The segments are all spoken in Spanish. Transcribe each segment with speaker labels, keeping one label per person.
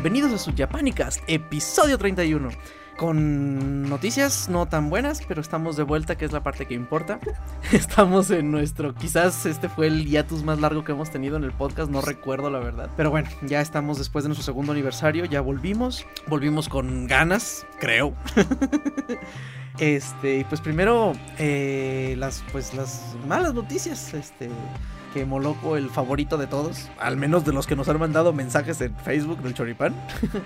Speaker 1: bienvenidos a su Japanicast, episodio 31. Con noticias no tan buenas, pero estamos de vuelta, que es la parte que importa. Estamos en nuestro, quizás este fue el hiatus más largo que hemos tenido en el podcast, no recuerdo la verdad. Pero bueno, ya estamos después de nuestro segundo aniversario, ya volvimos, volvimos con ganas, creo. Este, y pues primero, eh, las, pues las malas noticias, este, que Moloco, el favorito de todos, al menos de los que nos han mandado mensajes en Facebook del Choripán,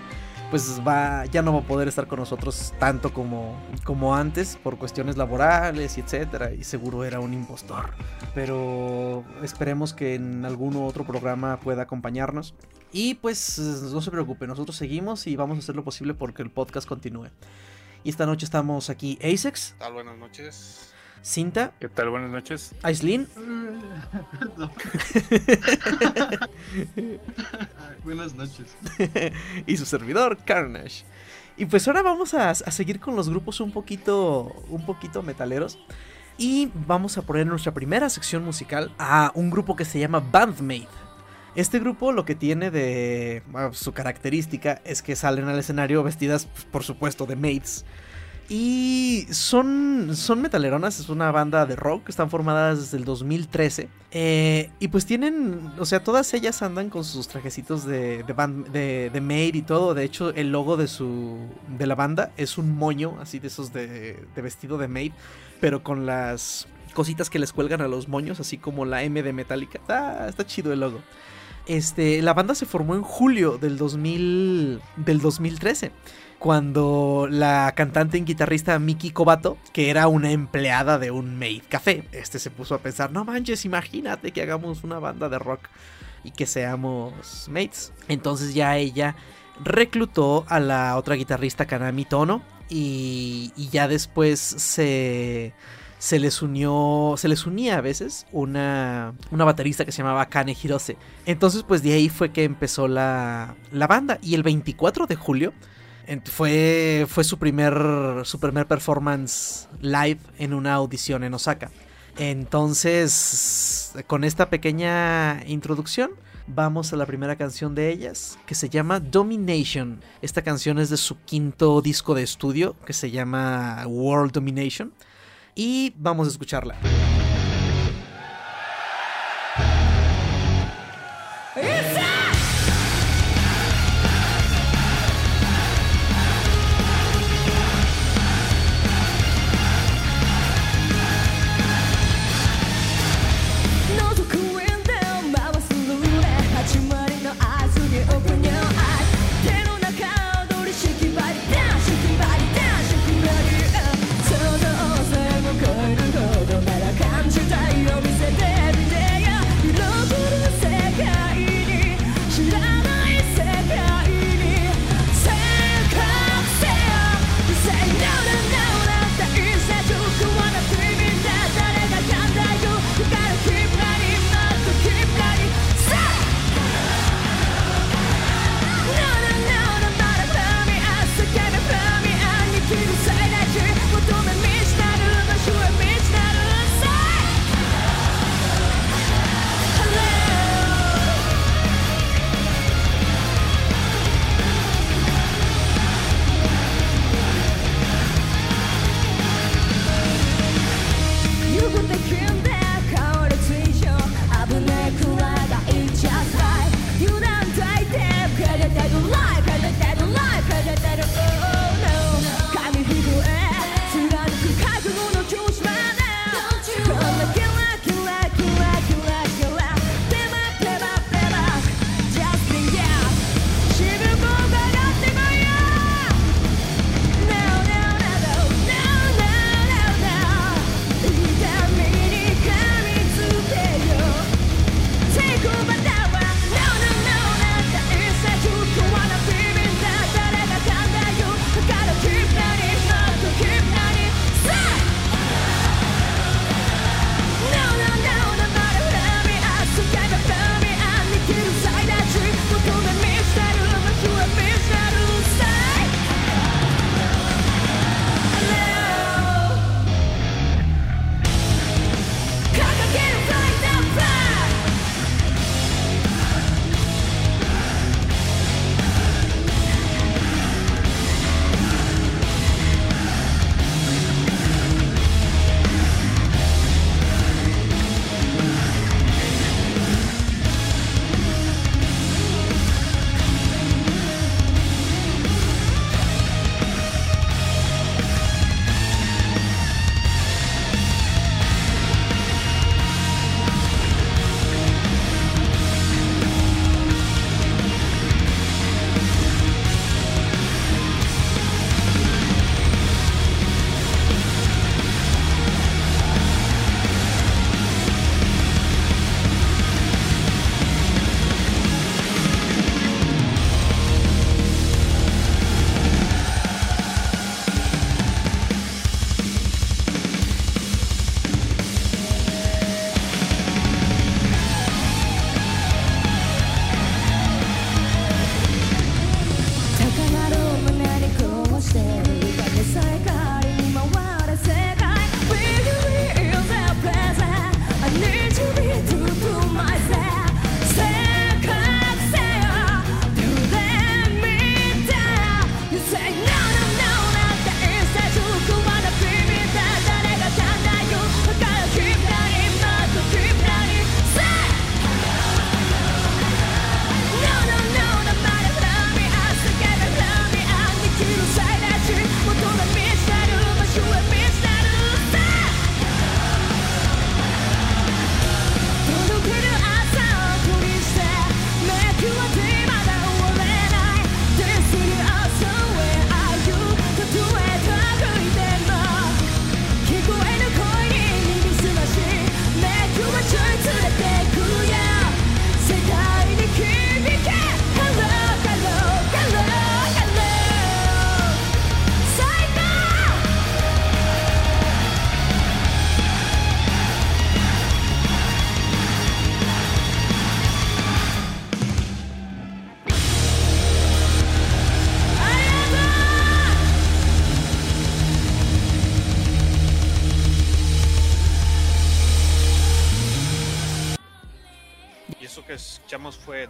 Speaker 1: pues va, ya no va a poder estar con nosotros tanto como, como antes por cuestiones laborales y etcétera, y seguro era un impostor. Pero esperemos que en algún otro programa pueda acompañarnos. Y pues no se preocupe, nosotros seguimos y vamos a hacer lo posible porque el podcast continúe. Y esta noche estamos aquí Asex.
Speaker 2: ¿Qué tal? Buenas noches.
Speaker 1: Cinta.
Speaker 3: ¿Qué tal? Buenas noches.
Speaker 1: Aislin.
Speaker 4: Buenas noches.
Speaker 1: y su servidor, Carnage. Y pues ahora vamos a, a, seguir con los grupos un poquito, un poquito metaleros. Y vamos a poner en nuestra primera sección musical a un grupo que se llama Bandmate. Este grupo lo que tiene de bueno, su característica es que salen al escenario vestidas, pues, por supuesto, de mates. Y son, son metaleronas, es una banda de rock, están formadas desde el 2013. Eh, y pues tienen, o sea, todas ellas andan con sus trajecitos de, de, maid y todo. De hecho, el logo de, su, de la banda es un moño, así de esos de, de vestido de maid, pero con las cositas que les cuelgan a los moños, así como la M de Metallica. Ah, está chido el logo. Este, la banda se formó en julio del, 2000, del 2013 cuando la cantante y guitarrista Miki Kobato, que era una empleada de un maid café, este se puso a pensar, no manches, imagínate que hagamos una banda de rock y que seamos mates. Entonces ya ella reclutó a la otra guitarrista Kanami Tono y, y ya después se se les unió, se les unía a veces una, una baterista que se llamaba Kane Hirose. Entonces pues de ahí fue que empezó la, la banda y el 24 de julio fue, fue su, primer, su primer performance live en una audición en Osaka. Entonces, con esta pequeña introducción, vamos a la primera canción de ellas, que se llama Domination. Esta canción es de su quinto disco de estudio, que se llama World Domination. Y vamos a escucharla.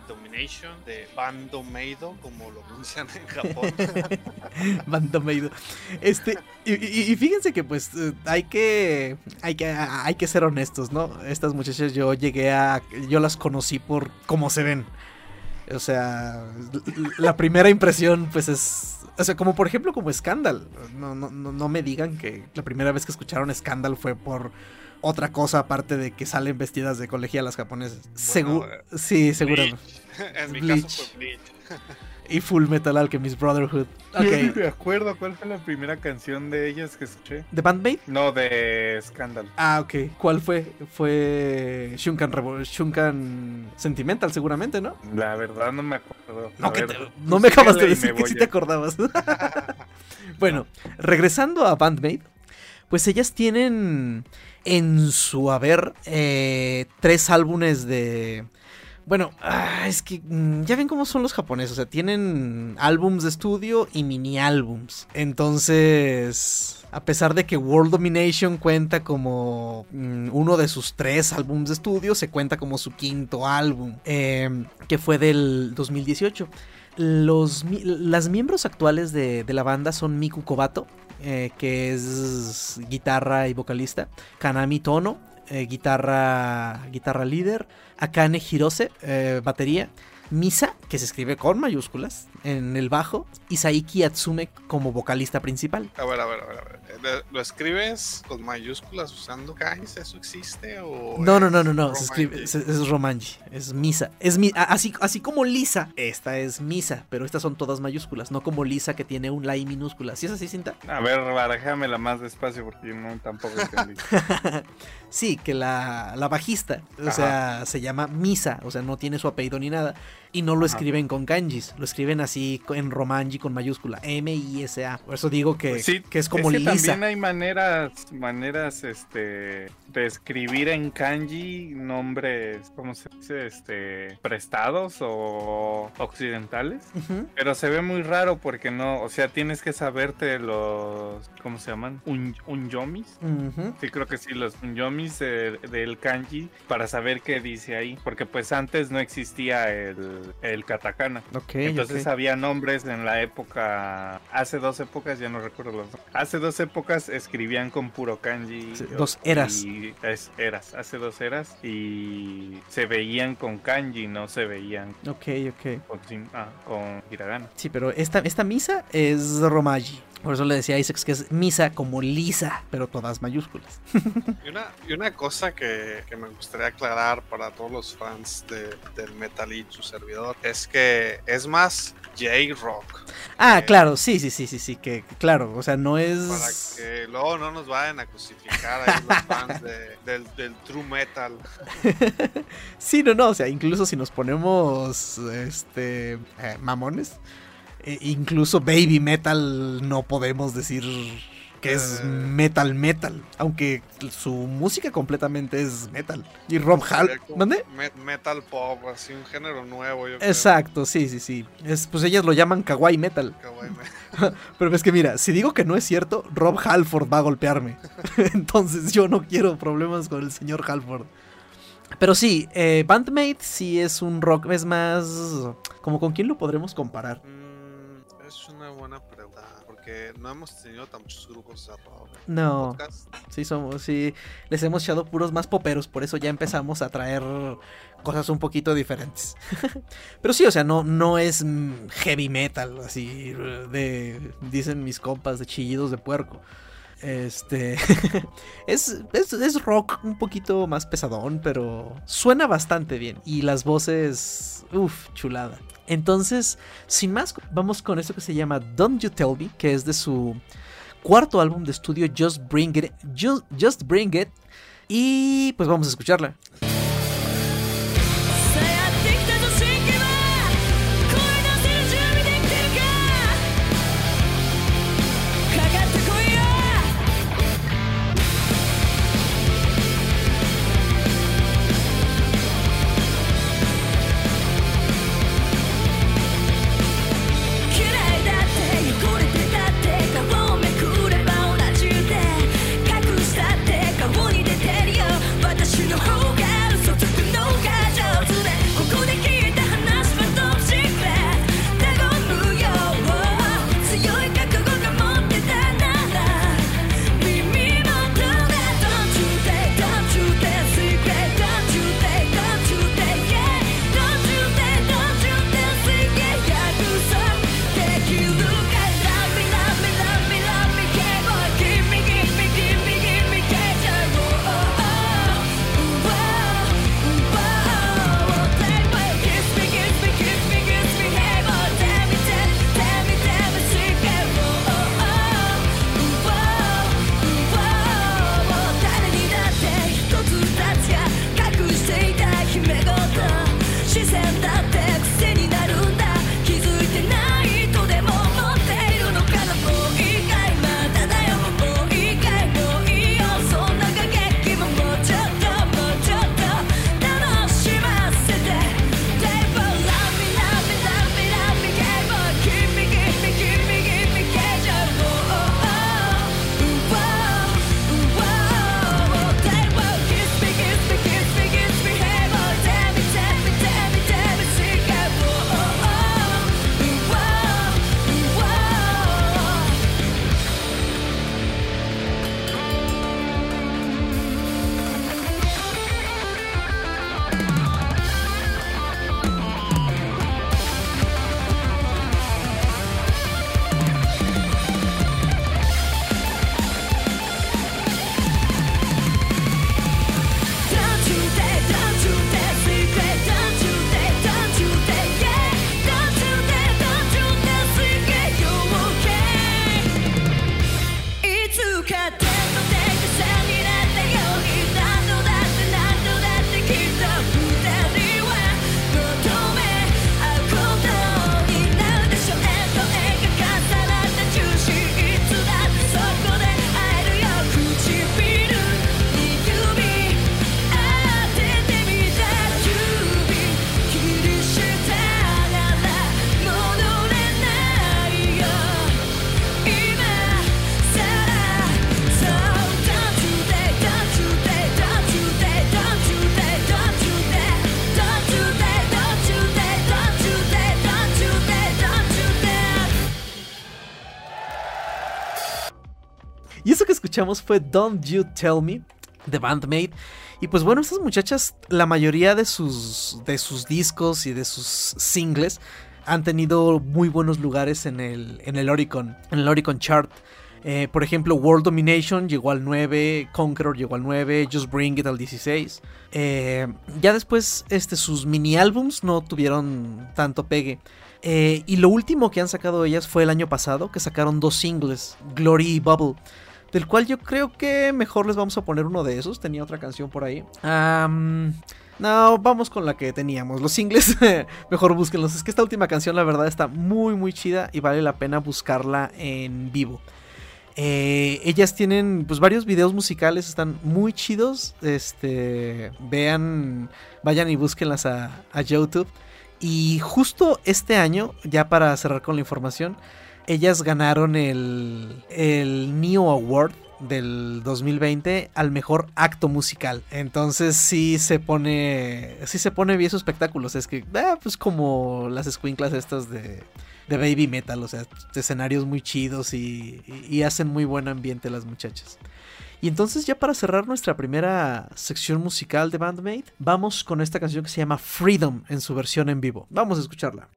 Speaker 2: Domination de Bando Meido, como lo pronuncian en Japón.
Speaker 1: Bando Meido. Este, y, fíjense que pues eh, hay que, hay que hay que ser honestos, ¿no? Estas muchachas yo llegué a yo las conocí por cómo se ven. O sea, la primera impresión pues es o sea, como por ejemplo como Scandal. No, no, no me digan que la primera vez que escucharon Scandal fue por otra cosa aparte de que salen vestidas de colegialas japonesas. Seguro. Eh, sí, seguro.
Speaker 2: En mi caso fue Bleach.
Speaker 1: y Full Metal Alchemist Brotherhood.
Speaker 3: Okay. me acuerdo cuál fue la primera canción de ellas que escuché.
Speaker 1: ¿De Bandmate?
Speaker 3: No, de Scandal.
Speaker 1: Ah, ok. ¿Cuál fue? Fue Shunkan, Shunkan Sentimental, seguramente, ¿no?
Speaker 3: La verdad no me acuerdo.
Speaker 1: No, no me acabas de decir que sí te acordabas. bueno, regresando a Bandmate, pues ellas tienen en su haber eh, tres álbumes de... Bueno, ah, es que mm, ya ven cómo son los japoneses, o sea, tienen álbums de estudio y mini álbums. Entonces, a pesar de que World Domination cuenta como mm, uno de sus tres álbums de estudio, se cuenta como su quinto álbum, em, que fue del 2018. Los, las miembros actuales de, de la banda son Miku Kobato, eh, que es guitarra y vocalista, Kanami Tono, eh, guitarra, guitarra líder, Akane Hirose, eh, batería, Misa, que se escribe con mayúsculas, en el bajo, y Atsume como vocalista principal.
Speaker 2: A ver. ¿Lo escribes con mayúsculas usando kanjis? ¿Eso existe? O
Speaker 1: no, no, no, no, no. Se escribe, es, Romanji. Es Misa. Es mi, así, así como Lisa, esta es Misa, pero estas son todas mayúsculas, no como Lisa que tiene un la y minúscula. ¿Sí es así, Cinta?
Speaker 3: A ver, barájamela más despacio porque yo no tampoco entendí.
Speaker 1: sí, que la, la bajista, o sea, se llama Misa, o sea, no tiene su apellido ni nada. Y no lo escriben con kanjis, lo escriben así en romanji con mayúscula, M-I-S-A. Por eso digo que, pues que es como es que
Speaker 3: También hay maneras, maneras este, de escribir en kanji nombres, ¿cómo se dice? Este, prestados o occidentales. Pero se ve muy raro porque no, o sea, tienes que saberte los, ¿cómo se llaman? Un, unyomis. Sí, creo que sí, los unyomis del kanji para saber qué dice ahí. Porque pues antes no existía el el, katakana. Entonces había nombres en la época, hace dos épocas, ya no recuerdo los. Hace dos épocas escribían con puro kanji.
Speaker 1: dos eras.
Speaker 3: es, eras, hace dos eras. Y se veían con kanji, no se veían.
Speaker 1: Ok, ok.
Speaker 3: Con, ah, con hiragana.
Speaker 1: Sí, pero esta, esta misa es romaji. Por eso le decía a Isaac que es misa como lisa, pero todas mayúsculas.
Speaker 2: y, una, y una cosa que, me gustaría aclarar para todos los fans del metal y su servidor es que es más J-Rock.
Speaker 1: Ah, claro, sí, sí, sí, sí, sí, que claro, o sea, no es...
Speaker 2: Para que luego no nos vayan a crucificar ahí los fans del, true metal.
Speaker 1: sí, no, no, o sea, incluso si nos ponemos, este, eh, mamones e incluso baby metal no podemos decir que es eh. metal metal, aunque su música completamente es metal. Y Rob Hall, ¿dónde?
Speaker 2: metal pop, así un género nuevo.
Speaker 1: Exacto, sí, sí, sí. Es, pues ellas lo llaman kawaii metal. Kawaii metal. Pero es que mira, si digo que no es cierto, Rob Halford va a golpearme. Entonces yo no quiero problemas con el señor Halford. Pero sí, eh, Bandmate sí es un rock, es más... como con quién lo podremos comparar. Mm,
Speaker 2: es una buena pregunta, porque no hemos tenido tan muchos grupos cerrados.
Speaker 1: No, sí somos, sí, les hemos echado puros más poperos, por eso ya empezamos a traer cosas un poquito diferentes. Pero sí, o sea, no, no es heavy metal, así de, dicen mis compas, de chillidos de puerco. Este es, es, es, rock un poquito más pesadón, pero suena bastante bien. Y las voces, uff, chulada. Entonces, sin más, vamos con esto que se llama Don't You Tell Me, que es de su cuarto álbum de estudio Just Bring It. Just, Bring It. Y pues vamos a escucharla.
Speaker 5: Escuchamos fue Don't You Tell Me de Bandmate. Y pues bueno, estas muchachas, la mayoría de sus, de sus discos y de sus singles han tenido muy buenos lugares en el, en el Oricon, en el Oricon Chart. Eh, por ejemplo, World Domination llegó al 9, Conqueror llegó al 9, Just Bring It al 16. Eh, ya después este, sus mini álbums no tuvieron tanto pegue. Eh, y lo último que han sacado ellas fue el año pasado, que sacaron dos singles, Glory y Bubble. Del cual yo creo que mejor les vamos a poner uno de esos. Tenía otra canción por ahí. no, vamos con la que teníamos. Los singles, mejor búsquenlos. Es que esta última canción, la verdad, está muy, muy chida y vale la pena buscarla en vivo. Eh, ellas tienen pues varios videos musicales, están muy chidos. Este, vean, vayan y búsquenlas a, YouTube. Y justo este año, ya para cerrar con la información, ellas ganaron el, el Neo Award del 2020 al mejor acto musical. Entonces sí se pone, sí se pone bien su espectáculos. Es que, ah, pues como las escuinclas estas de de baby metal, o sea, escenarios muy chidos y, y, hacen muy buen ambiente las muchachas. Y entonces ya para cerrar nuestra primera sección musical de Bandmate, vamos con esta canción que se llama Freedom en su versión en vivo. Vamos a escucharla.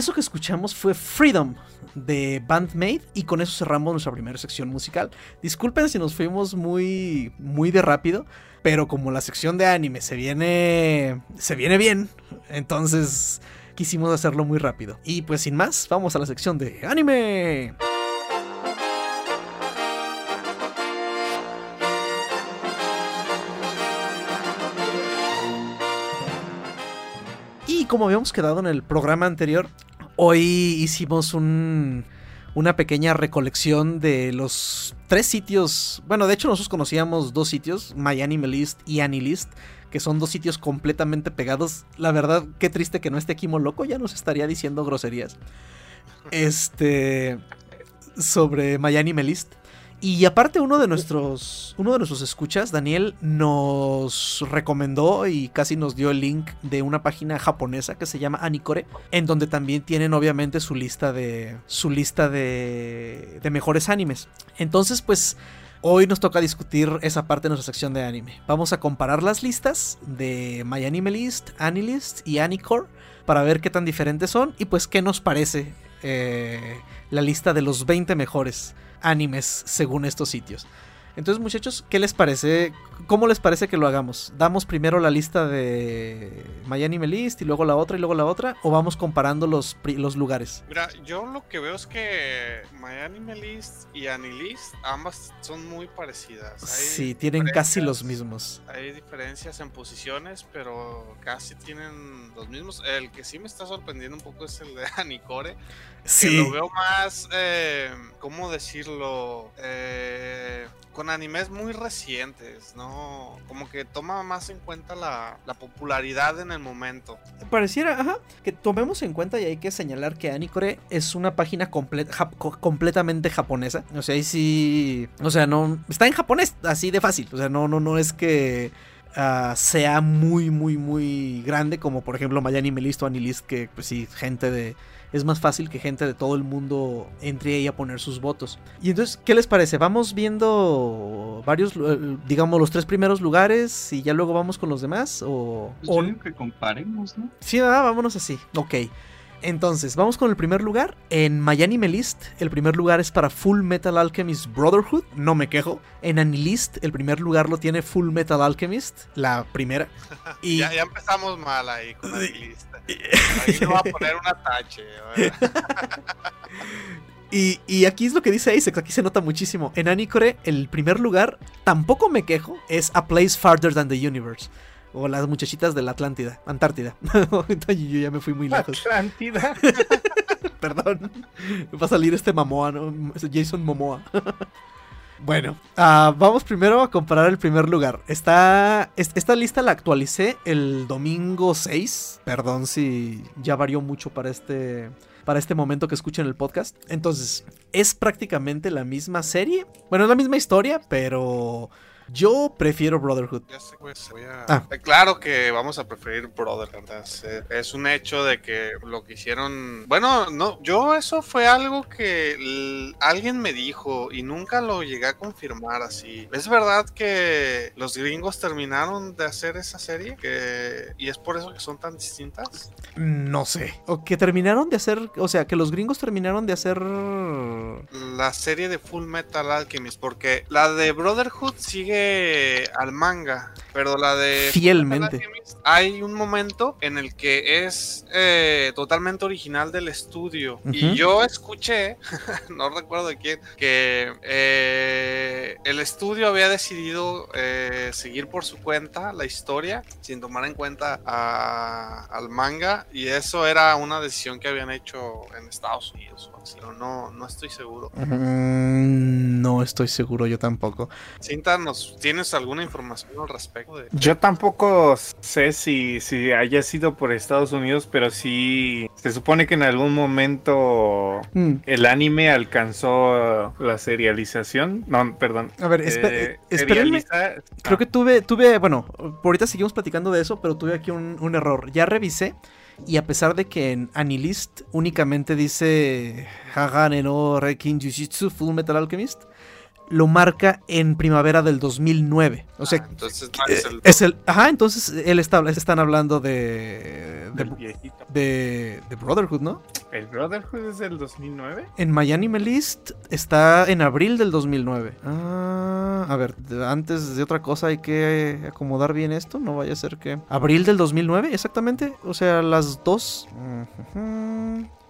Speaker 1: Eso que escuchamos fue Freedom de Bandmade y con eso cerramos nuestra primera sección musical. Disculpen si nos fuimos muy muy de rápido, pero como la sección de anime se viene se viene bien, entonces quisimos hacerlo muy rápido. Y pues sin más, vamos a la sección de anime. Como habíamos quedado en el programa anterior, hoy hicimos un, una pequeña recolección de los tres sitios. Bueno, de hecho nosotros conocíamos dos sitios, MyAnimeList y AniList, que son dos sitios completamente pegados. La verdad, qué triste que no esté Kimo Loco, ya nos estaría diciendo groserías. Este. Sobre MyAnimeList. Y aparte uno de nuestros uno de nuestros escuchas, Daniel, nos recomendó y casi nos dio el link de una página japonesa que se llama Anicore, en donde también tienen obviamente su lista de su lista de de mejores animes. Entonces, pues Hoy nos toca discutir esa parte de nuestra sección de anime. Vamos a comparar las listas de MyAnimeList, AniList y Anicore para ver qué tan diferentes son y pues qué nos parece eh, la lista de los 20 mejores animes según estos sitios. Entonces, muchachos, ¿qué les parece? ¿Cómo les parece que lo hagamos? ¿Damos primero la lista de MyAnimeList y luego la otra y luego la otra? ¿O vamos comparando los, los lugares?
Speaker 2: Mira, yo lo que veo es que MyAnimeList y AniList ambas son muy parecidas.
Speaker 1: Hay sí, tienen casi los mismos.
Speaker 2: Hay diferencias en posiciones, pero casi tienen los mismos. El que sí me está sorprendiendo un poco es el de Anicore. Sí. Que lo veo más, eh, ¿cómo decirlo? Eh, con animes muy recientes, ¿no? Como que toma más en cuenta la, popularidad en el momento.
Speaker 1: Pareciera, ajá, que tomemos en cuenta y hay que señalar que Anicore es una página completamente japonesa. O sea, ahí sí. O sea, no. Está en japonés, así de fácil. O sea, no, no, no es que. Ah, sea muy, muy, muy grande, como por ejemplo MyAnimeList o Anilist, que pues sí, gente de, es más fácil que gente de todo el mundo entre ahí a poner sus votos. Y entonces, ¿qué les parece? Vamos viendo varios, eh, digamos, los tres primeros lugares y ya luego vamos con los demás. O,
Speaker 4: pues que comparemos, ¿no?
Speaker 1: Sí, ah, vámonos así. Ok. Entonces, vamos con el primer lugar. En MyAnimeList, el primer lugar es para Full Metal Alchemist Brotherhood, no me quejo. En Anilist, el primer lugar lo tiene Full Metal Alchemist, la primera.
Speaker 2: Y... ya, empezamos mal ahí con Anilist. Ahí no va a poner una tache.
Speaker 1: Y, y, aquí es lo que dice Isaac, aquí se nota muchísimo. En Anicore, el primer lugar, tampoco me quejo, es A Place Farther Than the Universe. O las muchachitas de la Atlántida, Antártida. Yo ya me fui muy lejos.
Speaker 3: Atlántida.
Speaker 1: Perdón. Va a salir este Momoa, ¿no? Jason Momoa. Bueno, uh, vamos primero a comparar el primer lugar. Está, esta lista la actualicé el domingo 6. Perdón si ya varió mucho para este, para este momento que escuchen el podcast. Entonces, es prácticamente la misma serie. Bueno, es la misma historia, pero yo prefiero Brotherhood.
Speaker 2: Ya sé, pues, voy a... ah. Eh, claro que vamos a preferir Brotherhood. Es un hecho de que lo que hicieron. Bueno, no, yo eso fue algo que alguien me dijo y nunca lo llegué a confirmar así. ¿Es verdad que los gringos terminaron de hacer esa serie? Que... ¿Y es por eso que son tan distintas?
Speaker 1: No sé. O que terminaron de hacer. O sea, que los gringos terminaron de hacer.
Speaker 2: La serie de Full Metal Alchemist. Porque la de Brotherhood sigue al manga, pero la de...
Speaker 1: Fielmente.
Speaker 2: Hay un momento en el que es eh, totalmente original del estudio. Y yo escuché, no recuerdo de quién, que eh, el estudio había decidido eh, seguir por su cuenta la historia sin tomar en cuenta al manga. Y eso era una decisión que habían hecho en Estados Unidos. Pero no, no estoy seguro.
Speaker 1: Mm, no estoy seguro yo tampoco.
Speaker 2: Cinta, ¿nos tienes alguna información al respecto? De...
Speaker 3: Yo tampoco sé si, si haya sido por Estados Unidos, pero sí se supone que en algún momento mm. el anime alcanzó la serialización. No, perdón.
Speaker 1: A ver, eh, espérenme. Creo que tuve, tuve, bueno, ahorita seguimos platicando de eso, pero tuve aquí un, un error. Ya revisé y a pesar de que en Anilist únicamente dice Hagane no Rekin Jujitsu Full Metal Alchemist, lo marca en primavera del 2009. O sea,
Speaker 2: ah, entonces es,
Speaker 1: el... es el... Ajá, entonces él está, están hablando de, de, de, Brotherhood, ¿no?
Speaker 3: ¿El Brotherhood es del 2009?
Speaker 1: En Anime List está en abril del 2009. Ah, a ver, antes de otra cosa hay que acomodar bien esto, no vaya a ser que... Abril del 2009, exactamente. O sea, las dos...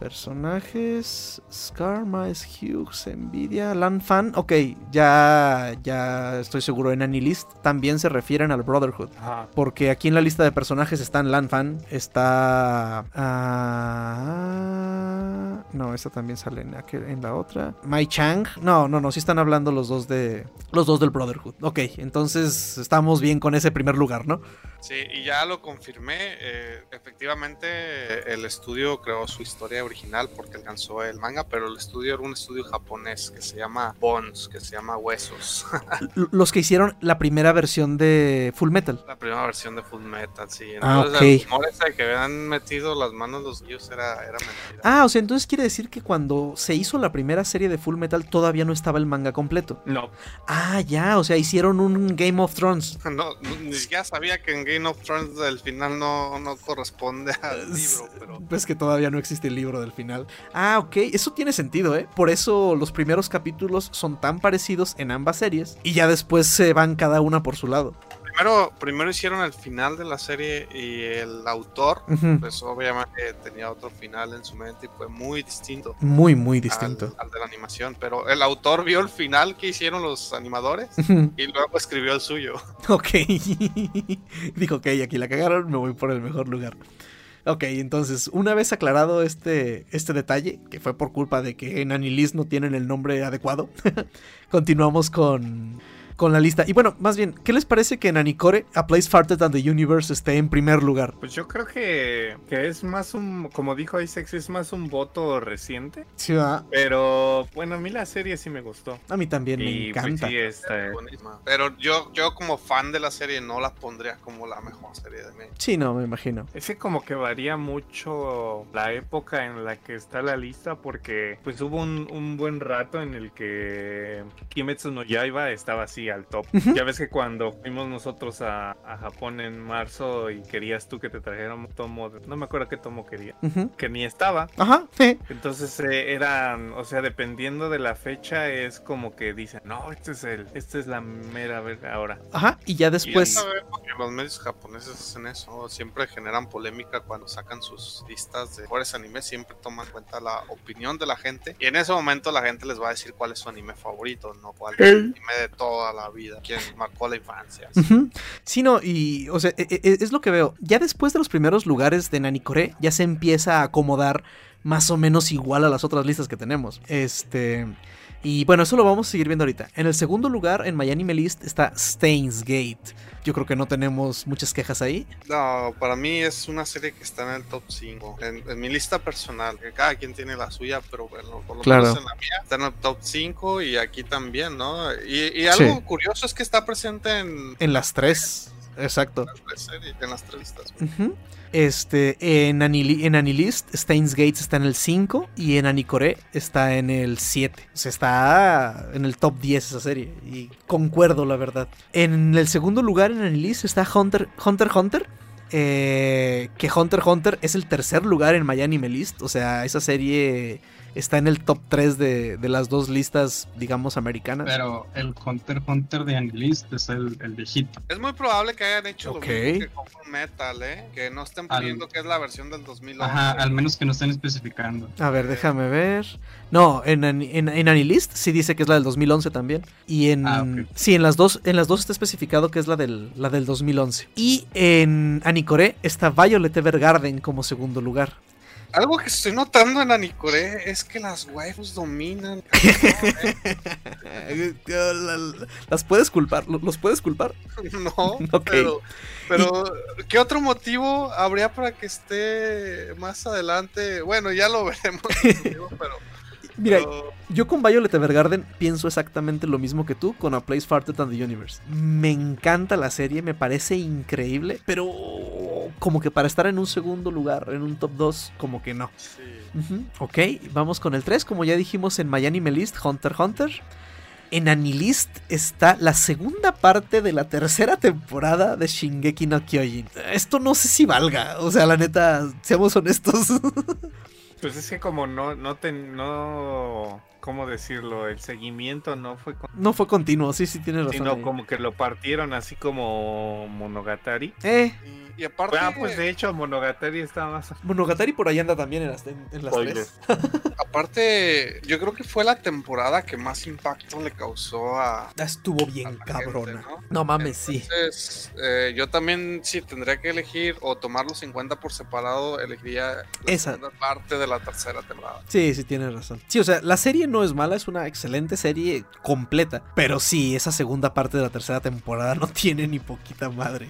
Speaker 1: Personajes. Scar, Mice, Hughes, Nvidia, Lan Fan. Ok, ya, ya estoy seguro. En Anilist también se refieren al Brotherhood. Porque aquí en la lista de personajes están Lan Fan. Está. Ah, no, esta también sale en, en la otra. Mai Chang. No, no, no. Sí están hablando los dos de. Los dos del Brotherhood. Ok, entonces estamos bien con ese primer lugar, ¿no?
Speaker 2: Sí, y ya lo confirmé. Eh, efectivamente, el estudio creó su historia original porque alcanzó el manga, pero el estudio era un estudio japonés que se llama Bones, que se llama Huesos.
Speaker 1: Los que hicieron la primera versión de Full Metal.
Speaker 2: La primera versión de Full Metal, sí.
Speaker 1: ah, ok. El
Speaker 2: de que habían metido las manos los niños era, era mentira.
Speaker 1: Ah, o sea, entonces quiere decir que cuando se hizo la primera serie de Full Metal todavía no estaba el manga completo.
Speaker 3: No.
Speaker 1: Ah, ya, o sea, hicieron un Game of Thrones.
Speaker 2: No, ni siquiera sabía que en Game of Thrones el final no, no corresponde al libro, pero...
Speaker 1: Pues que todavía no existe el libro del final. Ah, ok, eso tiene sentido, ¿eh? Por eso los primeros capítulos son tan parecidos en ambas series y ya después se van cada una por su lado.
Speaker 2: Primero, primero hicieron el final de la serie y el autor, pues obviamente tenía otro final en su mente y fue muy distinto.
Speaker 1: Muy, muy distinto.
Speaker 2: Al, de la animación, pero el autor vio el final que hicieron los animadores y luego escribió el suyo.
Speaker 1: Ok. Dijo, ok, aquí la cagaron, me voy por el mejor lugar. Ok, entonces, una vez aclarado este, este detalle, que fue por culpa de que en Anilis no tienen el nombre adecuado, continuamos con con la lista. Y bueno, más bien, ¿qué les parece que en Anicore A Place Farther Than the Universe esté en primer lugar?
Speaker 3: Pues yo creo que, que es más un, como dijo Isaac, es más un voto reciente.
Speaker 1: Sí, ¿verdad?
Speaker 3: Pero bueno, a mí la serie sí me gustó.
Speaker 1: A mí también me pues, encanta.
Speaker 3: sí, está...
Speaker 2: Pero yo, yo como fan de la serie no la pondría como la mejor serie de mí.
Speaker 1: Sí, no, me imagino.
Speaker 3: Ese como que varía mucho la época en la que está la lista porque pues hubo un, un buen rato en el que Kimetsu no Yaiba estaba así al top. Ya ves que cuando fuimos nosotros a, Japón en marzo y querías tú que te trajeran un tomo, no me acuerdo qué tomo quería, que ni estaba.
Speaker 1: Ajá, sí.
Speaker 3: Entonces eh, eran, o sea, dependiendo de la fecha es como que dicen, no, este es el, esta es la mera verga ahora.
Speaker 1: Ajá, y ya después...
Speaker 2: los medios japoneses hacen eso, siempre generan polémica cuando sacan sus listas de mejores animes, siempre toman en cuenta la opinión de la gente y en ese momento la gente les va a decir cuál es su anime favorito, no cuál es el anime de toda la vida, quien marcó la infancia.
Speaker 1: Sí, no, y o sea, e, e, es, lo que veo. Ya después de los primeros lugares de Nanikore, ya se empieza a acomodar más o menos igual a las otras listas que tenemos. Este. Y bueno, eso lo vamos a seguir viendo ahorita. En el segundo lugar, en Miami List, está Stains Gate. Yo creo que no tenemos muchas quejas ahí.
Speaker 2: No, para mí es una serie que está en el top 5. En, mi lista personal, que cada quien tiene la suya, pero bueno, por lo menos en la mía está en el top 5 y aquí también, ¿no? Y, algo curioso es que está presente en...
Speaker 1: En las tres, exacto.
Speaker 2: En las tres, listas.
Speaker 1: Este, en, en Anilist, Stains Gates está en el 5 y en Anicore está en el 7. O sea, está en el top 10 esa serie. Y concuerdo, la verdad. En el segundo lugar en Anilist está Hunter Hunter. Hunter eh, que Hunter Hunter es el tercer lugar en Anime List. O sea, esa serie está en el top 3 de, las dos listas, digamos, americanas.
Speaker 4: Pero el Hunter Hunter de Anilist es el, el, viejito.
Speaker 2: Es muy probable que hayan hecho lo mismo que con Metal, ¿eh? Que no estén poniendo que es la versión del 2011.
Speaker 4: Ajá, al menos que no estén especificando.
Speaker 1: A ver, déjame ver. No, en, en, en Anilist sí dice que es la del 2011 también. Y en. Ah, sí, en las, dos, en las dos está especificado que es la del, la del 2011. Y en Anicore está Violet Evergarden como segundo lugar.
Speaker 2: Algo que estoy notando en Anicore es que las waifus dominan.
Speaker 1: ¿Las puedes culpar? ¿Los puedes culpar?
Speaker 2: No, pero, pero ¿qué otro motivo habría para que esté más adelante? Bueno, ya lo veremos, pero
Speaker 1: Mira, yo con Violet Evergarden pienso exactamente lo mismo que tú con A Place Farther Than the Universe. Me encanta la serie, me parece increíble, pero como que para estar en un segundo lugar, en un top 2, como que no. Ok, vamos con el 3, como ya dijimos en Miami Melist, Hunter Hunter. en Anilist está la segunda parte de la tercera temporada de Shingeki no Kyojin. Esto no sé si valga, o sea, la neta, seamos honestos.
Speaker 3: Pues es que como no, no, te, no ¿cómo decirlo? El seguimiento no fue
Speaker 1: no fue continuo, sí, sí tienes razón.
Speaker 3: Sino como que lo partieron así como Monogatari.
Speaker 1: Eh.
Speaker 2: Y, aparte.
Speaker 3: Ah, pues de hecho Monogatari está más.
Speaker 1: Monogatari por ahí anda también en las, en, las tres.
Speaker 2: aparte, yo creo que fue la temporada que más impacto le causó a.
Speaker 1: Ah, estuvo bien cabrona. ¿no? mames, sí.
Speaker 2: Entonces, eh, yo también, si tendría que elegir o tomar los 50 por separado, elegiría la
Speaker 1: Esa.
Speaker 2: segunda parte de la tercera temporada.
Speaker 1: Sí, sí, tienes razón. Sí, o sea, la serie no es mala, es una excelente serie completa. Pero sí, esa segunda parte de la tercera temporada no tiene ni poquita madre.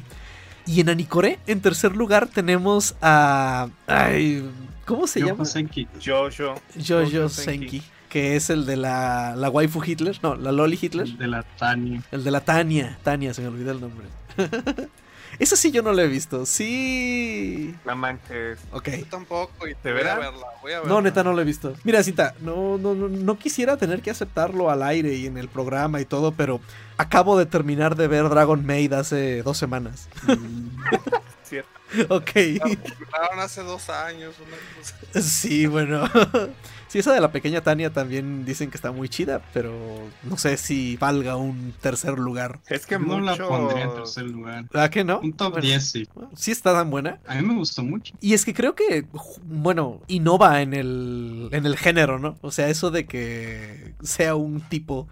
Speaker 1: Y en Anicore, en tercer lugar, tenemos a. Ay, ¿Cómo se llama?
Speaker 4: Senki.
Speaker 3: Jojo.
Speaker 1: Jojo Senki. Que es el de la, la waifu Hitler. No, la Loli Hitler.
Speaker 4: El de la Tania.
Speaker 1: El de la Tania. Tania, se me olvidó el nombre. Esa sí yo no la he visto. Sí.
Speaker 3: La manches.
Speaker 1: Ok.
Speaker 2: Yo tampoco. Y
Speaker 3: ¿De
Speaker 2: voy a verla, voy a verla.
Speaker 1: No, neta, no la he visto. Mira, Cita, no, no, no, no quisiera tener que aceptarlo al aire y en el programa y todo, pero acabo de terminar de ver Dragon Maid hace dos semanas.
Speaker 3: Cierto.
Speaker 1: ok.
Speaker 2: Empezaron hace dos años. Una cosa.
Speaker 1: Sí, bueno. Sí, esa de la pequeña Tania también dicen que está muy chida, pero no sé si valga un tercer lugar.
Speaker 3: Es que
Speaker 4: no la pondría en tercer lugar.
Speaker 1: ¿Ah, que no?
Speaker 4: Un top
Speaker 1: Bueno,
Speaker 4: 10, sí.
Speaker 1: Sí está tan buena.
Speaker 4: A mí me gustó mucho.
Speaker 1: Y es que creo que, bueno, innova en el, en el género, ¿no? O sea, eso de que sea un tipo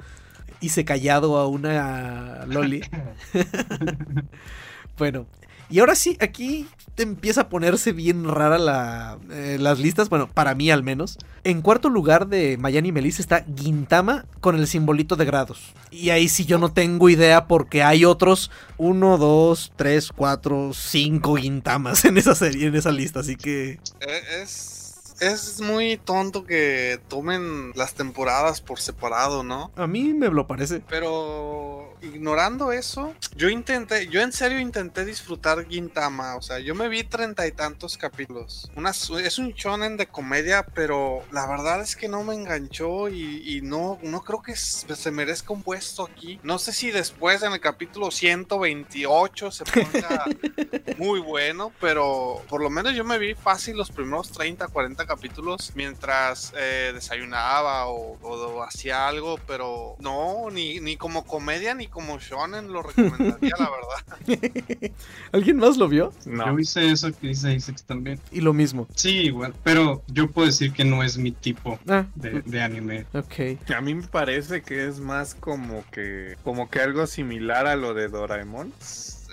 Speaker 1: y se callado a una Loli. bueno, y ahora sí, aquí te empieza a ponerse bien rara la, eh, las listas, bueno, para mí al menos. En cuarto lugar de Mayani Melissa está Gintama con el simbolito de grados. Y ahí sí yo no tengo idea porque hay otros 1, 2, 3, 4, 5 Gintamas en esa serie, en esa lista, así que...
Speaker 2: Eh, Es, es muy tonto que tomen las temporadas por separado, ¿no?
Speaker 1: A mí me lo parece.
Speaker 2: Pero ignorando eso, yo intenté, yo en serio intenté disfrutar Gintama, o sea, yo me vi treinta y tantos capítulos. Una, es un shonen de comedia, pero la verdad es que no me enganchó y, y no, no creo que s- se merezca un puesto aquí. No sé si después en el capítulo 128 se ponga muy bueno, pero por lo menos yo me vi fácil los primeros 30, 40 capítulos mientras eh, desayunaba o, o hacía algo, pero no, ni, ni como comedia ni como shonen lo recomendaría, la verdad.
Speaker 1: ¿Alguien más lo vio?
Speaker 3: No.
Speaker 4: Yo hice eso que dice Isaac también.
Speaker 1: Y lo mismo.
Speaker 4: Sí, igual. Pero yo puedo decir que no es mi tipo
Speaker 1: Ah,
Speaker 4: de, de anime.
Speaker 1: ok.
Speaker 3: A mí me parece que es más como que como que algo similar a lo de Doraemon.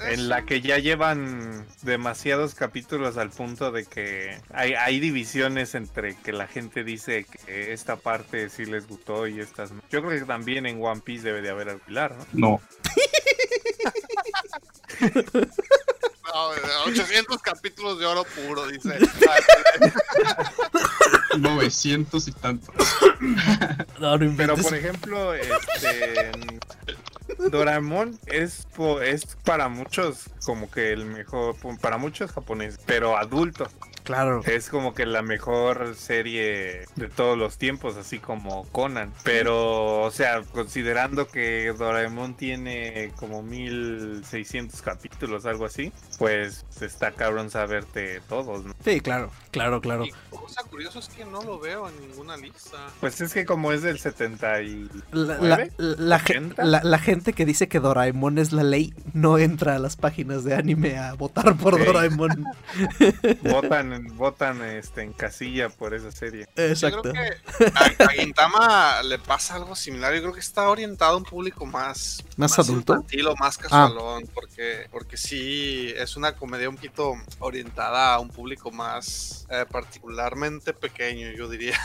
Speaker 3: En la que ya llevan demasiados capítulos al punto de que hay, hay divisiones entre que la gente dice que esta parte sí les gustó y estas no. Yo creo que también en One Piece debe de haber alquilar, ¿no?
Speaker 4: No.
Speaker 2: No, 800 capítulos de oro puro, dice.
Speaker 4: 900 y tanto.
Speaker 1: No, no
Speaker 3: Pero por ejemplo, este Doraemon es es para muchos como que el mejor para muchos japoneses, pero adultos.
Speaker 1: Claro.
Speaker 3: Es como que la mejor serie de todos los tiempos, así como Conan. Pero, o sea, considerando que Doraemon tiene como 1600 capítulos, algo así, pues está cabrón saberte todos, ¿no?
Speaker 1: Sí, claro. Claro, claro.
Speaker 2: Y cosa curiosa es que no lo veo en ninguna lista.
Speaker 3: Pues es que como es del 70 y...
Speaker 1: La, la- la ge-
Speaker 3: 80?
Speaker 1: la- la gente que dice que Doraemon es la ley no entra a las páginas de anime a votar por
Speaker 3: Ok.
Speaker 1: Doraemon.
Speaker 3: votan, votan este, en casilla por esa serie.
Speaker 2: Yo
Speaker 1: Exacto.
Speaker 2: creo que a, a Gintama le pasa algo similar. Yo creo que está orientado a un público más,
Speaker 1: ¿Más adulto? Ah.
Speaker 2: infantil o más casualón, porque, porque sí es una comedia un poquito orientada a un público más eh, particularmente pequeño, yo diría.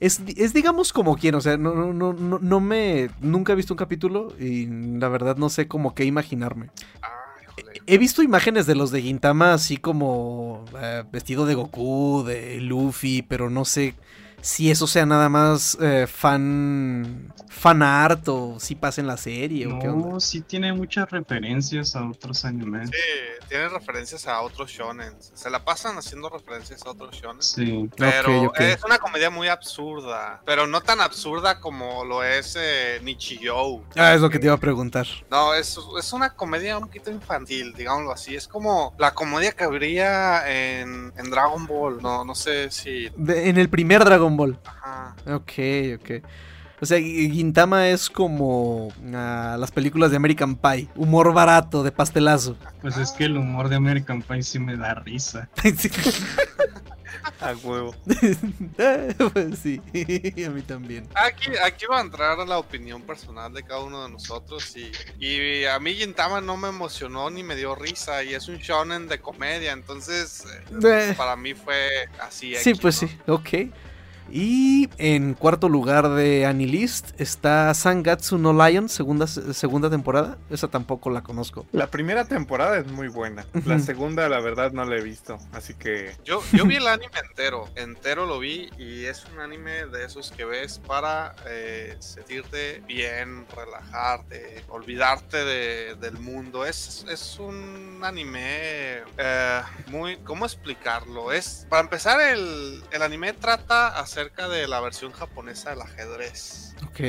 Speaker 1: Es, es digamos como quien, o sea, no, no, no, no, no me. Nunca he visto un capítulo y la verdad no sé como qué imaginarme.
Speaker 2: Híjole.
Speaker 1: He visto imágenes de los de Gintama así como eh, vestido de Goku, de Luffy, pero no sé si eso sea nada más eh, fan fan art o si pasa en la serie o qué onda.
Speaker 4: No, sí tiene muchas referencias a otros animes.
Speaker 2: Sí, tiene referencias a otros shonen. Se la pasan haciendo referencias a otros shonen.
Speaker 4: Sí.
Speaker 2: Pero
Speaker 1: Ok, ok.
Speaker 2: es una comedia muy absurda. Pero no tan absurda como lo es eh, Nichijou.
Speaker 1: Ah, es lo que te iba a preguntar.
Speaker 2: No, es, es una comedia un poquito infantil, digámoslo así. Es como la comedia que habría en, en Dragon Ball. No, no sé si.
Speaker 1: De- en el primer Dragon Ball.
Speaker 2: Ajá.
Speaker 1: Ok, ok. O sea, Gintama es como ah, las películas de American Pie. Humor barato, de pastelazo.
Speaker 4: Pues es que el humor de American Pie sí me da risa.
Speaker 1: Sí.
Speaker 3: A huevo.
Speaker 1: Eh, pues sí, a mí también.
Speaker 2: Aquí, aquí va a entrar la opinión personal de cada uno de nosotros y, y a mí Gintama no me emocionó ni me dio risa y es un shonen de comedia, entonces eh,
Speaker 1: Eh,
Speaker 2: para mí fue así.
Speaker 1: sí,
Speaker 2: X,
Speaker 1: pues
Speaker 2: ¿no?
Speaker 1: sí, ok. Y en cuarto lugar de Anilist está Sangatsu no Lion, segunda, segunda temporada. Esa tampoco la conozco.
Speaker 3: La primera temporada es muy buena. La segunda, la verdad, no la he visto. Así que
Speaker 2: Yo, yo vi el anime entero, entero lo vi y es un anime de esos que ves para eh, sentirte bien, relajarte, olvidarte de- del mundo. Es, es un anime eh, muy, ¿cómo explicarlo? Es, para empezar, el, el anime trata acerca de la versión japonesa del ajedrez.
Speaker 1: Ok.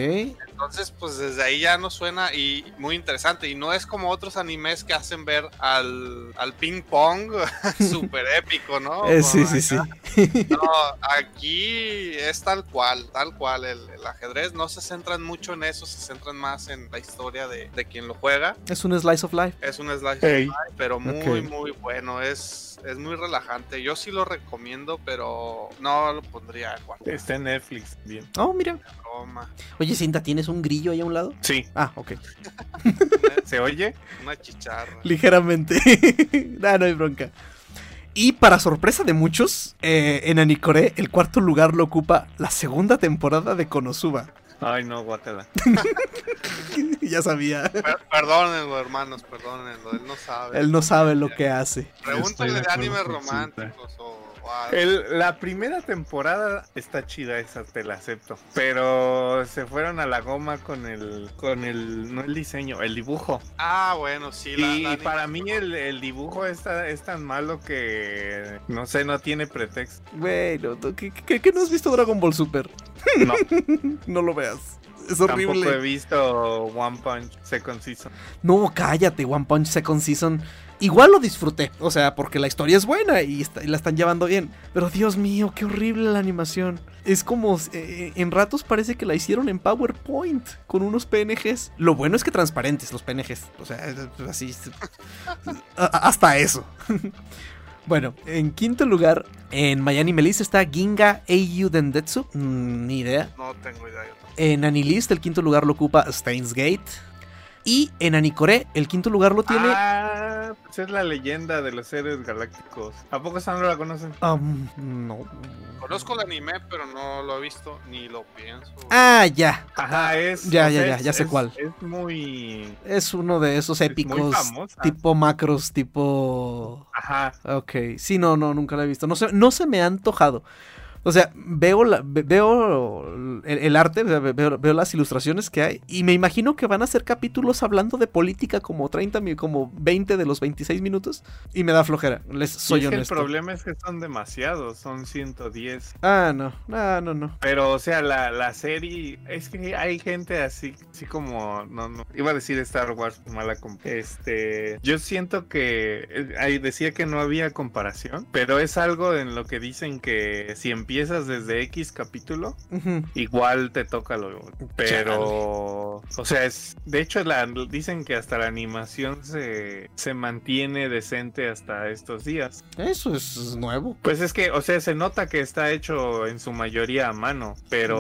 Speaker 2: Entonces, pues desde ahí ya nos suena y muy interesante. Y no es como otros animes que hacen ver al, al ping pong súper épico, ¿no?
Speaker 1: Eh, sí, sí, sí.
Speaker 2: No, aquí es tal cual, tal cual. El, el ajedrez no se centran mucho en eso, se centran más en la historia de, de quien lo juega.
Speaker 1: Es un slice of life.
Speaker 2: Es un slice, of life, pero muy, muy bueno. Es, es muy relajante. Yo sí lo recomiendo, pero no lo pondría en cuarto.
Speaker 3: está en Netflix. Bien.
Speaker 1: Oh, mira. Oye, Cinta, ¿tienes un grillo ahí a un lado?
Speaker 3: Sí.
Speaker 1: Ah, ok.
Speaker 3: ¿Se oye?
Speaker 2: Una chicharra.
Speaker 1: Ligeramente. nah, no hay bronca. Y para sorpresa de muchos, eh, en Anicore el cuarto lugar lo ocupa la segunda temporada de Konosuba.
Speaker 3: Ay, no, guácala.
Speaker 1: ya sabía.
Speaker 2: Per- perdónenlo, hermanos, perdónenlo. Él no sabe.
Speaker 1: Él no sabe lo que hace.
Speaker 2: Pregúntale
Speaker 4: de
Speaker 2: de, animes románticos o.
Speaker 3: El- la primera temporada está chida, esa te la acepto. Pero se fueron a la goma con el, con el, no el diseño, el dibujo.
Speaker 2: Ah, bueno, sí. la-
Speaker 3: Y
Speaker 2: la
Speaker 3: para mí el, el dibujo está, es tan malo que, no sé, no tiene pretexto.
Speaker 1: Bueno, ¿qué, qué, qué no has visto Dragon Ball Super?
Speaker 3: No,
Speaker 1: No lo veas. Es
Speaker 3: tampoco he
Speaker 1: horrible.
Speaker 3: visto One Punch Second Season.
Speaker 1: No, cállate, One Punch Second Season. Igual lo disfruté, o sea, porque la historia es buena y, está- y la están llevando bien. Pero Dios mío, qué horrible la animación. Es como, eh, en ratos parece que la hicieron en PowerPoint, con unos PNGs. Lo bueno es que transparentes los PNGs, o sea, así, hasta eso. Bueno, en quinto lugar, en Miami Melis está Ginga Eiyu Dendetsu, mm, ni idea.
Speaker 2: No tengo idea.
Speaker 1: En Anilist el quinto lugar lo ocupa Steins Gate. Y en Anicore el quinto lugar lo tiene...
Speaker 3: Ah, pues es la leyenda de los héroes galácticos. ¿A poco Sandro la conocen?
Speaker 1: Um, no.
Speaker 2: Conozco el anime, pero no lo he visto ni lo pienso.
Speaker 1: Ah, ya.
Speaker 3: Ajá, es.
Speaker 1: Ya, ya, ya, ya sé
Speaker 3: es-
Speaker 1: cuál.
Speaker 3: Es muy.
Speaker 1: Es uno de esos
Speaker 3: Es muy
Speaker 1: épicos tipo macros, tipo...
Speaker 3: Ajá.
Speaker 1: Ok, sí, no, no, nunca la he visto. No se, no se me ha antojado. O sea, veo, la, ve- veo el, el arte, veo, veo las ilustraciones que hay y me imagino que van a ser capítulos hablando de política como 30, mi- como 20 de los 26 minutos y me da flojera, les soy
Speaker 3: es que
Speaker 1: honesto.
Speaker 3: el problema es que son demasiados, son 110.
Speaker 1: Ah, no, no, no, no.
Speaker 3: Pero, o sea, la, la serie, es que hay gente así, así como, no, no, iba a decir Star Wars, mala Este, yo siento que, eh, ahí decía que no había comparación, pero es algo en lo que dicen que si empiezas desde X capítulo, igual te toca lo, pero, o sea, es, de hecho, la, dicen que hasta la animación se, se mantiene decente hasta estos días.
Speaker 1: Eso es nuevo.
Speaker 3: Pues es que, o sea, se nota que está hecho en su mayoría a mano, pero,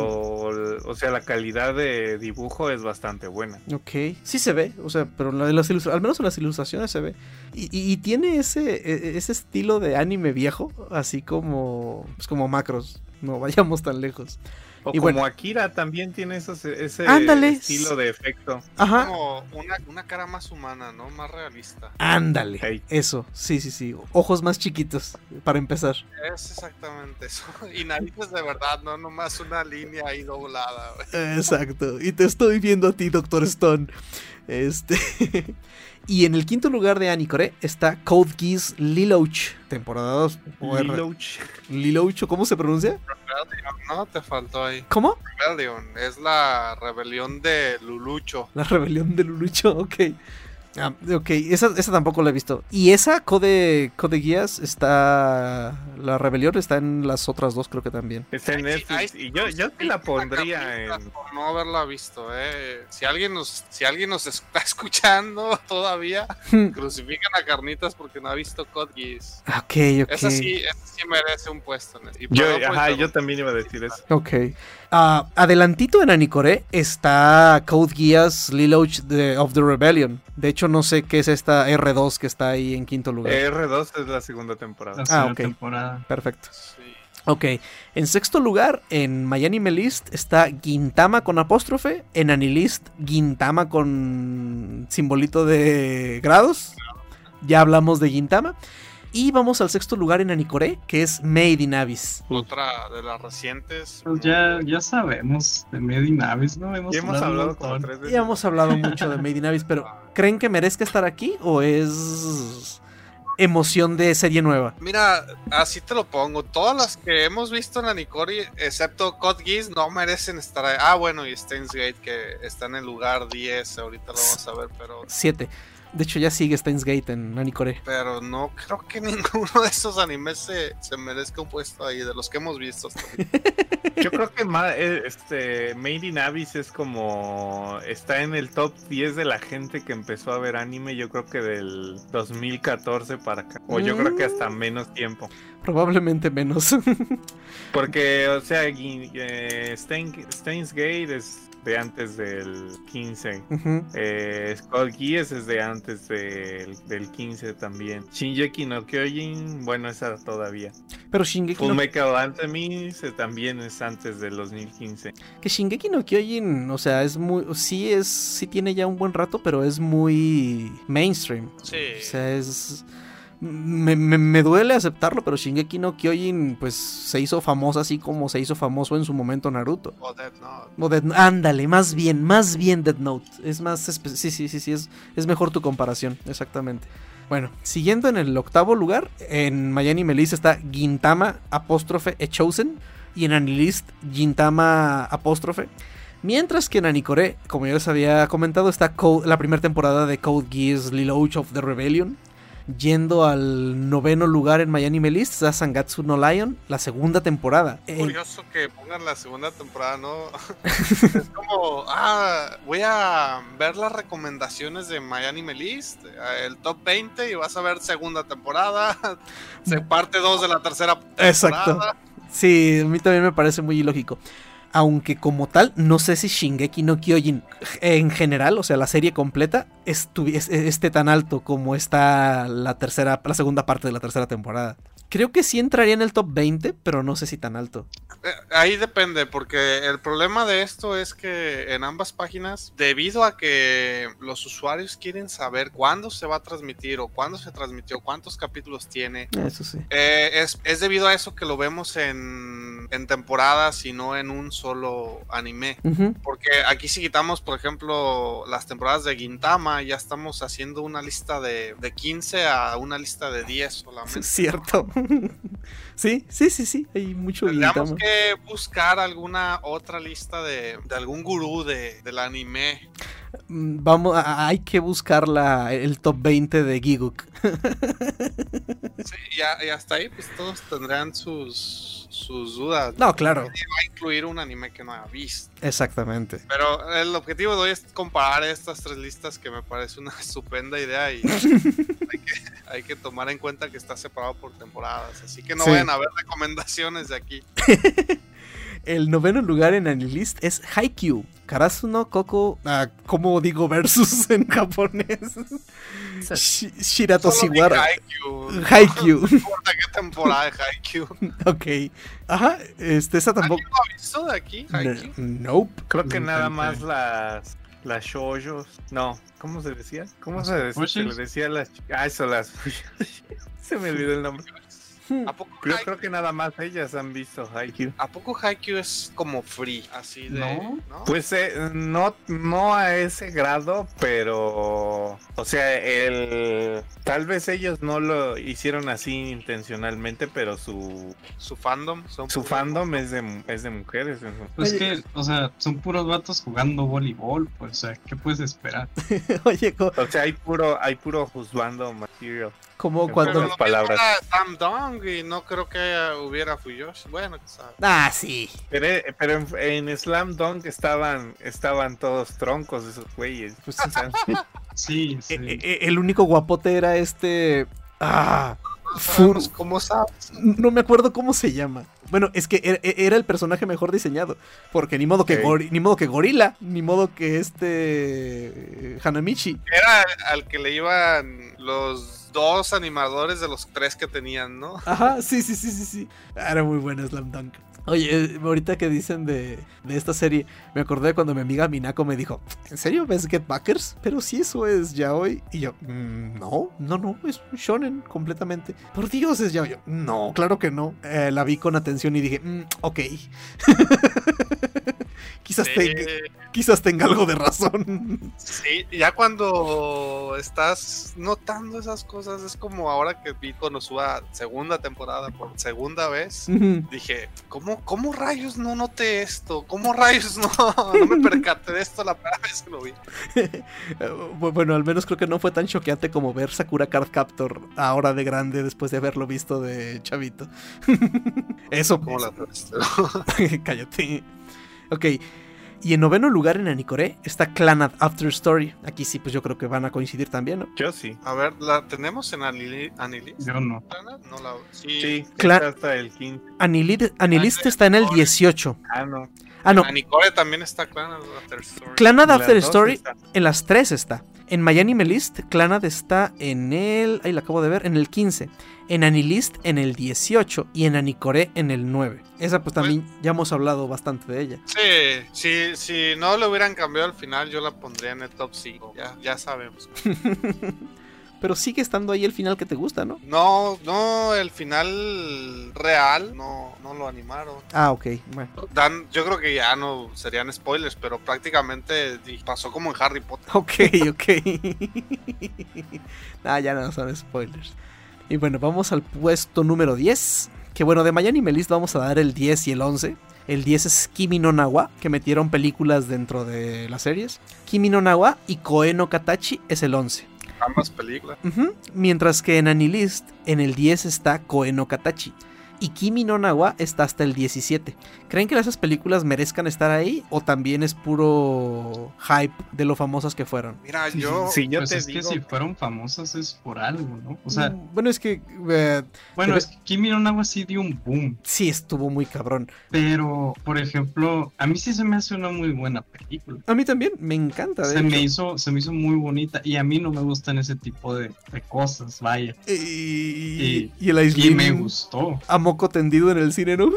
Speaker 3: o sea, la calidad de dibujo es bastante buena.
Speaker 1: Ok, sí se ve, o sea, pero la de las al menos en las ilustraciones se ve. Y, y- y tiene ese, e- ese estilo de anime viejo, así como, pues como macros. No vayamos tan lejos.
Speaker 3: O
Speaker 1: Y
Speaker 3: como
Speaker 1: bueno.
Speaker 3: Akira también tiene esos, ese
Speaker 1: Ándale.
Speaker 3: estilo de efecto.
Speaker 1: Ajá.
Speaker 2: Como una, una cara más humana, ¿no? Más realista.
Speaker 1: Ándale.
Speaker 3: Hey.
Speaker 1: Eso, sí, sí, sí. Ojos más chiquitos, para empezar.
Speaker 2: Es exactamente eso. Y narices de verdad, no nomás una línea ahí doblada.
Speaker 1: Exacto. Y te estoy viendo a ti, Doctor Stone. Este. y en el quinto lugar de Anicore está Code Geass Liloach, temporada 2. o R-
Speaker 3: Liloach.
Speaker 1: Liloach, ¿o ¿cómo se pronuncia?
Speaker 2: Rebellion, No, te faltó ahí.
Speaker 1: ¿Cómo?
Speaker 2: Rebellion. Es la rebelión de Lulucho.
Speaker 1: La rebelión de Lulucho, ok. Ah, ok, esa, esa tampoco la he visto. Y esa Code, Code Geass está. La rebelión está en las otras dos, creo que también.
Speaker 3: Está en Netflix. Y yo, yo te la pondría en.
Speaker 2: Por no haberla visto, eh. Si alguien nos, si alguien nos está escuchando todavía, crucifican a Carnitas porque no ha visto Code Geass.
Speaker 1: Ok, ok.
Speaker 2: Esa sí, esa sí merece un puesto. en- Y
Speaker 3: Yo,
Speaker 2: por
Speaker 3: ajá, yo también iba a decir eso.
Speaker 1: Ok. Ah, adelantito en Anicore está Code Geass Liloach de, of the Rebellion. De hecho, no sé qué es esta R2 que está ahí en quinto lugar.
Speaker 3: R2 es la segunda temporada.
Speaker 4: La segunda
Speaker 1: ok.
Speaker 4: temporada.
Speaker 1: Perfecto.
Speaker 2: Sí.
Speaker 1: Ok. En sexto lugar, en MyAnimeList List está Gintama con apóstrofe. En Anilist, Gintama con simbolito de grados. Ya hablamos de Gintama. Y vamos al sexto lugar en Anicore, que es Made in Abyss.
Speaker 2: Otra de las recientes.
Speaker 4: Pues ya, ya sabemos de Made in Abyss, ¿no? Hemos,
Speaker 3: Ya hemos
Speaker 4: hablado
Speaker 3: hablado tres veces.
Speaker 1: Ya hemos hablado mucho de Made in Abyss, pero ¿creen que merezca estar aquí o es emoción de serie nueva?
Speaker 2: Mira, así te lo pongo. Todas las que hemos visto en Anicori, excepto Code Geass, no merecen estar ahí. Ah, bueno, y Steins Gate, que está en el lugar 10. Ahorita lo vamos a ver, pero.
Speaker 1: 7. De hecho, ya sigue Steins Gate en Anicore.
Speaker 2: Pero no creo que ninguno de esos animes se, se merezca un puesto ahí, de los que hemos visto hasta.
Speaker 3: Yo creo que eh, este Made in Abyss es como está en el top 10 de la gente que empezó a ver anime, yo creo que del 2014 para acá. O yo creo que hasta menos tiempo.
Speaker 1: Probablemente menos.
Speaker 3: Porque, o sea, eh, Steins Gate es de antes del 15.
Speaker 1: Ujú.
Speaker 3: Eh, Scott Geass es de antes del, del 15 también. Shinjeki no Kyojin, bueno, esa todavía.
Speaker 1: Pero Shingeki
Speaker 3: Full
Speaker 1: no,
Speaker 3: eh, también es antes del 2015.
Speaker 1: que Shingeki no Kyojin, o sea, es muy sí es sí tiene ya un buen rato, pero es muy mainstream.
Speaker 2: Sí.
Speaker 1: O sea, es me, me- me duele aceptarlo, pero Shingeki no Kyojin pues se hizo famoso así como se hizo famoso en su momento Naruto.
Speaker 2: O Death Note.
Speaker 1: O Death- ándale, más bien, más bien Dead Note. Es más, espe- sí, sí, sí, sí, es, es mejor tu comparación, exactamente. Bueno, siguiendo en el octavo lugar, en Miami Melis está Gintama apóstrofe Echosen y en Anilist Gintama apóstrofe. Mientras que en Anicore, como ya les había comentado, está Code- la primera temporada de Code Geass Liloach of the Rebellion. Yendo al noveno lugar en Miami Melis está Sangatsu no Lion, la segunda temporada. En-
Speaker 2: Curioso que pongan la segunda temporada, ¿no? es como, ah, voy a ver las recomendaciones de My Anime List, eh, el top 20, y vas a ver segunda temporada, se parte 2 de la tercera temporada.
Speaker 1: Exacto. Sí, a mí también me parece muy ilógico. Aunque como tal, no sé si Shingeki no Kyojin en general, o sea, la serie completa, esté tan alto como está la tercera, la segunda parte de la tercera temporada. Creo que sí entraría en el top 20, pero no sé si tan alto.
Speaker 2: Eh, Ahí depende, porque el problema de esto es que en ambas páginas, debido a que los usuarios quieren saber cuándo se va a transmitir o cuándo se transmitió, cuántos capítulos tiene,
Speaker 1: Eso sí.
Speaker 2: Eh, es, es debido a eso que lo vemos en, en temporadas y no en un solo anime. Porque aquí si quitamos, por ejemplo, las temporadas de Gintama, ya estamos haciendo una lista de, de 15 a una lista de 10 solamente.
Speaker 1: Es cierto. sí, sí, sí, sí. Hay mucho
Speaker 2: Tendríamos que buscar alguna otra lista de, de algún gurú de, del anime.
Speaker 1: Mm, Vamos, hay que buscar la, el top 20 de Giguk.
Speaker 2: Sí, y hasta ahí, pues todos tendrán sus, sus dudas.
Speaker 1: No, claro.
Speaker 2: Va a incluir un anime que no haya visto.
Speaker 1: Exactamente.
Speaker 2: Pero el objetivo de hoy es comparar estas tres listas que me parece una estupenda idea y hay, que, hay que tomar en cuenta que está separado por temporadas. Así que no
Speaker 1: Sí.
Speaker 2: vayan a ver recomendaciones de aquí.
Speaker 1: El noveno lugar en Anilist es Haikyuu. Karasuno Koko, ah, ¿cómo digo versus en japonés? Sh Shirato Shiwara. Haikyuu.
Speaker 2: No importa qué temporada de Haikyuu.
Speaker 1: ok. Ajá, este, esa tampoco.
Speaker 2: ¿Alguien lo visto de aquí, Haikyuu?
Speaker 1: Nope.
Speaker 3: Creo que nada más las las shoyos. No, ¿cómo se decía? ¿Cómo se decía? Se le decía las Ah, eso las Se me olvidó el nombre.
Speaker 2: ¿A poco,
Speaker 3: creo que nada más ellas han visto Haikyuu.
Speaker 2: ¿A poco Haikyuu es como free? Así de.
Speaker 4: No.
Speaker 3: Pues eh, no, no a ese grado, pero. O sea, el. Tal vez ellos no lo hicieron así intencionalmente, pero su,
Speaker 2: Su fandom. Son
Speaker 3: su fandom es de, es de mujeres. en su-
Speaker 4: Pues que, o sea, son puros vatos jugando voleibol, pues, o sea, ¿qué puedes esperar?
Speaker 1: Oye,
Speaker 3: O sea, hay puro, hay puro juzgando material.
Speaker 1: Como cuando.
Speaker 2: Pero
Speaker 3: las
Speaker 2: lo
Speaker 3: palabras.
Speaker 2: Sam Dong y no creo que hubiera Fuyoshi. Bueno, sabe.
Speaker 1: Ah, sí.
Speaker 3: Pero, pero en, en Slam Dunk estaban, estaban todos troncos esos güeyes.
Speaker 1: Pues,
Speaker 4: Sí, sí.
Speaker 1: Eh, eh, el único guapote era este. Ah. Fur-
Speaker 2: ¿Cómo sabes?
Speaker 1: No me acuerdo cómo se llama. Bueno, es que era, era el personaje mejor diseñado. Porque ni modo que. Gori- ni modo que Gorila, ni modo que este. Hanamichi.
Speaker 2: Era al que le iban los dos animadores de los tres que tenían, ¿no?
Speaker 1: Ajá, sí, sí, sí, sí, sí. Era muy buena Slam Dunk. Oye, eh, ahorita que dicen de, de esta serie, me acordé cuando mi amiga Minako me dijo, ¿en serio ves Get Backers? Pero si eso es yaoi. Y yo, "Mm, no, no, no, es un shonen completamente. Por Dios, es yaoi. Yo, no, claro que no. Eh, la vi con atención y dije, "Mm, ok. quizás,
Speaker 2: Sí,
Speaker 1: tenga, quizás tenga algo de razón.
Speaker 2: sí, ya cuando estás notando esas cosas, es como ahora que vi Konosuba segunda temporada por segunda vez. Dije, ¿cómo, ¿cómo rayos no noté esto? ¿Cómo rayos no, no me percaté de esto la primera vez que lo vi?
Speaker 1: Bu- Bueno, al menos creo que no fue tan choqueante como ver Sakura Card Captor ahora de grande después de haberlo visto de chavito. Eso,
Speaker 2: ¿Cómo la traste?
Speaker 1: cállate. Ok, y en noveno lugar en Anicore está Clanad After Story. Aquí sí, pues yo creo que van a coincidir también, ¿no?
Speaker 3: yo sí.
Speaker 2: A ver, ¿la tenemos en Anili- Anilis?
Speaker 4: Yo no.
Speaker 2: No la... Sí.
Speaker 3: Sí,
Speaker 1: Cla-
Speaker 3: está hasta el 15.
Speaker 1: Anilid- Anilist está en el 18.
Speaker 3: Ah, no.
Speaker 1: Ah, no,
Speaker 2: Anicore también está Clan After Story.
Speaker 1: Clanad
Speaker 3: Las
Speaker 1: After Story en las 3 está. En Miami List, Clanad está en el. Ahí la acabo de ver, en el 15. En Anilist en el 18. Y en Anicore en el 9. Esa, pues también ya hemos hablado bastante de ella.
Speaker 2: Sí, si, si no lo hubieran cambiado al final, yo la pondría en el top 5. Ya, ya sabemos.
Speaker 1: Pero sigue estando ahí el final que te gusta, ¿no?
Speaker 2: No, no, el final real no, no lo animaron.
Speaker 1: Ah, ok. Bueno.
Speaker 2: Dan, yo creo que ya no serían spoilers, pero prácticamente pasó como en Harry Potter.
Speaker 1: Ok, ok. ah, ya no son spoilers. Y bueno, vamos al puesto número 10. Que bueno, de Miami Melis vamos a dar el 10 y el 11. El 10 es Kimi no Nawa, que metieron películas dentro de las series. Kimi no Nawa y Koe no Katachi es el 11.
Speaker 2: Ambas películas.
Speaker 1: Ujú, Mientras que en Anilist, en el 10 está Koe no Katachi. Y Kimi no Nawa está hasta el 17. ¿Creen que esas películas merezcan estar ahí? ¿O también es puro hype de lo famosas que fueron?
Speaker 2: Mira,
Speaker 4: Sí,
Speaker 2: yo.
Speaker 3: Sí, yo
Speaker 4: pues
Speaker 3: te
Speaker 4: es
Speaker 3: digo.
Speaker 4: que si fueron famosas es por algo, ¿no? O sea,
Speaker 1: Mm, bueno, es que eh,
Speaker 4: bueno,
Speaker 1: pero-
Speaker 4: es que Kimi no Nawa sí dio un boom,
Speaker 1: sí estuvo muy cabrón.
Speaker 4: pero, por ejemplo, a mí sí se me hace una muy buena película.
Speaker 1: A mí también, me encanta. De
Speaker 4: Se me, hizo, se me hizo muy bonita y a mí no me gustan ese tipo de, de cosas, vaya.
Speaker 1: Y,
Speaker 4: Y-
Speaker 1: y el Ice
Speaker 4: Y me gustó.
Speaker 1: a moco tendido en el cine, ¿no?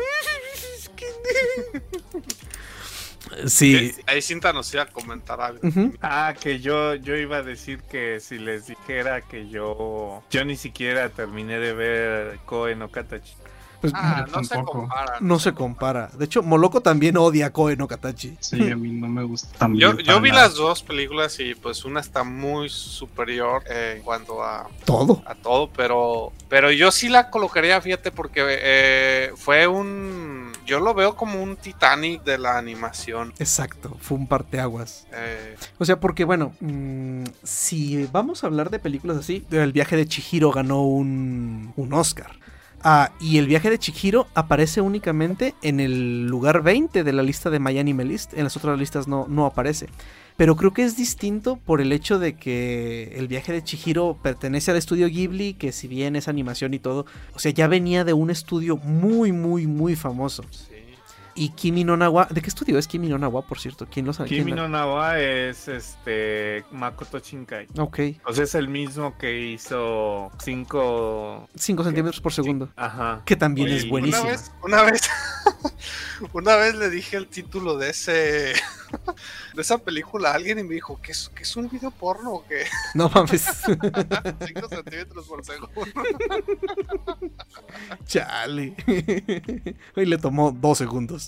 Speaker 1: Sí.
Speaker 2: eh, Ahí Cinta nos iba a comentar algo.
Speaker 3: Ah, que yo, yo iba a decir que si les dijera que yo, yo ni siquiera terminé de ver Koe no Katachi.
Speaker 1: Pues
Speaker 2: Ah, no se
Speaker 4: tampoco.
Speaker 2: compara.
Speaker 1: no se compara. De hecho, Moloko también odia a Koe no Katachi.
Speaker 4: Sí, a mí no me gusta también.
Speaker 2: Yo, vi
Speaker 4: nada.
Speaker 2: las dos películas y pues una está muy superior eh, en cuanto a,
Speaker 1: Todo.
Speaker 2: a todo, pero pero yo sí la colocaría, fíjate, porque eh, fue un... Yo lo veo como un Titanic de la animación.
Speaker 1: Exacto, fue un parteaguas.
Speaker 2: Eh,
Speaker 1: O sea, porque bueno, mm, si vamos a hablar de películas así, el viaje de Chihiro ganó un, un Oscar. Ah, y el viaje de Chihiro aparece únicamente en el lugar 20 de la lista de My Anime List. En las otras listas no, no aparece. Pero creo que es distinto por el hecho de que el viaje de Chihiro pertenece al estudio Ghibli, que si bien es animación y todo, o sea, ya venía de un estudio muy, muy, muy famoso. Y Kimi no Nawa, ¿de qué estudio es Kimi no Nawa, por cierto? ¿Quién lo sabe?
Speaker 3: Kimi no Nawa es este Makoto Shinkai.
Speaker 1: Ok.
Speaker 3: O sea, es el mismo que hizo 5
Speaker 1: 5 centímetros por segundo.
Speaker 3: Ajá.
Speaker 1: Que también
Speaker 2: Oye,
Speaker 1: es buenísimo.
Speaker 2: Una vez, una vez, una vez le dije el título de ese de esa película a alguien y me dijo que es, que es un video porno o qué.
Speaker 1: No mames.
Speaker 2: 5 centímetros por segundo.
Speaker 1: Chale. Hoy le tomó dos segundos.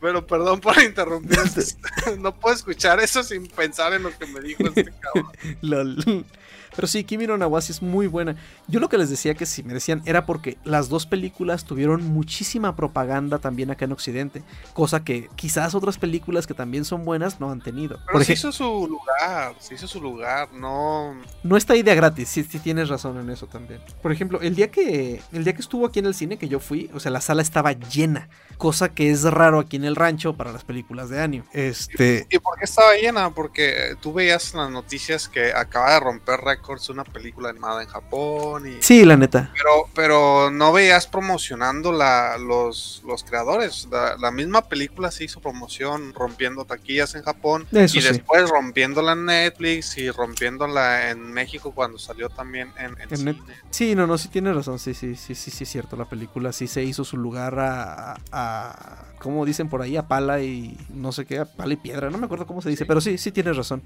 Speaker 2: Pero perdón por interrumpir. No puedo escuchar eso sin pensar en lo que me dijo este cabrón.
Speaker 1: Lol. Pero sí, Kimi no Nawasi es muy buena. Yo lo que les decía que si me decían era porque las dos películas tuvieron muchísima propaganda también acá en Occidente. Cosa que quizás otras películas que también son buenas no han tenido.
Speaker 2: Pero
Speaker 1: Por
Speaker 2: se hizo su lugar, se hizo su lugar, no...
Speaker 1: No está idea gratis, sí, sí tienes razón en eso también. Por ejemplo, el día que el día que estuvo aquí en el cine que yo fui, o sea, la sala estaba llena, cosa que es raro aquí en el rancho para las películas de anime. Este,
Speaker 2: ¿Y por qué estaba llena? Porque tú veías en las noticias que acaba de romper récords una película animada en Japón y...
Speaker 1: sí, la neta.
Speaker 2: Pero, pero no veías promocionando la, los, los creadores. La, la misma película se hizo promoción rompiendo taquillas en Japón
Speaker 1: Eso
Speaker 2: y
Speaker 1: sí.
Speaker 2: después rompiéndola en Netflix y rompiéndola en México cuando salió también en, en
Speaker 1: En
Speaker 2: cine.
Speaker 1: Sí, no, no, sí tienes razón, sí, sí, sí, sí, sí, es cierto, la película sí se hizo su lugar a, a, ¿cómo dicen por ahí? A pala y no sé qué, a pala y piedra, no me acuerdo cómo se dice, pero sí, sí tienes razón.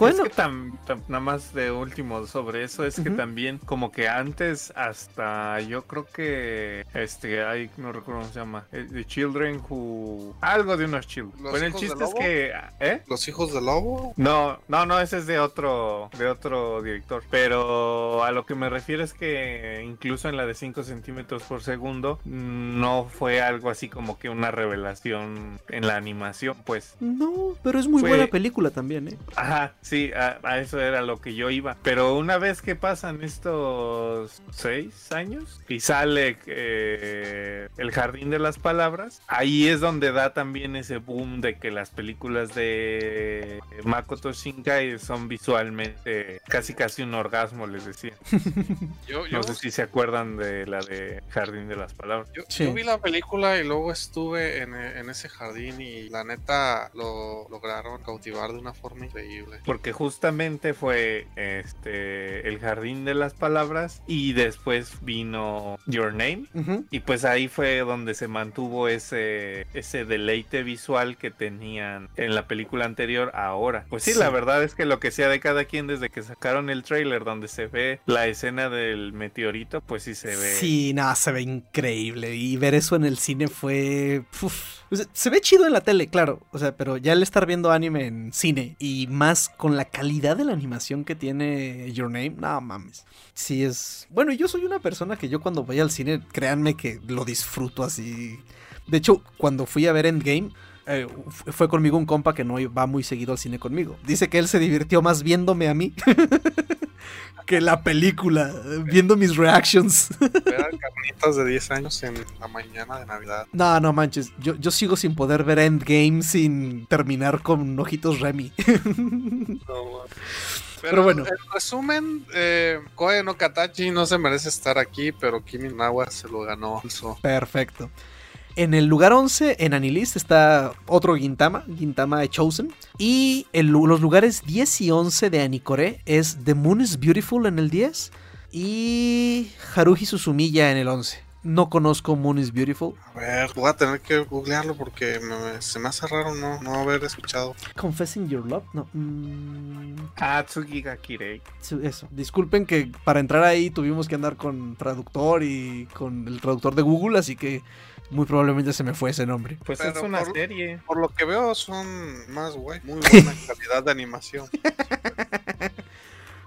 Speaker 1: Bueno,
Speaker 3: Es que tam- tam- nada más de último sobre eso, es que también como que antes hasta yo creo que este hay no recuerdo cómo se llama, eh, The Children Who algo de unos children.
Speaker 2: ¿Los
Speaker 3: Bueno, el chiste es
Speaker 2: lobo?
Speaker 3: que ¿eh?
Speaker 2: Los hijos del lobo.
Speaker 3: No, no, no, ese es de otro, de otro director. Pero a lo que me refiero es que incluso en la de 5 centímetros por segundo no fue algo así como que una revelación en la animación, pues.
Speaker 1: no, pero es muy
Speaker 3: Fue-
Speaker 1: buena película también, ¿eh?
Speaker 3: Ajá, sí, a, a eso era lo que yo iba. Pero una vez que pasan estos seis años y sale eh, El Jardín de las Palabras, ahí es donde da también ese boom de que las películas de Makoto Shinkai son visualmente casi casi un orgasmo, les decía.
Speaker 2: Yo, yo,
Speaker 3: No sé si se acuerdan de la de Jardín de las Palabras.
Speaker 2: yo-
Speaker 1: Sí.
Speaker 2: yo vi la película y luego estuve en, en ese jardín y la neta lo lograron cautivar de una forma increíble.
Speaker 3: Porque justamente fue este el jardín de las palabras y después vino Your Name.
Speaker 1: Ujú.
Speaker 3: Y pues ahí fue donde se mantuvo ese, ese deleite visual que tenían en la película anterior ahora. Pues sí,
Speaker 1: Sí.
Speaker 3: la verdad es que lo que sea de cada quien desde que sacaron el trailer donde se ve la escena del meteorito, pues sí se ve.
Speaker 1: Sí, nada, se ve increíble. Y ver eso en el cine fue. uf. Se ve chido en la tele, claro. O sea, pero ya el estar viendo anime en cine y más con la calidad de la animación que tiene Your Name, no mames. Sí, es. Bueno, yo soy una persona que yo cuando voy al cine, créanme que lo disfruto así. De hecho, cuando fui a ver Endgame. Eh, fu- fue conmigo un compa que no va muy seguido al cine conmigo. Dice que él se divirtió más viéndome a mí que la película, viendo mis reactions.
Speaker 2: Carnitas de 10 años en la mañana de Navidad.
Speaker 1: No, no manches. Yo, yo sigo sin poder ver Endgame sin terminar con ojitos Remy.
Speaker 2: Pero,
Speaker 1: Pero bueno.
Speaker 2: En resumen, eh, Koe no Katachi no se merece estar aquí, pero Kimi Nawa se lo ganó.
Speaker 1: Perfecto. En el lugar 11, en Anilist, está otro Gintama, Gintama Chosen. Y en lu- los lugares 10 y 11 de Anikore es The Moon is Beautiful en el 10 y Haruhi Suzumiya en el 11. No conozco Moon is Beautiful.
Speaker 2: a ver, voy a tener que googlearlo porque me- se me hace raro no, no haber escuchado.
Speaker 1: Confessing Your Love. No. mm,
Speaker 3: Atsugi ga Kirei.
Speaker 1: Eso, disculpen que para entrar ahí tuvimos que andar con traductor y con el traductor de Google, así que muy probablemente se me fue ese nombre.
Speaker 3: Pues
Speaker 2: Pero
Speaker 3: es una
Speaker 2: por-
Speaker 3: serie.
Speaker 2: Por lo que veo son más guay, muy buena calidad de animación.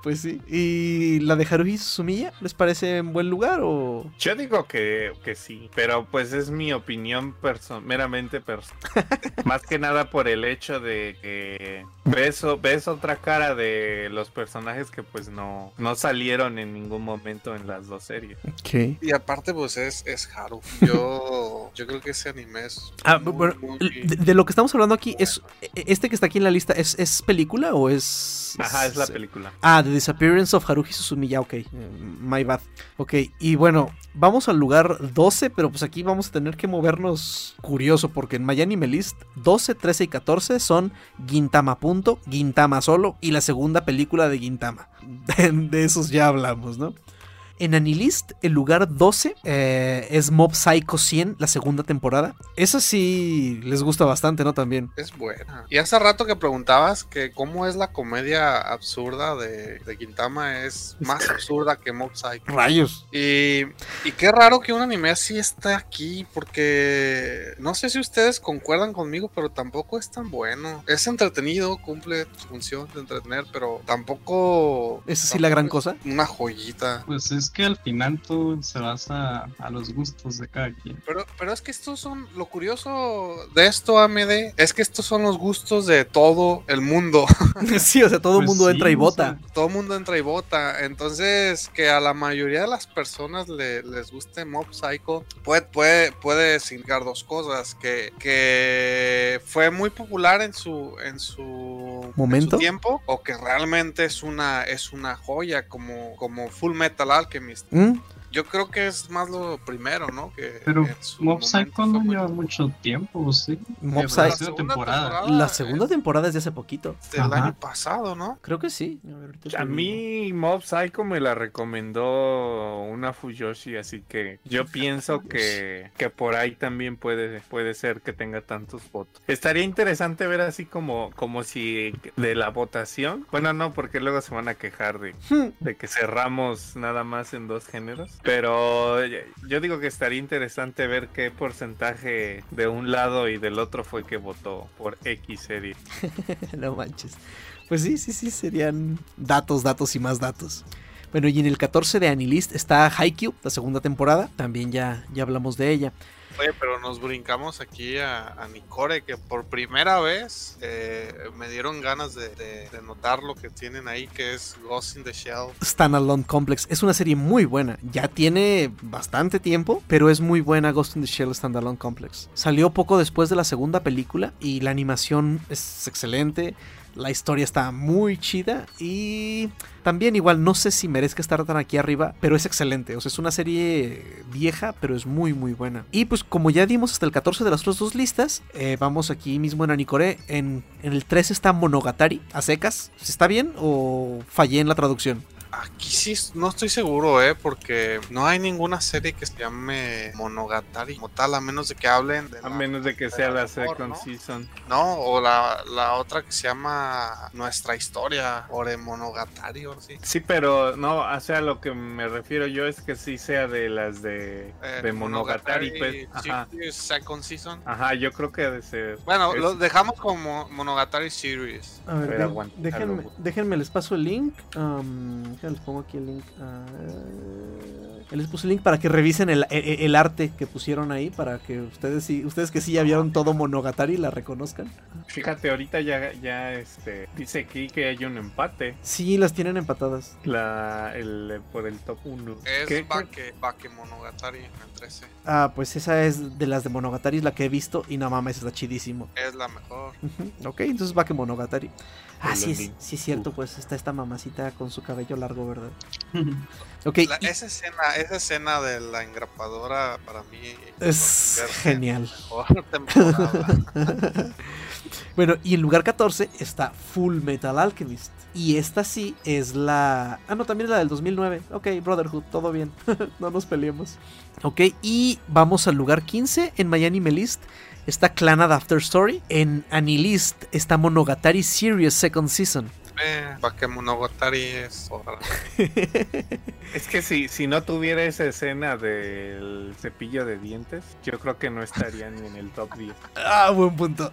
Speaker 1: Pues sí. ¿Y la de Haruhi Suzumiya les parece en buen lugar o...?
Speaker 3: Yo digo que, que sí, pero pues es mi opinión perso meramente personal. Más que nada por el hecho de que ves, ves otra cara de los personajes que pues no, no salieron en ningún momento en las dos series.
Speaker 1: Ok.
Speaker 2: Y aparte, pues es, es Haru. Yo, Yo creo que ese anime es.
Speaker 1: Ah, bueno, de, lo que estamos hablando aquí, es e, ¿este que está aquí en la lista es, es película o es.?
Speaker 3: Ajá, es la película.
Speaker 1: Ah, The Disappearance of Haruhi Suzumiya, ok. My bad. Ok, y bueno, vamos al lugar 12, pero pues aquí vamos a tener que movernos curioso, porque en My Anime List 12, 13 y 14 son Gintama punto, Gintama solo y la segunda película de Gintama. de esos ya hablamos, ¿no? En Anilist, el lugar 12 eh, es Mob Psycho 100, la segunda temporada. Esa sí les gusta bastante, ¿no? También.
Speaker 2: Es buena. Y hace rato que preguntabas que cómo es la comedia absurda de, de Quintama, es más absurda que Mob Psycho.
Speaker 1: Rayos.
Speaker 2: Y, y qué raro que un anime así esté aquí, porque no sé si ustedes concuerdan conmigo, pero tampoco es tan bueno. Es entretenido, cumple su función de entretener, pero tampoco...
Speaker 1: ¿Es así la gran cosa?
Speaker 2: Una joyita.
Speaker 4: Pues es que al final todo se basa a los gustos de cada quien.
Speaker 2: Pero, pero es que estos son, lo curioso de esto, AMD, es que estos son los gustos de todo el mundo.
Speaker 1: sí, o sea, todo el pues mundo entra y vota.
Speaker 2: todo el mundo entra y vota. Entonces, que a la mayoría de las personas les guste Mob Psycho, puede, puede, puede significar dos cosas. Que, que fue muy popular en su, en su,
Speaker 1: ¿Momento?
Speaker 2: tiempo, o que realmente es una, es una joya como, como Full Metal Alchemist
Speaker 1: ¿Mm?
Speaker 2: Yo creo que es más lo primero, ¿no? Que
Speaker 4: Pero Mob Psycho no lleva mucho tiempo, ¿sí?
Speaker 1: Mob Psycho. La segunda temporada. La segunda temporada es de hace poquito.
Speaker 2: Del año pasado, ¿no?
Speaker 1: Creo que sí.
Speaker 3: A, mí Mob Psycho me la recomendó una Fuyoshi, así que yo pienso que, que por ahí también puede, puede ser que tenga tantos votos. Estaría interesante ver así como, como si de la votación. Bueno, no, porque luego se van a quejar de, hmm. de que cerramos nada más en dos géneros. Pero yo digo que estaría interesante ver qué porcentaje de un lado y del otro fue que votó por X serie.
Speaker 1: no manches. Pues sí, sí, sí, serían datos, datos y más datos. Bueno, y en el 14 de Anilist está Haikyuu, la segunda temporada. También ya, ya hablamos de ella.
Speaker 2: Oye, pero nos brincamos aquí a, a que por primera vez eh, me dieron ganas de, notar lo que tienen ahí, que es Ghost in the Shell.
Speaker 1: Standalone Complex. Es una serie muy buena. Ya tiene bastante tiempo, pero es muy buena Ghost in the Shell Standalone Complex. Salió poco después de la segunda película y la animación es excelente. La historia está muy chida y también igual no sé si merezca estar tan aquí arriba, pero es excelente. O sea, es una serie vieja, pero es muy muy buena. Y pues como ya dimos hasta el 14 de las otras dos listas, eh, vamos aquí mismo en Anicore. En, en el 3 está Monogatari, a secas. ¿Está bien o fallé en la traducción?
Speaker 2: Aquí sí, no estoy seguro, ¿eh? Porque no hay ninguna serie que se llame Monogatari como tal, a menos de que hablen de...
Speaker 3: A menos de que sea la second season.
Speaker 2: No, o la, la, otra que se llama Nuestra Historia, o de Monogatari, o así.
Speaker 3: Sí, pero no, o sea, lo que me refiero yo es que sí sea de las de, eh, de Monogatari. pues,
Speaker 2: ajá. second season.
Speaker 3: Ajá, yo creo que debe ser...
Speaker 2: Bueno, lo dejamos como Monogatari Series.
Speaker 1: A ver, déjenme, déjenme, les paso el link. Um, les pongo aquí el link. Ah, les puse el link para que revisen el, el, arte que pusieron ahí, para que ustedes ustedes que sí ya vieron todo Monogatari la reconozcan.
Speaker 3: Fíjate, ahorita ya, ya este, dice aquí que hay un empate.
Speaker 1: Sí, las tienen empatadas.
Speaker 3: La, el, por el top 1.
Speaker 2: Es Bake, Monogatari en el 13.
Speaker 1: Ah, pues esa es de las de Monogatari, la que he visto, y no mames, está chidísimo.
Speaker 2: Es la mejor.
Speaker 1: Ok, entonces Bake Monogatari. Ah, sí, es, sí, es cierto, pues está esta mamacita con su cabello largo, ¿verdad?
Speaker 2: okay. esa, escena, esa escena de la engrapadora para mí
Speaker 1: es genial. bueno, y en lugar 14 está Full Metal Alchemist. Y esta sí es la... Ah, no, también es la del 2009. Ok, Brotherhood, todo bien. no nos peleemos. Ok, y vamos al lugar 15 en Miami Melist está Clanad After Story. En Anilist está Monogatari Series Second Season.
Speaker 2: Eh, que Monogatari es
Speaker 3: Es que si, si no tuviera esa escena del cepillo de dientes, yo creo que no estaría ni en el top 10.
Speaker 1: Ah, buen punto.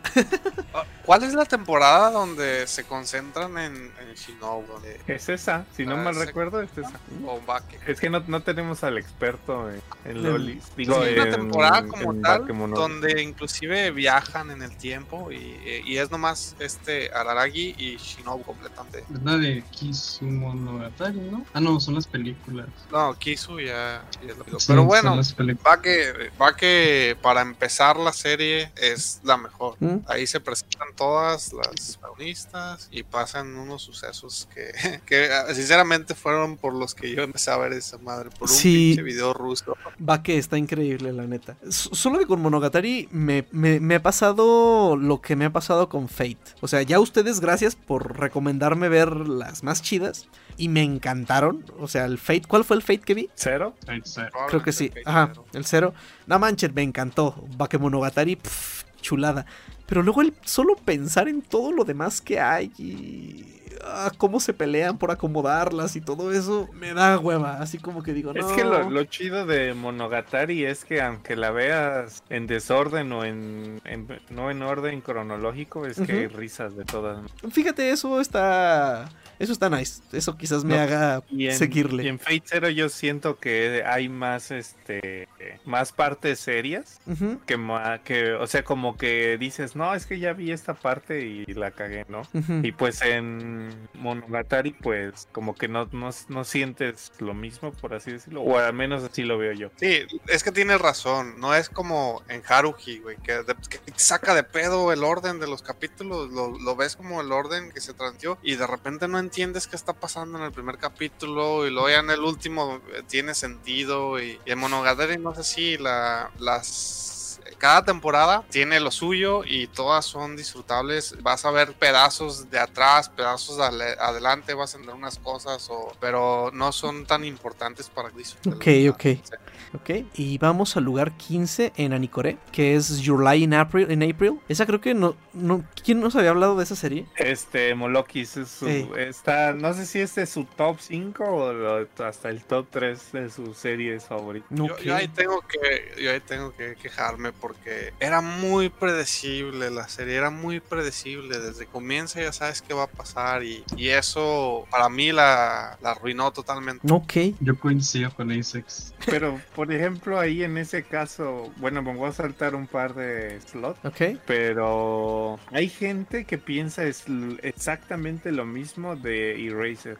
Speaker 2: ¿Cuál es la temporada donde se concentran en, en Shinobu?
Speaker 3: Es esa, si no
Speaker 2: Ah,
Speaker 3: mal
Speaker 2: ese-
Speaker 3: recuerdo, es esa.
Speaker 2: O.
Speaker 3: Es que no, no tenemos al experto en, en Lolis.
Speaker 2: Sí,
Speaker 3: Digo,
Speaker 2: una
Speaker 3: en-
Speaker 2: temporada como
Speaker 3: en
Speaker 2: tal, donde inclusive viajan en el tiempo y, y es nomás este Araragi y Shinobu
Speaker 4: Es la de Kisumonogatari, ¿no? Ah, no, son las películas.
Speaker 2: No, Kisu ya, ya es lo digo.
Speaker 4: Sí,
Speaker 2: Pero bueno, va que, va que para empezar la serie es la mejor.
Speaker 1: ¿Mm?
Speaker 2: Ahí se presentan todas las protagonistas y pasan unos sucesos que, que ah, sinceramente fueron por los que yo empecé a ver esa madre, por un
Speaker 1: Sí.
Speaker 2: pinche video ruso.
Speaker 1: Va que está increíble, la neta. Solo que con Monogatari me, me- me ha pasado lo que me ha pasado con Fate. O sea, ya ustedes, gracias por recomendarme ver las más chidas. Y me encantaron. O sea, el Fate. ¿Cuál fue el Fate que vi?
Speaker 3: ¿Cero?
Speaker 4: Side.
Speaker 1: Creo que sí. Ajá, el cero. No manches, me encantó. Bakemonogatari, pff, chulada. Pero luego el solo pensar en todo lo demás que hay y ah, cómo se pelean por acomodarlas y todo eso, me da hueva. Así como que digo, no.
Speaker 3: Es que lo, lo chido de Monogatari es que aunque la veas en desorden o en, en- no en orden cronológico, es que hay risas de todas.
Speaker 1: Fíjate, eso está. Eso está nice. Eso quizás me
Speaker 3: No,
Speaker 1: haga
Speaker 3: Y en,
Speaker 1: seguirle.
Speaker 3: y en Fate Zero yo siento que hay más este más partes serias
Speaker 1: Ujú,
Speaker 3: que, ma- que o sea como que dices no es que ya vi esta parte y la cagué no
Speaker 1: ujú.
Speaker 3: y pues en Monogatari pues como que no, no, no sientes lo mismo por así decirlo o al menos así lo veo yo
Speaker 2: Sí, es que tienes razón. No es como en Haruhi, güey, que, de- que te saca de pedo el orden de los capítulos. Lo, lo ves como el orden que se transmitió y de repente no entiendes qué está pasando en el primer capítulo y luego ya en el último eh, tiene sentido. Y, y en Monogatari no sé si la, las. Cada temporada tiene lo suyo y todas son disfrutables. Vas a ver pedazos de atrás, pedazos de adelante, vas a entender unas cosas, o, pero no son tan importantes para disfrutar.
Speaker 1: Ok, ok. Ok, y vamos al lugar 15 en Anicore, que es Your Lie in April. En April. Esa creo que no, no. ¿Quién nos había hablado de esa serie?
Speaker 3: este Molokis es su-
Speaker 1: Ey.
Speaker 3: está no sé si este es su top 5 o lo- hasta el top 3 de sus series favoritas
Speaker 2: Yo,
Speaker 1: Ok.
Speaker 2: yo ahí tengo que yo ahí tengo que quejarme porque era muy predecible la serie era muy predecible desde que comienza ya sabes qué va a pasar y, y eso para mí la, la arruinó totalmente
Speaker 1: Ok.
Speaker 4: Yo coincido con Asex.
Speaker 3: Pero, por ejemplo, ahí en ese caso, bueno, me voy a saltar un par de slots,
Speaker 1: Ok.
Speaker 3: pero hay gente que piensa es exactamente lo mismo de Eraser.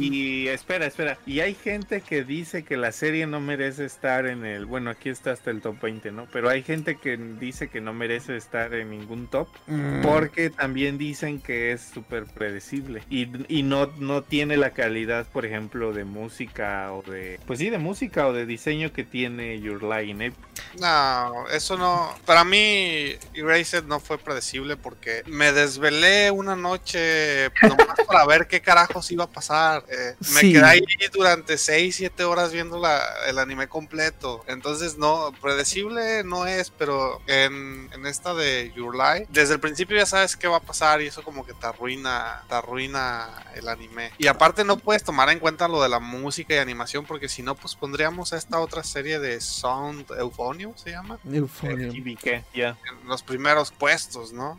Speaker 3: Y, espera, espera. Y hay gente que dice que la serie no merece estar en el. Bueno, aquí está hasta el top 20, ¿no? Pero hay gente que dice que no merece estar en ningún top.
Speaker 1: mm,
Speaker 3: Porque también dicen que es súper predecible y, y no, no tiene la calidad, por ejemplo, de música o de... Pues sí, de música o de diseño que tiene Your Line. ¿eh?
Speaker 2: no eso no para mí Erased no fue predecible porque me desvelé una noche nomás para ver qué carajos iba a pasar Eh, me
Speaker 1: Sí.
Speaker 2: quedé ahí durante 6, 7 horas viendo la, el anime completo. Entonces, no, predecible no es, pero en, en esta de Your Lie, desde el principio ya sabes qué va a pasar y eso como que te arruina, te arruina el anime. Y aparte no puedes tomar en cuenta lo de la música y animación porque si no, pues pondríamos esta otra serie de Sound Euphonium, se llama,
Speaker 1: Euphonium.
Speaker 3: Y vi que, ya.
Speaker 2: en los primeros puestos, ¿no?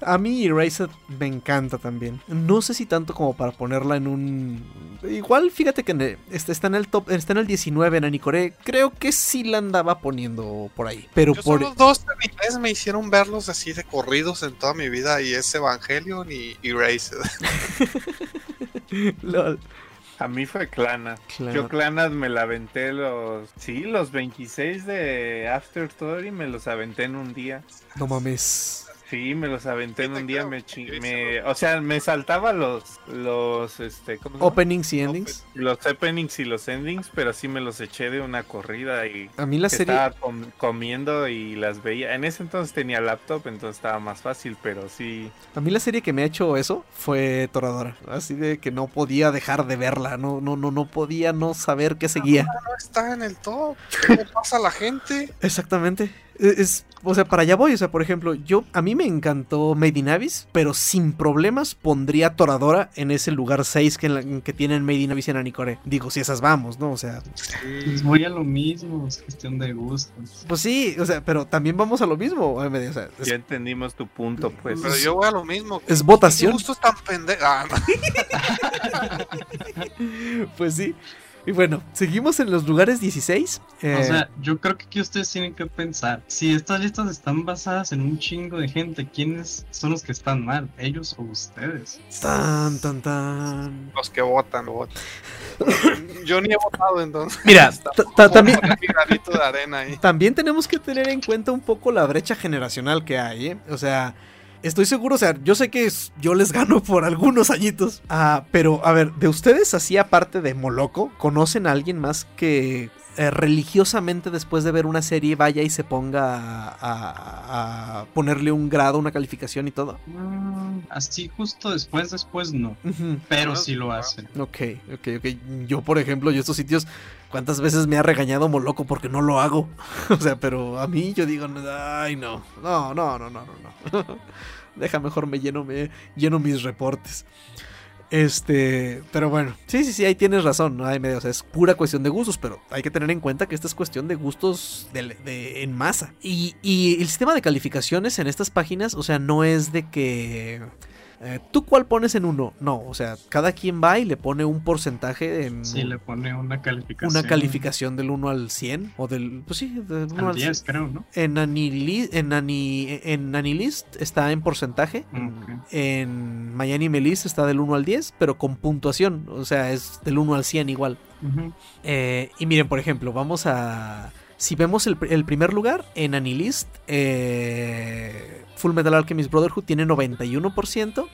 Speaker 1: A mí Erased me encanta también. No sé si tanto como para ponerla en un... Igual fíjate que en el- este está en el top, está en el 19 en Anicore. Creo que sí la andaba poniendo por ahí. Pero
Speaker 2: Yo
Speaker 1: por...
Speaker 2: solo dos animes me hicieron verlos así de corridos en toda mi vida y es Evangelion y Erased.
Speaker 1: Lol.
Speaker 3: A mí fue Clana.
Speaker 1: Claro.
Speaker 3: Yo Clanas me la aventé los... Sí, los 26 de After Story me los aventé en un día.
Speaker 1: No mames.
Speaker 3: Sí, me los aventé en un día, me, me- o sea, me saltaba los, los, este, ¿cómo se llama?
Speaker 1: Openings y endings.
Speaker 3: Los openings y los endings, pero sí me los eché de una corrida y
Speaker 1: A mí la serie...
Speaker 3: estaba com- comiendo y las veía. En ese entonces tenía laptop, entonces estaba más fácil, pero sí.
Speaker 1: A mí la serie que me ha hecho eso fue Toradora. Así de que no podía dejar de verla. No, no, no, no podía no saber qué seguía.
Speaker 2: no está en el top. ¿Qué le pasa a la gente?
Speaker 1: Exactamente. E, es, o sea, para allá voy. O sea, por ejemplo, yo a mí me encantó Made in Abyss, pero sin problemas pondría Toradora en ese lugar 6 que, que tienen Made in Abyss en Anicore. Digo, si esas vamos, ¿no? O sea.
Speaker 4: Pues voy a lo mismo, es cuestión de gustos.
Speaker 1: Pues sí, o sea, pero también vamos a lo mismo. O sea,
Speaker 3: es, ya entendimos tu punto, pues.
Speaker 2: Pero yo voy a lo mismo.
Speaker 1: Es votación.
Speaker 2: Gustos tan pendejos. Ah,
Speaker 1: pues sí. Y bueno, seguimos en los lugares 16.
Speaker 4: Eh, o sea, yo creo que aquí ustedes tienen que pensar, si estas listas están basadas en un chingo de gente, ¿quiénes son los que están mal? ¿Ellos o ustedes?
Speaker 1: Tan, tan, tan.
Speaker 2: Los que votan, votan. yo ni he votado entonces.
Speaker 1: Mira, también,
Speaker 2: de arena ahí.
Speaker 1: también tenemos que tener en cuenta un poco la brecha generacional que hay, ¿eh? O sea estoy seguro, o sea, yo sé que yo les gano por algunos añitos. Ah, pero a ver, de ustedes así aparte de Moloco, ¿conocen a alguien más que eh, religiosamente después de ver una serie vaya y se ponga a, ponerle un grado, una calificación y todo?
Speaker 4: Mm, así justo después, después no. Pero sí lo hacen.
Speaker 1: Ok, ok, ok. Yo, por ejemplo, yo estos sitios, ¿cuántas veces me ha regañado Moloco porque no lo hago? o sea, pero a mí yo digo, ay, no, no, no, no, no, no. Deja mejor me lleno, me lleno mis reportes. Este, pero bueno, sí, sí, sí, ahí tienes razón, ¿no? Hay medio, o sea, es pura cuestión de gustos, pero hay que tener en cuenta que esta es cuestión de gustos en masa. Y, y el sistema de calificaciones en estas páginas, o sea, no es de que eh, ¿Tú cuál pones en uno? No, o sea, cada quien va y le pone un porcentaje en...
Speaker 4: Sí, le pone una calificación.
Speaker 1: Una calificación del 1 al 100, o del... Pues sí, del
Speaker 4: 1 al 10, creo, ¿no?
Speaker 1: En, Anilist, en, en Anilist está en porcentaje. En Miami Melis está del 1 al 10, pero con puntuación, o sea, es del 1 al 100 igual. Eh, y miren, por ejemplo, vamos a... Si vemos el, primer lugar en Anilist, eh, Full Metal Alchemist Brotherhood tiene 91%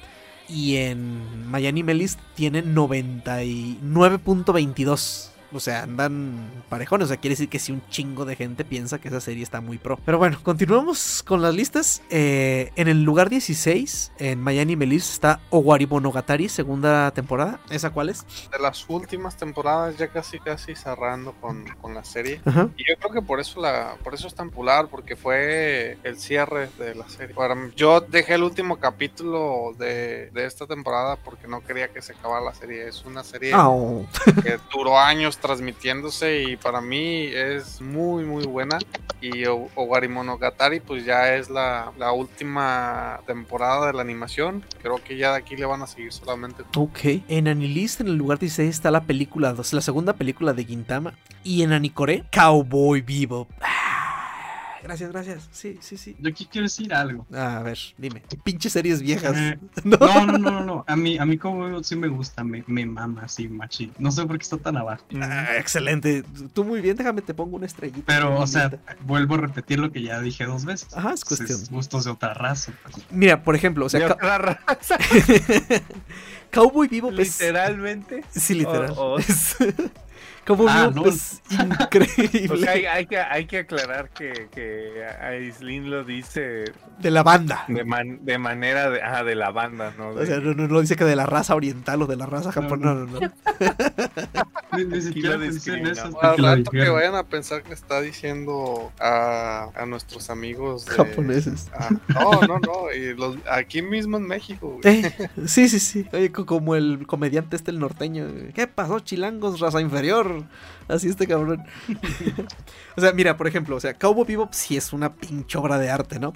Speaker 1: y en Miami Melis tiene 99.22. O sea, andan parejones. O sea, quiere decir que si un chingo de gente piensa que esa serie está muy pro. Pero bueno, continuamos con las listas. Eh, en el lugar 16, en Miami Melis, está Owari Monogatari, segunda temporada. ¿Esa cuál es?
Speaker 2: De las últimas temporadas, ya casi casi cerrando con, la serie. Y yo creo que por eso la por eso es tan popular, porque fue el cierre de la serie. yo dejé el último capítulo de, esta temporada porque no quería que se acabara la serie. Es una serie
Speaker 1: ah.
Speaker 2: que duró años transmitiéndose y para mí es muy muy buena. Y Owari Monogatari pues ya es la, última temporada de la animación. Creo que ya de aquí le van a seguir solamente
Speaker 1: ok. En Anilist en el lugar 16 está la película la segunda película de Gintama. Y en Anicore Cowboy Vivo Gracias, gracias. Sí, sí, sí.
Speaker 4: Yo aquí quiero decir algo.
Speaker 1: a ver, dime. Pinches series viejas.
Speaker 4: Eh, ¿No? ¿No? no, no, no, A mí, a mí como sí me gusta, me, me mama así, machi. No sé por qué está tan abajo.
Speaker 1: Ah, excelente. Tú muy bien, déjame te pongo una estrellita.
Speaker 4: Pero, o sea, vuelvo a repetir lo que ya dije dos veces.
Speaker 1: Ajá, es cuestión.
Speaker 4: gustos de otra raza.
Speaker 1: Mira, por ejemplo, o sea,
Speaker 3: de otra raza.
Speaker 1: Cowboy Vivo,
Speaker 3: pues, literalmente.
Speaker 1: Sí, literal. Como ah, pues, increíble.
Speaker 3: O sea, hay, que, hay que aclarar que, que Aislin lo dice.
Speaker 1: De la banda.
Speaker 3: De, de manera de, ah, de la banda, ¿no?
Speaker 1: O sea, no, no, no, dice que de la raza oriental o de la raza japonesa. No, no, no.
Speaker 2: Ni, siquiera pensé en eso. que vayan a pensar que está diciendo a, a nuestros amigos
Speaker 1: japoneses.
Speaker 2: no, no, no. Y los, aquí mismo en México.
Speaker 1: Eh, sí, sí, sí. Oye, como el comediante este, el norteño. ¿Qué pasó, chilangos, raza inferior? Así este cabrón. o sea, mira, por ejemplo, o sea, Cowboy Bebop sí es una pinche obra de arte, ¿no?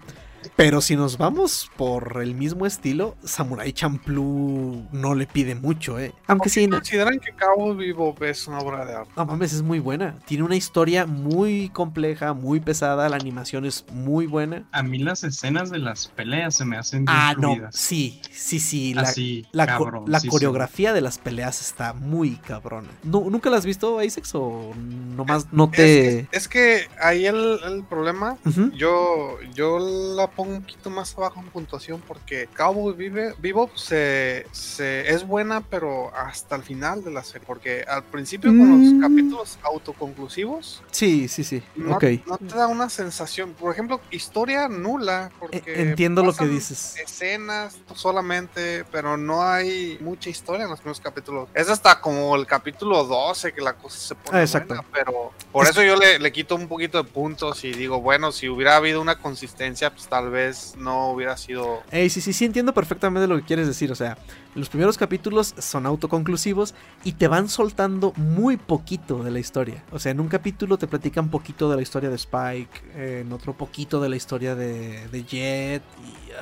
Speaker 1: Pero si nos vamos por el mismo estilo, Samurai Champloo no le pide mucho, ¿eh? Aunque sí.
Speaker 2: ¿Consideran que Cabo Vivo es una obra de arte?
Speaker 1: No mames, es muy buena. Tiene una historia muy compleja, muy pesada. La animación es muy buena.
Speaker 4: A mí las escenas de las peleas se me hacen
Speaker 1: Ah, no. Sí, sí, sí. La, la, coreografía de las peleas está muy cabrona. ¿Nunca la has visto, Isaac? ¿O nomás no te.?
Speaker 2: Es que, ahí el, problema. Yo, yo la pongo un poquito más abajo en puntuación porque Cowboy Vive, Vivo se, se, es buena, pero hasta el final de la serie. Porque al principio con los
Speaker 1: Mm.
Speaker 2: capítulos autoconclusivos,
Speaker 1: Sí, sí, sí.
Speaker 2: no,
Speaker 1: ok.
Speaker 2: no te da una sensación. Por ejemplo, historia nula. Porque
Speaker 1: E- Entiendo lo que dices.
Speaker 2: Escenas solamente, pero no hay mucha historia en los primeros capítulos. Es hasta como el capítulo 12 que la cosa se pone
Speaker 1: Ah, exacto.
Speaker 2: buena, pero por
Speaker 1: Es-
Speaker 2: eso yo le, le quito un poquito de puntos y digo, bueno, si hubiera habido una consistencia, pues tal vez no hubiera sido...
Speaker 1: Ey, sí, sí, sí, entiendo perfectamente lo que quieres decir. O sea, los primeros capítulos son autoconclusivos y te van soltando muy poquito de la historia. O sea, en un capítulo te platican poquito de la historia de Spike, en otro poquito de la historia de, Jet. Y,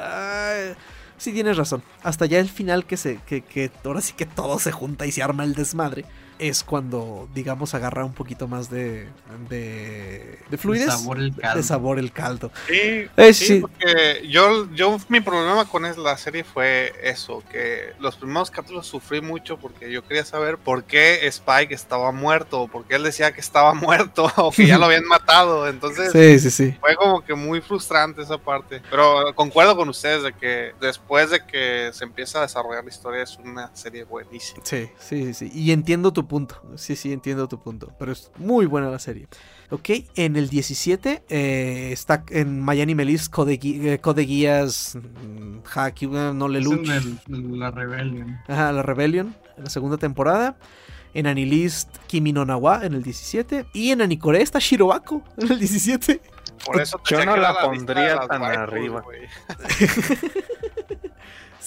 Speaker 1: sí, tienes razón. Hasta ya el final que se, que, que ahora sí que todo se junta y se arma el desmadre. Es cuando, digamos, agarra un poquito más de, de, de fluidez.
Speaker 4: De sabor el caldo.
Speaker 1: De sabor el caldo.
Speaker 2: Sí,
Speaker 1: Eh,
Speaker 2: sí,
Speaker 1: sí.
Speaker 2: porque yo, yo, mi problema con es- la serie fue eso, que los primeros capítulos sufrí mucho porque yo quería saber por qué Spike estaba muerto, porque él decía que estaba muerto o que ya lo habían matado, entonces...
Speaker 1: Sí, sí, sí.
Speaker 2: Fue como que muy frustrante esa parte. Pero concuerdo con ustedes de que después de que se empieza a desarrollar la historia es una serie buenísima.
Speaker 1: Sí, sí, sí. Y entiendo tu punto. Sí, sí, entiendo tu punto. Pero es muy buena la serie. Ok, en el 17 eh, está en Miami Melis Code, eh, Code Geass mm, Haki, no le
Speaker 4: Es en
Speaker 1: luch.
Speaker 4: el- la rebelión.
Speaker 1: Ajá, la Rebellion en la segunda temporada. En Anilist Kimi no Nawa en el 17. Y en Anikore está Shirobako en el 17.
Speaker 2: Por eso te
Speaker 3: Yo no la
Speaker 2: de
Speaker 3: pondría tan
Speaker 2: waifus,
Speaker 3: arriba.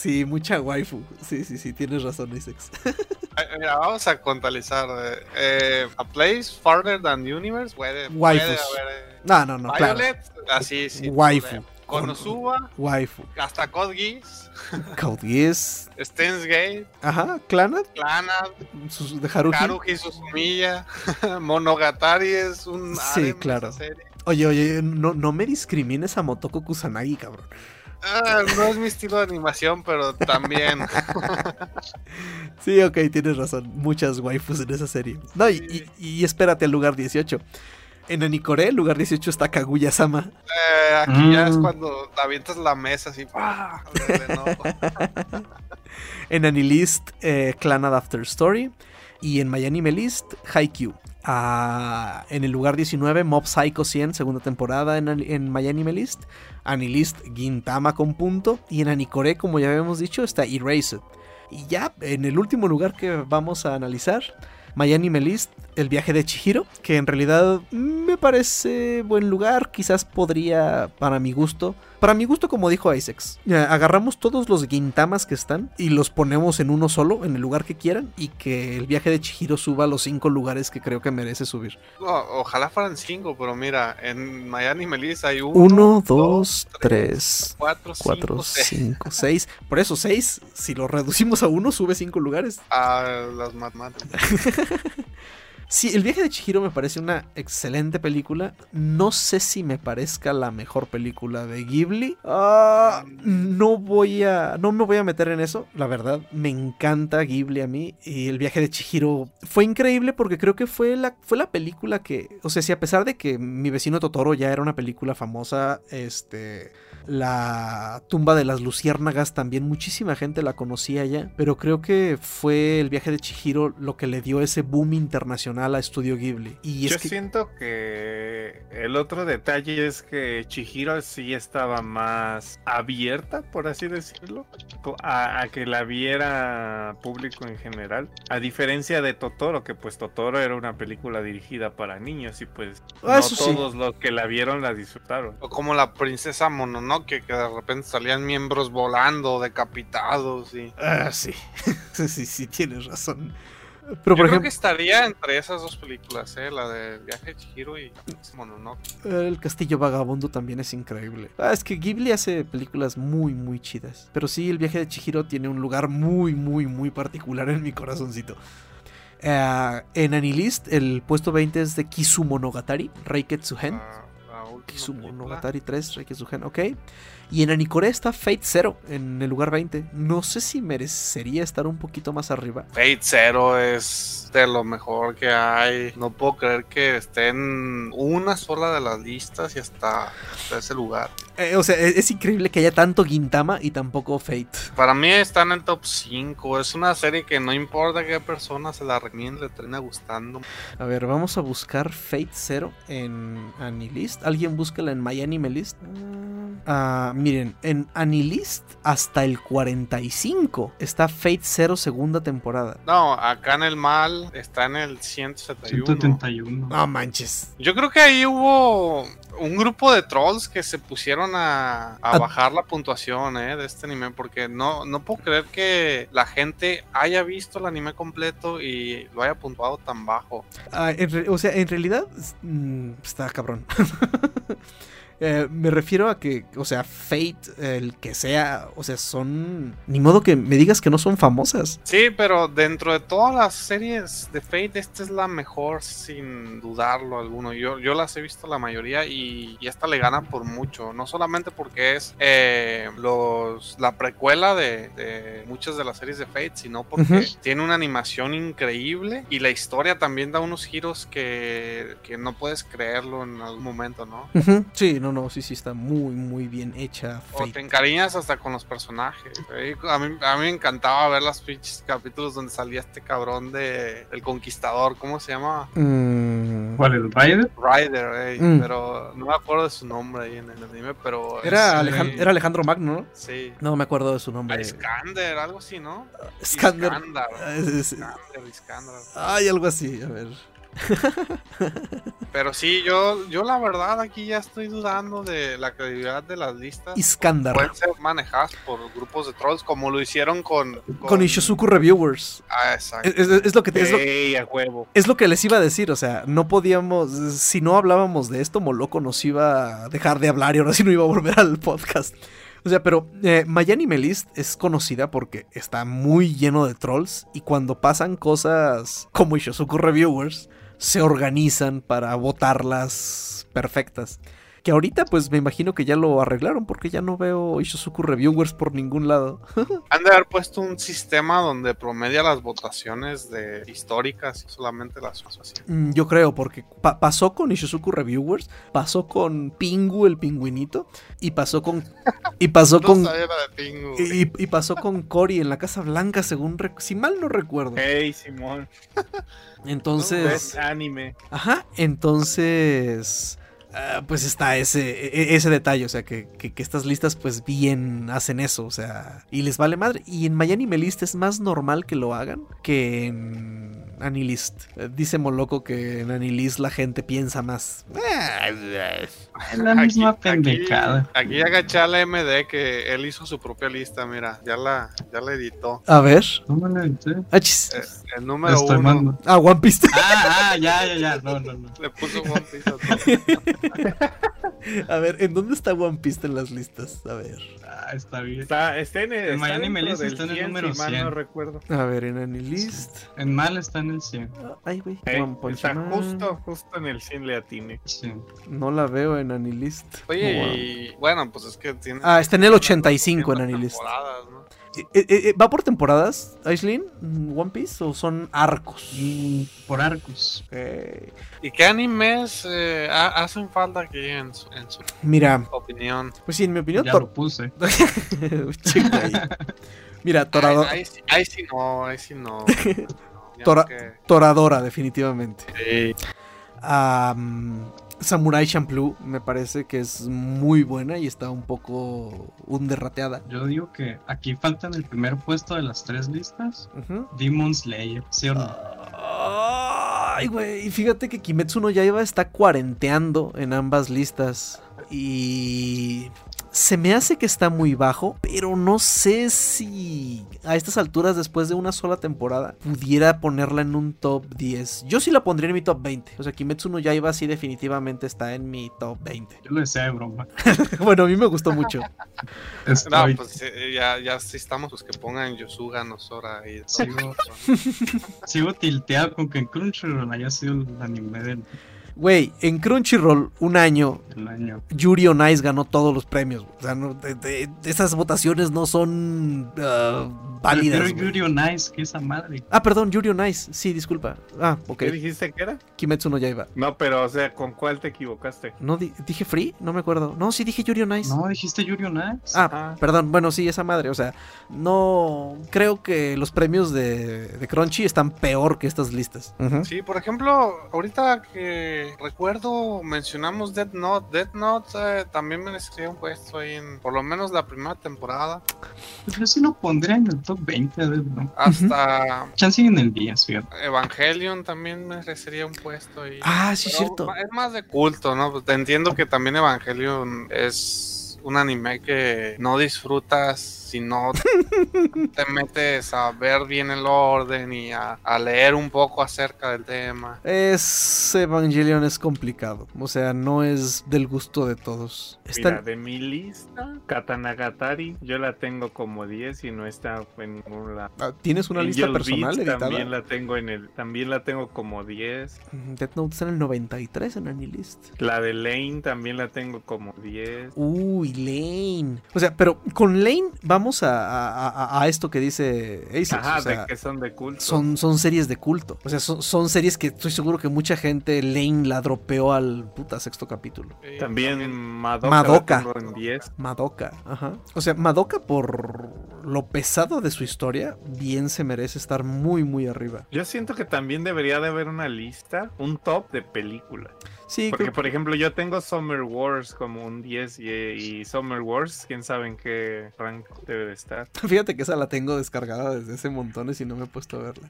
Speaker 1: Sí, mucha waifu. Sí, sí, sí, tienes razón, Isex.
Speaker 2: Eh, Mira, vamos a contabilizar. eh, eh, a place farther than the universe. Puede, puede haber. eh,
Speaker 1: No, no, no, claro.
Speaker 2: Violet, así, sí.
Speaker 1: Waifu.
Speaker 2: Konosuba,
Speaker 1: Waifu.
Speaker 2: hasta Code Geass,
Speaker 1: Code Geass.
Speaker 2: Gate,
Speaker 1: Ajá, Clanad.
Speaker 2: Clannad,
Speaker 1: sus- De Haruhi.
Speaker 2: Haruhi Suzumiya, Monogatari es un.
Speaker 1: Sí, claro. Oye, oye, no, no me discrimines a Motoko Kusanagi, cabrón.
Speaker 2: Ah, no es mi estilo de animación, pero también.
Speaker 1: Sí, ok, tienes razón. Muchas waifus en esa serie. No, y, y- y espérate al lugar 18. En Anikore, el lugar 18 está Kaguya-sama.
Speaker 2: Eh, aquí ya es
Speaker 4: Mm.
Speaker 2: cuando avientas la mesa así. ¡ah!
Speaker 1: En Anilist, eh, Clanad After Story. Y en Miami List, Haikyuu. En el lugar 19, Mob Psycho 100, segunda temporada en, en Miami List. Anilist, Gintama con punto. Y en Anikore, como ya habíamos dicho, está Erased. Y ya, en el último lugar que vamos a analizar, Miami List, El viaje de Chihiro, que en realidad me parece buen lugar, quizás podría, para mi gusto, para mi gusto como dijo Isaacs, agarramos todos los Gintamas que están y los ponemos en uno solo, en el lugar que quieran, y que el viaje de Chihiro suba a los cinco lugares que creo que merece subir.
Speaker 2: Ojalá fueran cinco, pero mira, en Miami Melissa hay uno,
Speaker 1: Uno, dos, tres,
Speaker 2: cuatro,
Speaker 1: cuatro,
Speaker 2: cinco, seis.
Speaker 1: cinco, seis. Por eso seis, si lo reducimos a uno, sube cinco lugares.
Speaker 2: A las matemáticas.
Speaker 1: Sí, el viaje de Chihiro me parece una excelente película. No sé si me parezca la mejor película de Ghibli. Ah, no voy a. No me voy a meter en eso. La verdad, me encanta Ghibli a mí. Y el viaje de Chihiro fue increíble porque creo que fue la, fue la película que. O sea, si a pesar de que mi vecino Totoro ya era una película famosa, este. La tumba de las luciérnagas también muchísima gente la conocía ya, pero creo que fue el viaje de Chihiro lo que le dio ese boom internacional a Estudio Ghibli. Y es
Speaker 3: Yo
Speaker 1: que
Speaker 3: siento que el otro detalle es que Chihiro sí estaba más abierta, por así decirlo, a, a que la viera público en general. A diferencia de Totoro, que pues Totoro era una película dirigida para niños y pues
Speaker 1: Ah,
Speaker 3: no
Speaker 1: sí.
Speaker 3: todos los que la vieron la disfrutaron.
Speaker 2: O como la princesa Mononoke, que de repente salían miembros volando, decapitados y...
Speaker 1: Ah, sí. sí, sí, sí, tienes razón. Pero
Speaker 2: Yo
Speaker 1: por
Speaker 2: creo
Speaker 1: ejemplo,
Speaker 2: que estaría entre esas dos películas, ¿eh? La de Viaje de Chihiro y Mononoke.
Speaker 1: el Castillo Vagabundo también es increíble. Ah, es que Ghibli hace películas muy, muy chidas. Pero sí, el viaje de Chihiro tiene un lugar muy, muy, muy particular en mi corazoncito. Eh, en Anilist, el puesto 20 es de Kisu Monogatari, Reiketsuhen.
Speaker 2: Película.
Speaker 1: Kizumonogatari 3, Reiketsugen, ok. Y en Anicore está Fate Zero en el lugar 20. No sé si merecería estar un poquito más arriba.
Speaker 2: Fate Zero es de lo mejor que hay. No puedo creer que esté en una sola de las listas y hasta, ese lugar.
Speaker 1: Eh, o sea, e-, es, increíble que haya tanto Gintama y tampoco Fate.
Speaker 2: Para mí está en el top 5. Es una serie que no importa qué persona se la recomiende, le termina gustando.
Speaker 1: A ver, vamos a buscar Fate Zero en Anilist. ¿Alguien búsquela en My Anime List? Ah, miren, en Anilist hasta el 45 está Fate Zero segunda temporada.
Speaker 2: No, acá en el mal está en el 171. 171.
Speaker 1: No manches.
Speaker 2: Yo creo que ahí hubo un grupo de trolls que se pusieron a, bajar la puntuación eh, de este anime porque no, no puedo creer que la gente haya visto el anime completo y lo haya puntuado tan bajo.
Speaker 1: Ah, o sea, en realidad mm, está cabrón. Eh, me refiero a que, o sea, Fate, el que sea, o sea, son. Ni modo que me digas que no son famosas.
Speaker 2: Sí, pero dentro de todas las series de Fate, esta es la mejor, sin dudarlo alguno. Yo, yo las he visto la mayoría y, esta le gana por mucho. No solamente porque es eh, los, la precuela de, muchas de las series de Fate, sino porque tiene una animación increíble y la historia también da unos giros que, que no puedes creerlo en algún momento, ¿no?
Speaker 1: Sí, no, no, sí, sí, está muy, muy bien hecha.
Speaker 2: O te encariñas hasta con los personajes. A mí, a mí me encantaba ver los pinches capítulos donde salía este cabrón de El Conquistador, ¿cómo se llama?
Speaker 4: Mm. ¿Cuál, el Rider?
Speaker 2: Rider, mm. pero no me acuerdo de su nombre ahí en el anime, pero...
Speaker 1: Era, era Alejandro Magno, ¿no?
Speaker 2: Sí.
Speaker 1: No me acuerdo de su nombre.
Speaker 2: Iskander, algo así, ¿no?
Speaker 1: Iskander. Iskander, Iskander. Ay, algo así, a ver.
Speaker 2: Pero sí, yo, yo la verdad aquí ya estoy dudando de la credibilidad de las listas.
Speaker 1: Iskandar.
Speaker 2: Pueden ser manejadas por grupos de trolls como lo hicieron con...
Speaker 1: Con, Ishizuku Reviewers.
Speaker 2: Ah, exacto.
Speaker 1: Es, lo que es, lo, es lo que les iba a decir, o sea, no podíamos, si no hablábamos de esto, Moloco nos iba a dejar de hablar y ahora sí no iba a volver al podcast. O sea, pero eh, Mayani Melist es conocida porque está muy lleno de trolls y cuando pasan cosas como Ishizuku Reviewers, se organizan para votarlas perfectas. Que ahorita pues me imagino que ya lo arreglaron porque ya no veo Ishizuku Reviewers por ningún lado.
Speaker 2: Han de haber puesto un sistema donde promedia las votaciones de históricas y solamente las así.
Speaker 1: Mm, yo creo, porque pasó con Ishizuku Reviewers, pasó con Pingu el pingüinito y pasó con y pasó con y, pasó con Cory en la Casa Blanca según si mal no recuerdo.
Speaker 3: Hey, Simón.
Speaker 1: Entonces,
Speaker 3: anime.
Speaker 1: Ajá, entonces Ah, pues está ese, e, e, ese detalle, o sea, que, estas listas pues bien hacen eso, o sea, y les vale madre. Y en MyAnimeList es más normal que lo hagan que en Anilist. Eh, dice Moloco que en Anilist la gente piensa más.
Speaker 4: Es la misma pendejada.
Speaker 2: Aquí, agacha la MD que él hizo su propia lista, mira, ya la, ya la editó.
Speaker 1: A ver.
Speaker 4: No me la edité.
Speaker 1: Ah,
Speaker 2: el número uno.
Speaker 1: Ah, One Piece.
Speaker 4: Ah, ah, ya, ya, ya. No, no, no.
Speaker 2: Le puso One Piece a todo.
Speaker 1: A ver, ¿en dónde está One Piece en las listas? A ver.
Speaker 4: Ah, está bien.
Speaker 3: Está, está en el,
Speaker 4: en está está en el número 100.
Speaker 3: no recuerdo.
Speaker 1: A ver, en Anilist.
Speaker 4: En Mal está en el 100.
Speaker 1: Ay, güey.
Speaker 3: está justo, justo en el 100 le atine.
Speaker 4: Sí.
Speaker 1: No la veo en Anilist.
Speaker 2: Oye, y bueno, pues es que tiene.
Speaker 1: Ah, está en el 85 en Anilist. ¿no? Eh, eh, eh, ¿Va por temporadas, Aislinn? ¿One Piece? ¿O son arcos?
Speaker 4: por arcos.
Speaker 2: ¿Y qué animes hacen falta aquí en su,
Speaker 1: Mira,
Speaker 2: opinión?
Speaker 1: Pues sí, en mi opinión.
Speaker 4: Ya lo puse.
Speaker 1: Mira, Toradora.
Speaker 2: Ahí, sí no, ahí sí no.
Speaker 1: Toradora, definitivamente.
Speaker 2: Sí.
Speaker 1: Samurai Champloo me parece que es muy buena y está un poco underrateada.
Speaker 4: Yo digo que aquí faltan el primer puesto de las tres listas. Demon Slayer, ¿sí o no?
Speaker 1: Ay, güey, fíjate que Kimetsu no Yaiba está cuarenteando en ambas listas. Y se me hace que está muy bajo, pero no sé si a estas alturas, después de una sola temporada, pudiera ponerla en un top 10. Yo sí la pondría en mi top 20. O sea, Kimetsu no Yaiba sí definitivamente está en mi top 20.
Speaker 4: Yo lo decía de broma.
Speaker 1: bueno, a mí me gustó mucho.
Speaker 2: No, pues eh, ya, ya sí estamos los que pongan Yosuga, Nosora y
Speaker 4: Sigo, sigo tilteado con que en Crunchyroll haya sido el anime del
Speaker 1: Güey, en Crunchyroll un año
Speaker 4: del año.
Speaker 1: Yuri on Ice ganó todos los premios. O sea, esas votaciones no son uh, válidas.
Speaker 4: Pero Yuri on Ice, que esa madre.
Speaker 1: Ah, perdón, Yuri on Ice. Sí, disculpa. Ah, ok.
Speaker 3: ¿Qué dijiste que era?
Speaker 1: Kimetsu no Yaiba.
Speaker 3: No, pero, o sea, ¿con cuál te equivocaste?
Speaker 1: No, dije Free, no me acuerdo. No, sí dije Yuri on Ice.
Speaker 4: No, dijiste Yuri on Ice.
Speaker 1: Ah, ah, perdón. Bueno, sí, esa madre. O sea, no creo que los premios de, de Crunchy están peor que estas listas.
Speaker 2: Sí, por ejemplo, ahorita que recuerdo mencionamos Dead Note. Dead Note eh, también merecería un puesto ahí en por lo menos la primera temporada.
Speaker 4: Pues yo sí lo pondría en el top 20 de
Speaker 2: Hasta.
Speaker 4: Chance en el 10, fíjate.
Speaker 2: Evangelion también merecería un puesto ahí.
Speaker 1: Ah, sí, es cierto.
Speaker 2: Es más de culto, ¿no? Pues entiendo que también Evangelion es un anime que no disfrutas si no te metes a ver bien el orden y a, leer un poco acerca del tema.
Speaker 1: Es Evangelion es complicado, o sea, no es del gusto de todos.
Speaker 3: Mira, de mi lista, Katanagatari, yo la tengo como 10 y no está en ningún lado.
Speaker 1: Ah, ¿Tienes una lista personal editada?
Speaker 3: También la tengo en el, también la tengo como 10.
Speaker 1: Mm, Death Note está en el 93 en mi lista.
Speaker 3: La de Lane también la tengo como 10.
Speaker 1: Uy, Lane. O sea, pero con Lane vamos a, esto que dice
Speaker 3: Ace. Ajá, de que son de culto.
Speaker 1: Son, son series de culto. O sea, son, series que estoy seguro que mucha gente, Lane la dropeó al puta sexto capítulo.
Speaker 3: también, Madoka.
Speaker 1: Madoka. Madoka, ajá. O sea, Madoka por lo pesado de su historia, bien se merece estar muy, muy arriba.
Speaker 3: Yo siento que también debería de haber una lista, un top de películas.
Speaker 1: Sí,
Speaker 3: porque por ejemplo yo tengo Summer Wars como un 10 y, Summer Wars, quién sabe en qué rank debe de estar.
Speaker 1: Fíjate que esa la tengo descargada desde ese montones y no me he puesto a verla.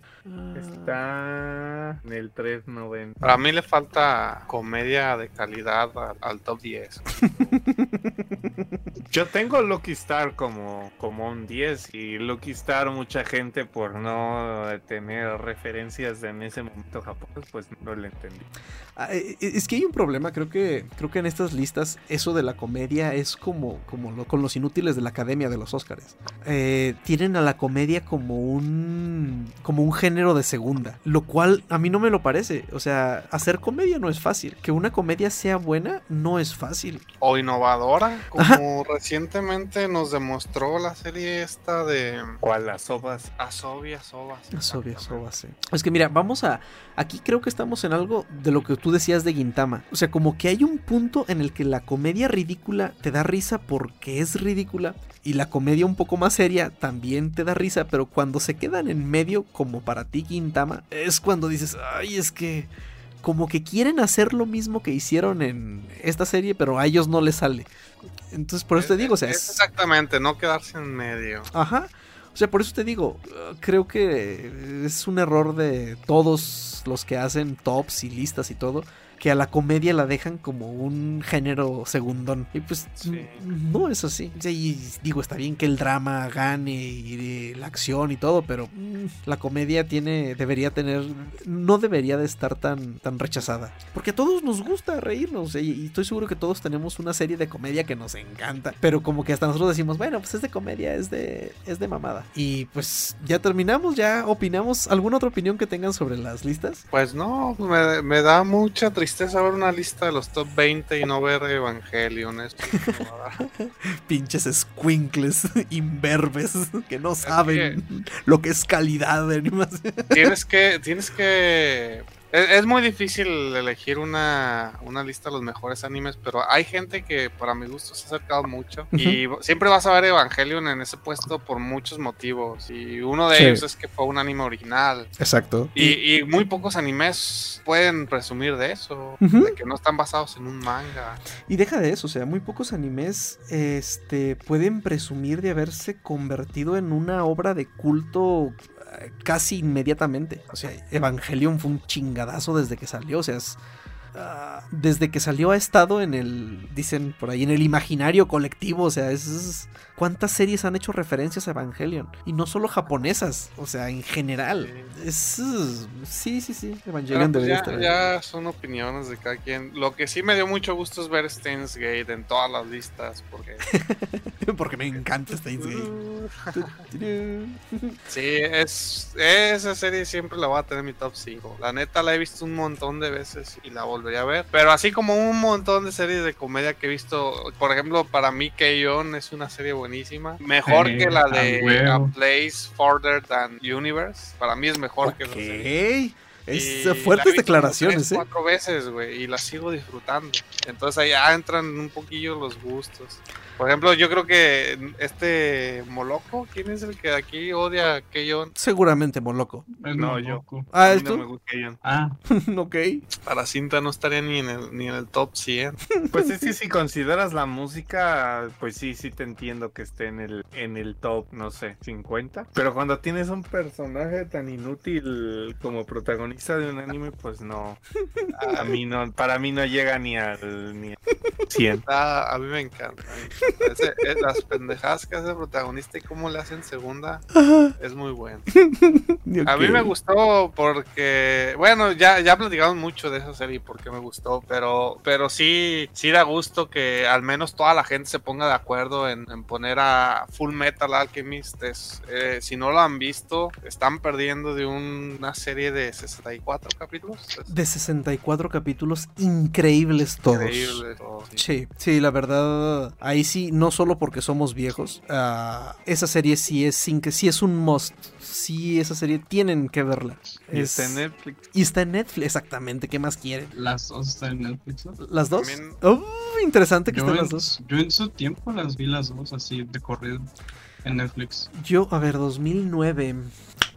Speaker 3: Está en el 390.
Speaker 2: Para mí le falta comedia de calidad al, top 10.
Speaker 3: yo tengo Lucky Star como, como un 10 y Lucky Star mucha gente por no tener referencias en ese momento japonés pues no lo entendí.
Speaker 1: Ah, eh, eh, es que hay un problema, creo que, creo que en estas listas eso de la comedia es como, como lo, con los inútiles de la academia de los Oscars. Eh, tienen a la comedia como un, como un género de segunda, lo cual a mí no me lo parece. O sea, hacer comedia no es fácil. Que una comedia sea buena no es fácil.
Speaker 2: O innovadora, como recientemente nos demostró la serie esta de...
Speaker 3: ¿Cuál? Las Sobas.
Speaker 2: Asobia Sobas.
Speaker 1: Asobia Sobas, sí. Es que mira, vamos a... Aquí creo que estamos en algo de lo que tú decías de Gintama. O sea, como que hay un punto en el que la comedia ridícula te da risa porque es ridícula. Y la comedia un poco más seria también te da risa, pero cuando se quedan en medio, como para ti Gintama, es cuando dices, ay, es que como que quieren hacer lo mismo que hicieron en esta serie, pero a ellos no les sale. Entonces, por eso te digo, o sea,
Speaker 2: es... Exactamente, no quedarse en medio.
Speaker 1: Ajá. O sea, por eso te digo, creo que es un error de todos los que hacen tops y listas y todo que a la comedia la dejan como un género segundón. Y pues no es así. Y digo, está bien que el drama gane y la acción y todo, pero mm, la comedia tiene, debería tener, no debería de estar tan, tan rechazada. Porque a todos nos gusta reírnos y estoy seguro que todos tenemos una serie de comedia que nos encanta. Pero como que hasta nosotros decimos, bueno, pues es de comedia, es de, es de mamada. Y pues ya terminamos, ya opinamos. ¿Alguna otra opinión que tengan sobre las listas?
Speaker 2: Pues no, me, me da mucha tristeza tristeza ver una lista de los top 20 y no ver Evangelion.
Speaker 1: Pinches squinkles imberbes que no saben lo que es calidad de animación.
Speaker 2: Tienes que, tienes que es, muy difícil elegir una, lista de los mejores animes, pero hay gente que para mi gusto se ha acercado mucho. Y siempre vas a ver Evangelion en ese puesto por muchos motivos. Y uno de ellos es que fue un anime original.
Speaker 1: Exacto.
Speaker 2: Y, muy pocos animes pueden presumir de eso, de que no están basados en un manga.
Speaker 1: Y deja de eso, o sea, muy pocos animes este, pueden presumir de haberse convertido en una obra de culto casi inmediatamente. O sea, Evangelion fue un chingadazo desde que salió. O sea, es, Ah, desde que salió ha estado en el, dicen por ahí, en el imaginario colectivo. O sea, es, ¿cuántas series han hecho referencias a Evangelion? Y no solo japonesas, o sea, en general. Es, sí, sí, sí,
Speaker 2: Evangelion pues debería ya, estar. Ya son opiniones de cada quien. Lo que sí me dio mucho gusto es ver Steins Gate en todas las listas, porque...
Speaker 1: porque me encanta Steins Gate.
Speaker 2: sí, es, esa serie siempre la voy a tener en mi top 5. La neta la he visto un montón de veces y la volví volvería a ver. Pero así como un montón de series de comedia que he visto, por ejemplo, para mí K-On! es una serie buenísima. Mejor que la de A Place Further Than Universe. Para mí es mejor que
Speaker 1: la Es fuertes declaraciones,
Speaker 2: ¿eh? Cuatro veces, güey, y la sigo disfrutando. Entonces ahí entran un poquillo los gustos. Por ejemplo, yo creo que este Moloco, ¿quién es el que aquí odia a Keyon?
Speaker 1: Seguramente Moloco.
Speaker 3: No, yo.
Speaker 1: Ah, ¿es tú?
Speaker 4: ah,
Speaker 1: ok.
Speaker 2: Para cinta no estaría ni en el, ni en el top 100.
Speaker 3: Pues sí, sí, si consideras la música, pues sí, sí te entiendo que esté en el, en el top, no sé, 50. Pero cuando tienes un personaje tan inútil como protagonista de un anime, pues no. A mí no, para mí no llega ni al, ni al 100.
Speaker 2: Ah, a mí me encanta. Eh, las pendejadas que hace el protagonista y cómo le hacen segunda es muy bueno. A mí me gustó porque, bueno, ya, ya platicamos mucho de esa serie porque me gustó, pero, pero sí, sí da gusto que al menos toda la gente se ponga de acuerdo en, poner a Full Metal Alchemist. Eh, si no lo han visto, están perdiendo de una serie de 64 capítulos.
Speaker 1: De 64 capítulos increíbles todos. Increíbles todos. Sí. sí, la verdad, ahí sí no solo porque somos viejos. Ah, esa serie sí es sin que sí es un must. Sí, esa serie tienen que verla.
Speaker 3: Y está en Netflix.
Speaker 1: Y está en Netflix, exactamente. ¿Qué más quieren?
Speaker 4: Las dos están en Netflix.
Speaker 1: ¿Las dos? Oh, interesante que estén las dos.
Speaker 4: Yo en su tiempo las vi las dos así de corrido en Netflix.
Speaker 1: Yo, a ver, 2009.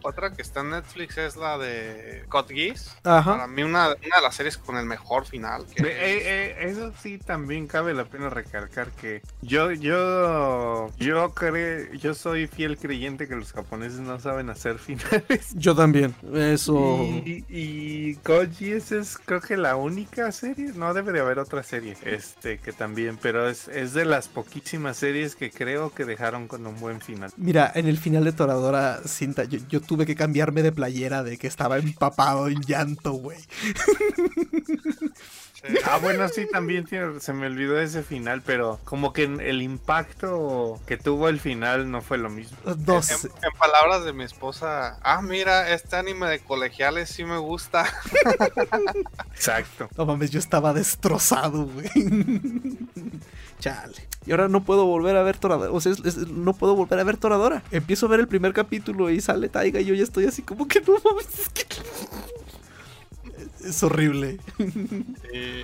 Speaker 2: Otra que está en Netflix es la de Code Geass.
Speaker 1: Ajá.
Speaker 2: Para mí una, una, de las series con el mejor final.
Speaker 3: Que eh, eh, eso sí también cabe la pena recalcar que yo yo yo creo yo soy fiel creyente que los japoneses no saben hacer finales.
Speaker 1: Yo también. Eso.
Speaker 3: Y, y Code Geass es creo que la única serie. No debe de haber otra serie. Este que también, pero es, es de las poquísimas series que creo que dejaron con un buen final.
Speaker 1: Mira, en el final de Toradora, Cinta, yo, yo tuve que cambiarme de playera de que estaba empapado en llanto, güey.
Speaker 3: Ah, bueno, sí, también se me olvidó ese final, pero como que el impacto que tuvo el final no fue lo mismo.
Speaker 2: Dos. En, palabras de mi esposa, ah, mira, este anime de colegiales sí me gusta.
Speaker 3: Exacto.
Speaker 1: No mames, yo estaba destrozado, güey. Chale. Y ahora no puedo volver a ver Toradora. O sea, no puedo volver a ver Toradora. Empiezo a ver el primer capítulo y sale Taiga y yo ya estoy así como que no mames. Es que es horrible.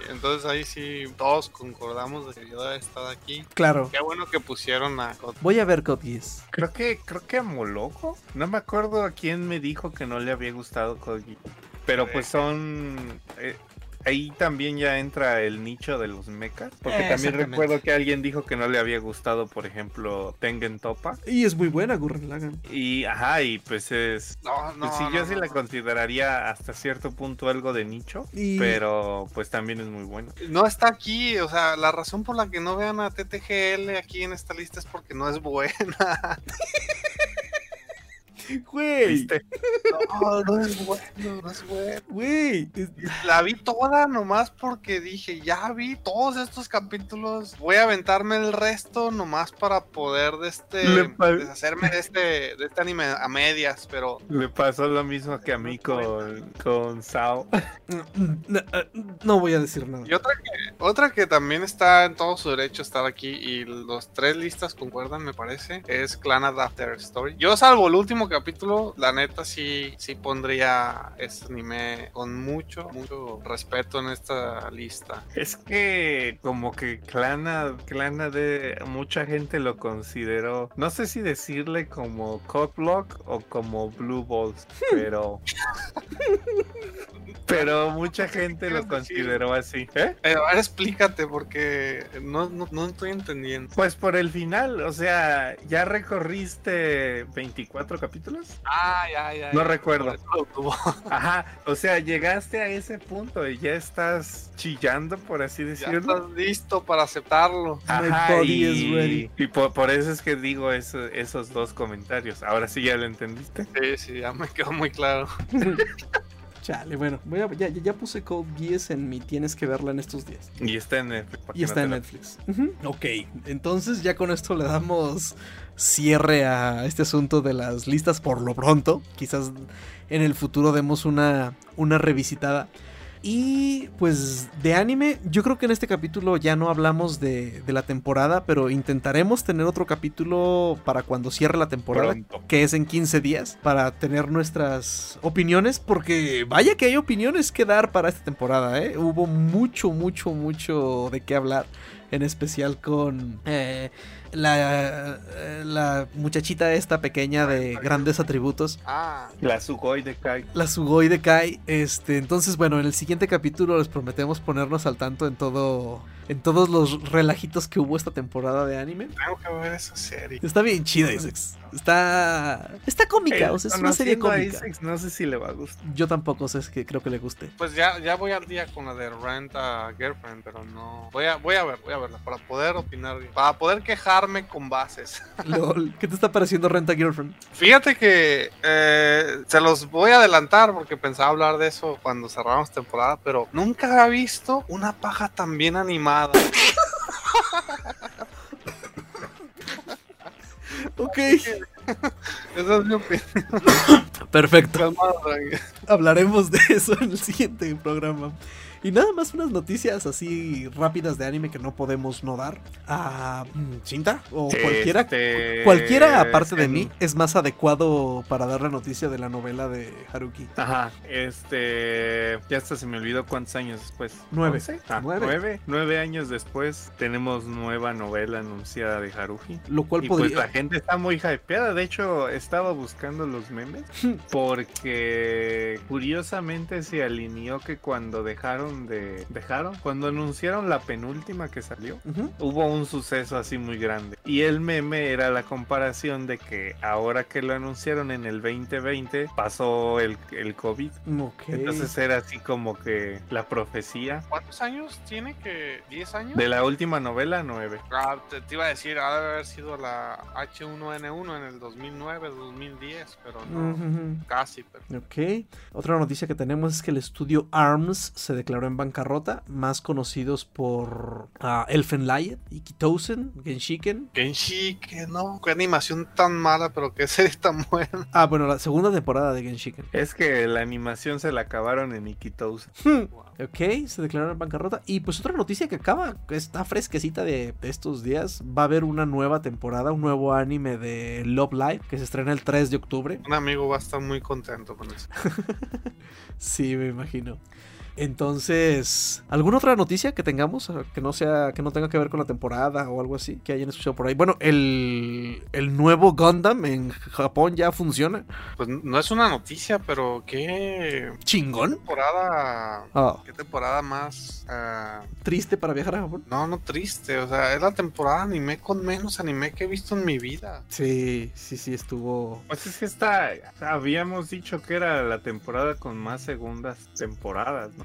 Speaker 2: entonces ahí sí todos concordamos de que yo debe estar aquí.
Speaker 1: Claro.
Speaker 2: Qué bueno que pusieron a
Speaker 1: Voy a ver Code
Speaker 3: Creo que creo que a Moloco. No me acuerdo a quién me dijo que no le había gustado Code Pero pues son eh, ahí también ya entra el nicho de los mechas. Porque también recuerdo que alguien dijo que no le había gustado, por ejemplo, Tengen Topa.
Speaker 1: Y es muy buena Gurren Lagan.
Speaker 3: Y ajá, y pues es. No, no. Pues sí, yo sí la consideraría hasta cierto punto algo de nicho. Pero pues también es muy bueno.
Speaker 2: No está aquí, o sea, la razón por la que no vean a TTGL aquí en esta lista es porque no es buena.
Speaker 1: Güey.
Speaker 2: No, no es bueno, no es bueno.
Speaker 1: Güey.
Speaker 2: La vi toda nomás porque dije, ya vi todos estos capítulos. Voy a aventarme el resto nomás para poder de este, deshacerme de este, de este anime a medias, pero.
Speaker 3: Me pasó lo mismo que a mí con, con Sao.
Speaker 1: No, voy a decir nada.
Speaker 2: Y otra que, otra que también está en todo su derecho estar aquí y los tres listas concuerdan, me parece, es Clan After Story. Yo salvo el último que capítulo, la neta sí, sí pondría este anime con mucho, mucho respeto en esta lista.
Speaker 3: Es que como que Clana, Clana de mucha gente lo consideró, no sé si decirle como Block o como Blue Balls, pero... pero mucha gente lo consideró así.
Speaker 2: ¿Eh? Eh, ahora explícate porque no, no, no, estoy entendiendo.
Speaker 3: Pues por el final, o sea, ya recorriste 24 capítulos
Speaker 2: Ah, ya, ya.
Speaker 3: No recuerdo. Ajá, o sea, llegaste a ese punto y ya estás chillando, por así decirlo.
Speaker 2: Ya estás listo para aceptarlo.
Speaker 3: Ajá, y, y por, eso es que digo esos dos comentarios. Ahora sí ya lo entendiste.
Speaker 2: Sí, sí, ya me quedó muy claro.
Speaker 1: Chale, bueno, voy a, ya, ya, puse Code Geass en mi tienes que verla en estos días.
Speaker 3: Y está en Netflix.
Speaker 1: Y está en Netflix. Ok, entonces ya con esto le damos cierre a este asunto de las listas por lo pronto. Quizás en el futuro demos una, una revisitada. Y pues de anime, yo creo que en este capítulo ya no hablamos de, la temporada, pero intentaremos tener otro capítulo para cuando cierre la temporada, que es en 15 días, para tener nuestras opiniones, porque vaya que hay opiniones que dar para esta temporada, ¿eh? Hubo mucho, mucho, mucho de qué hablar en especial con eh, la, la, muchachita esta pequeña de grandes atributos.
Speaker 3: Ah, la Sugoi de Kai.
Speaker 1: La Sugoi de Kai. Este, entonces, bueno, en el siguiente capítulo les prometemos ponernos al tanto en todo en todos los relajitos que hubo esta temporada de anime.
Speaker 2: Tengo que ver esa serie.
Speaker 1: Está bien chida, Isaac. Está. Está cómica, o sea, es una serie cómica.
Speaker 3: no sé si le va a gustar.
Speaker 1: Yo tampoco sé, es que creo que le guste.
Speaker 2: Pues ya, ya voy al día con la de Rent a Girlfriend, pero no. Voy a, voy a ver, voy a verla para poder opinar, para poder con bases.
Speaker 1: Lol, ¿qué te está pareciendo Rent a Girlfriend?
Speaker 2: Fíjate que eh, se los voy a adelantar porque pensaba hablar de eso cuando cerramos temporada, pero nunca había visto una paja tan bien animada.
Speaker 1: ok.
Speaker 2: Esa es mi opinión.
Speaker 1: Perfecto. Hablaremos de eso en el siguiente programa. Y nada más unas noticias así rápidas de anime que no podemos no dar. A mm, Cinta o cualquiera. Este, cualquiera aparte de mí es más adecuado para dar la noticia de la novela de Haruki.
Speaker 3: Ajá. Este. Ya hasta se me olvidó cuántos años después.
Speaker 1: Nueve.
Speaker 3: Ah, nueve. nueve. años después tenemos nueva novela anunciada de Haruki.
Speaker 1: Lo cual
Speaker 3: y
Speaker 1: podría.
Speaker 3: Pues la gente está muy hypeada. De hecho, estaba buscando los memes. porque curiosamente se alineó que cuando dejaron de dejaron cuando anunciaron la penúltima que salió hubo un suceso así muy grande. Y el meme era la comparación de que ahora que lo anunciaron en el 2020 pasó el, el COVID. Entonces era así como que la profecía.
Speaker 2: ¿cuántos años tiene que 10 años?
Speaker 3: de la última novela 9
Speaker 2: ah, te, iba a decir ha de haber sido la H1N1 en el 2009 2010 pero no casi pero.
Speaker 1: ok. Otra noticia que tenemos es que el estudio ARMS se declaró en bancarrota, más conocidos por uh, Elfen Lion, Ikitosen, Genshiken.
Speaker 2: Genshiken, no, qué animación tan mala, pero qué serie tan buena.
Speaker 1: Ah, bueno, la segunda temporada de Genshiken.
Speaker 3: Es que la animación se la acabaron en Ikitosen.
Speaker 1: Ok, se declararon en bancarrota. Y pues otra noticia que acaba, que está fresquecita de, estos días, va a haber una nueva temporada, un nuevo anime de Love Live que se estrena el 3 de octubre.
Speaker 2: Un amigo va a estar muy contento con eso.
Speaker 1: sí, me imagino. Entonces, ¿alguna otra noticia que tengamos que no sea que no tenga que ver con la temporada o algo así que hayan escuchado por ahí? Bueno, el, el nuevo Gundam en Japón ya funciona.
Speaker 2: Pues no es una noticia, pero qué
Speaker 1: chingón.
Speaker 2: ¿Qué temporada? Oh. ¿Qué temporada más uh...
Speaker 1: triste para viajar a Japón?
Speaker 2: No, no triste, o sea, es la temporada anime con menos anime que he visto en mi vida.
Speaker 1: Sí, sí, sí estuvo.
Speaker 3: Pues es que está habíamos dicho que era la temporada con más segundas temporadas, ¿no?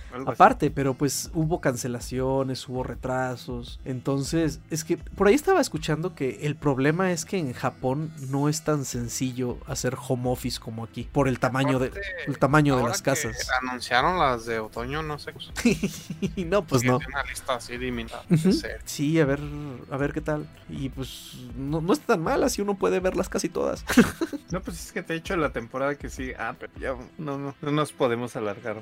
Speaker 1: Aparte, pero pues hubo cancelaciones, hubo retrasos. Entonces, es que por ahí estaba escuchando que el problema es que en Japón no es tan sencillo hacer home office como aquí, por el tamaño de el tamaño de las casas.
Speaker 2: Anunciaron las de otoño, no sé.
Speaker 1: no, pues no.
Speaker 2: Una lista así
Speaker 1: Sí, a ver, a ver qué tal. Y pues no, no está tan mal, así uno puede verlas casi todas.
Speaker 3: no, pues es que te he hecho la temporada que sí. Ah, pero ya no, no, no nos podemos alargar.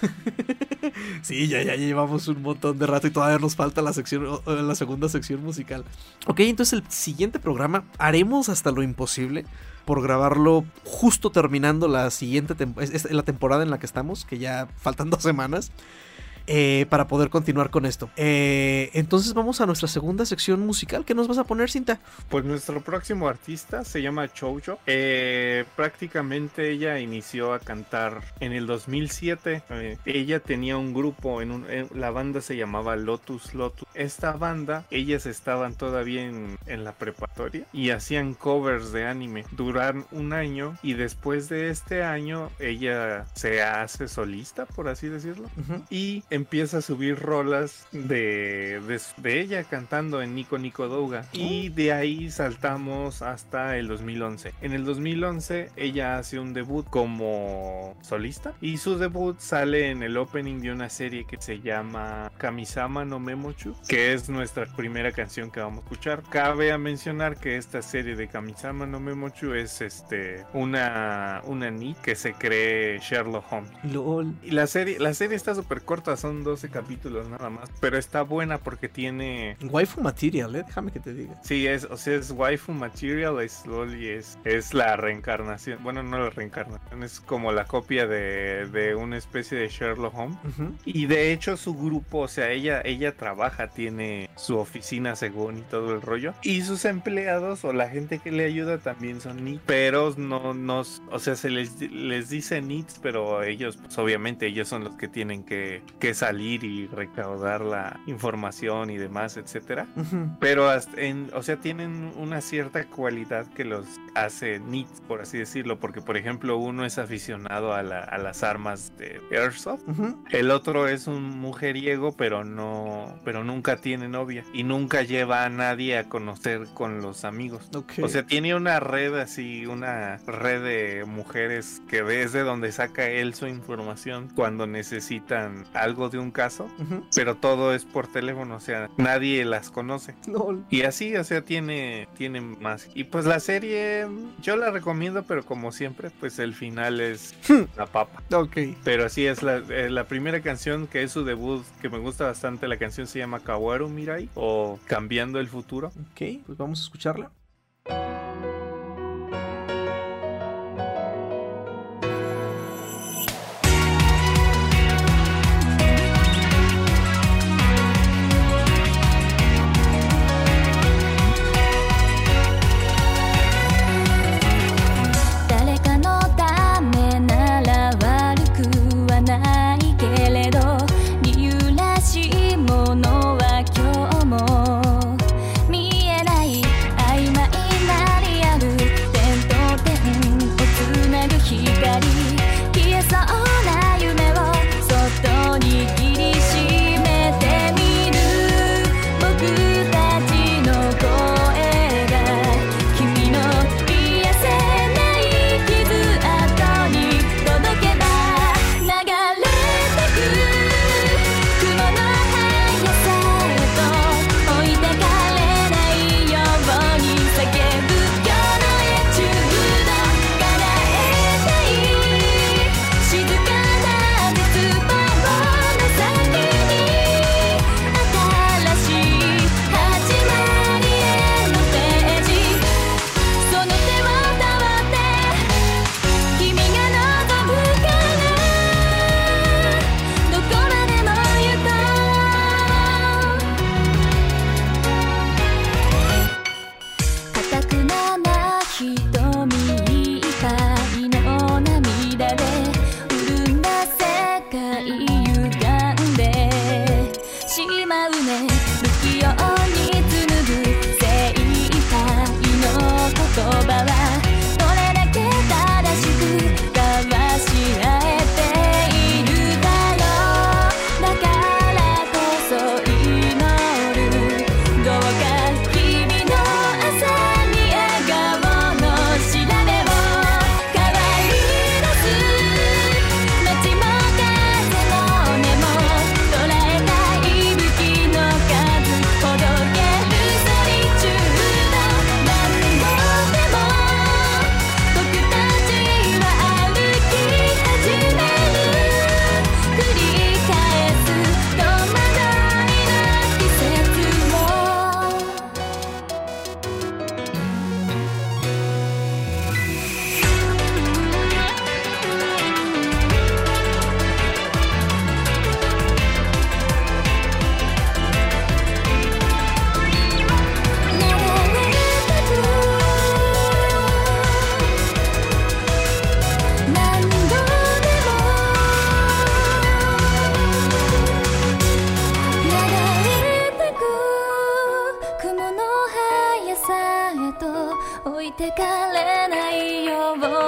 Speaker 1: sí, ya, ya llevamos un montón de rato y todavía nos falta la sección, la segunda sección musical. Ok, entonces el siguiente programa haremos hasta lo imposible por grabarlo justo terminando la siguiente la temporada en la que estamos, que ya faltan dos semanas. Eh, para poder continuar con esto. Eh, entonces vamos a nuestra segunda sección musical. ¿Qué nos vas a poner, Cinta?
Speaker 3: Pues nuestro próximo artista se llama Chojo. Eh, prácticamente ella inició a cantar en el 2007. ella tenía un grupo, en, la banda se llamaba Lotus Lotus. Esta banda, ellas estaban todavía en, la preparatoria y hacían covers de anime. Duran un año y después de este año ella se hace solista, por así decirlo. Y empieza a subir rolas de, de, ella cantando en Nico Nico Douga. Y oh. de ahí saltamos hasta el 2011. En el 2011 ella hace un debut como solista y su debut sale en el opening de una serie que se llama Kamisama no Memochu, que es nuestra primera canción que vamos a escuchar. Cabe a mencionar que esta serie de Kamisama no Memochu es este una una ni que se cree Sherlock Holmes. Y la serie la serie está súper corta, son 12 capítulos nada más, pero está buena porque tiene
Speaker 5: waifu material, ¿eh? déjame que te diga.
Speaker 3: Sí, es o sea, es waifu material, es es es la reencarnación. Bueno, no la reencarnación, es como la copia de, de una especie de Sherlock Holmes. Y de hecho su grupo, o sea, ella ella trabaja, tiene su oficina según y todo el rollo. Y sus empleados o la gente que le ayuda también son NIT, pero no nos, o sea, se les, les dice NITs, pero ellos, pues obviamente ellos son los que tienen que, que salir y recaudar la información y demás, etcétera. Pero en, o sea, tienen una cierta cualidad que los hace NITs, por así decirlo, porque por ejemplo uno es aficionado a, la, a las armas de Airsoft, el otro es un mujeriego, pero no, pero nunca tiene novia y nunca lleva a nadie a conocer con los amigos. O sea, tiene una red así, una red de mujeres que desde donde saca él su información cuando necesitan algo de un caso, pero todo es por teléfono, o sea, nadie las conoce. Y así, o sea, tiene, tiene más. Y pues la serie, yo la recomiendo, pero como siempre, pues el final es la papa.
Speaker 5: Ok.
Speaker 3: Pero así es la, eh, la primera canción que es su debut, que me gusta bastante, la canción se llama Kawaru Mirai o Cambiando el futuro.
Speaker 5: Ok, pues vamos a escucharla.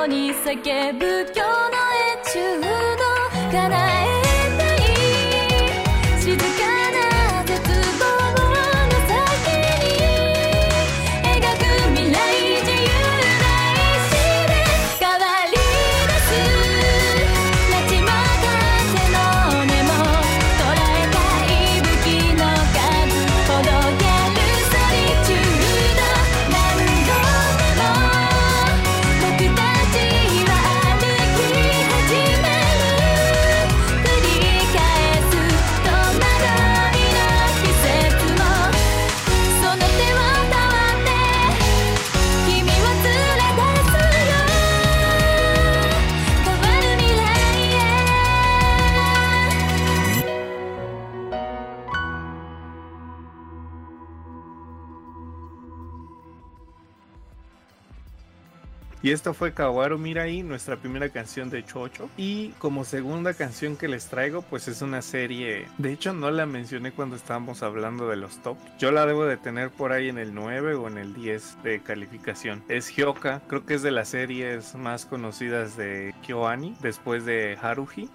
Speaker 6: に叫ぶ今日のエチュード叶え
Speaker 3: Y esto fue Kawaru Mirai, nuestra primera canción de Chocho. Y como segunda canción que les traigo, pues es una serie. De hecho, no la mencioné cuando estábamos hablando de los top. Yo la debo de tener por ahí en el 9 o en el 10 de calificación. Es Hyoka, creo que es de las series más conocidas de Kyoani, después de Haruhi.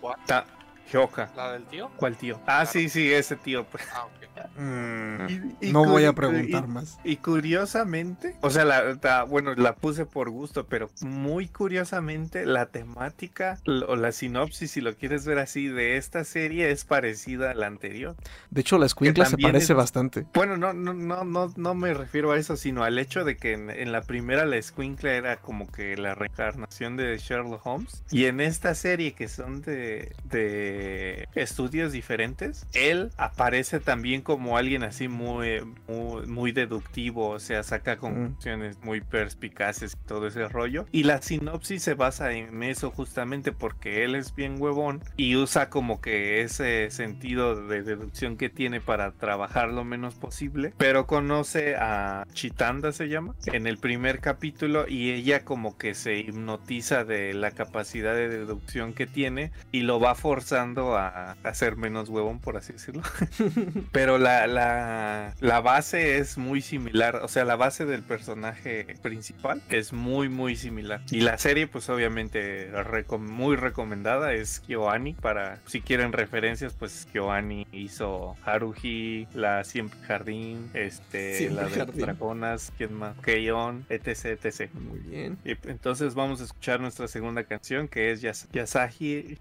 Speaker 3: Hyoka.
Speaker 2: ¿La del tío?
Speaker 3: ¿Cuál tío? Ah, sí, sí, ese tío. Pues.
Speaker 2: Ah, ok.
Speaker 1: Mm, no voy a preguntar más.
Speaker 3: Y curiosamente, o sea, la, bueno, la puse por gusto, pero muy curiosamente la temática o la sinopsis, si lo quieres ver así, de esta serie es parecida a la anterior.
Speaker 1: De hecho, la escuincla se parece bastante.
Speaker 3: Bueno, no, no, no, no, no me refiero a eso, sino al hecho de que en, la primera la escuincla era como que la reencarnación de Sherlock Holmes. Y en esta serie que son de, de estudios diferentes, él aparece también como alguien así muy, muy, deductivo, o sea, saca conclusiones muy perspicaces y todo ese rollo. Y la sinopsis se basa en eso justamente porque él es bien huevón y usa como que ese sentido de deducción que tiene para trabajar lo menos posible, pero conoce a Chitanda se llama en el primer capítulo y ella como que se hipnotiza de la capacidad de deducción que tiene y lo va forzando a, a ser menos huevón por así decirlo. pero la, la, la, base es muy similar. O sea, la base del personaje principal es muy, muy similar. Y la serie, pues obviamente, muy recomendada es KyoAni. Para si quieren referencias, pues KyoAni hizo Haruhi, la Siempre Jardín, este, la de Dragonas, ¿quién más? Keion, etc, etc.
Speaker 1: Muy bien.
Speaker 3: Y entonces vamos a escuchar nuestra segunda canción que es Yas Yasashi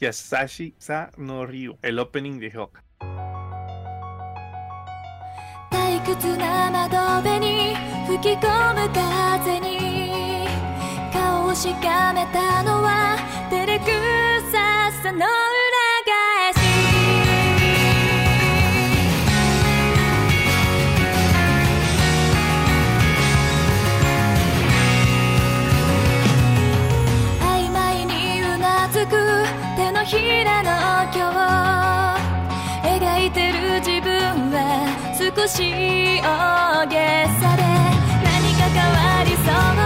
Speaker 3: Yasashi Sa no Ryu, el opening de Hoka. 退屈な窓辺に吹き込む風に。顔をしかめたのは照れくささの裏返し。曖昧にうなずく手のひらの今日描いてるし大げさで何か変わりそう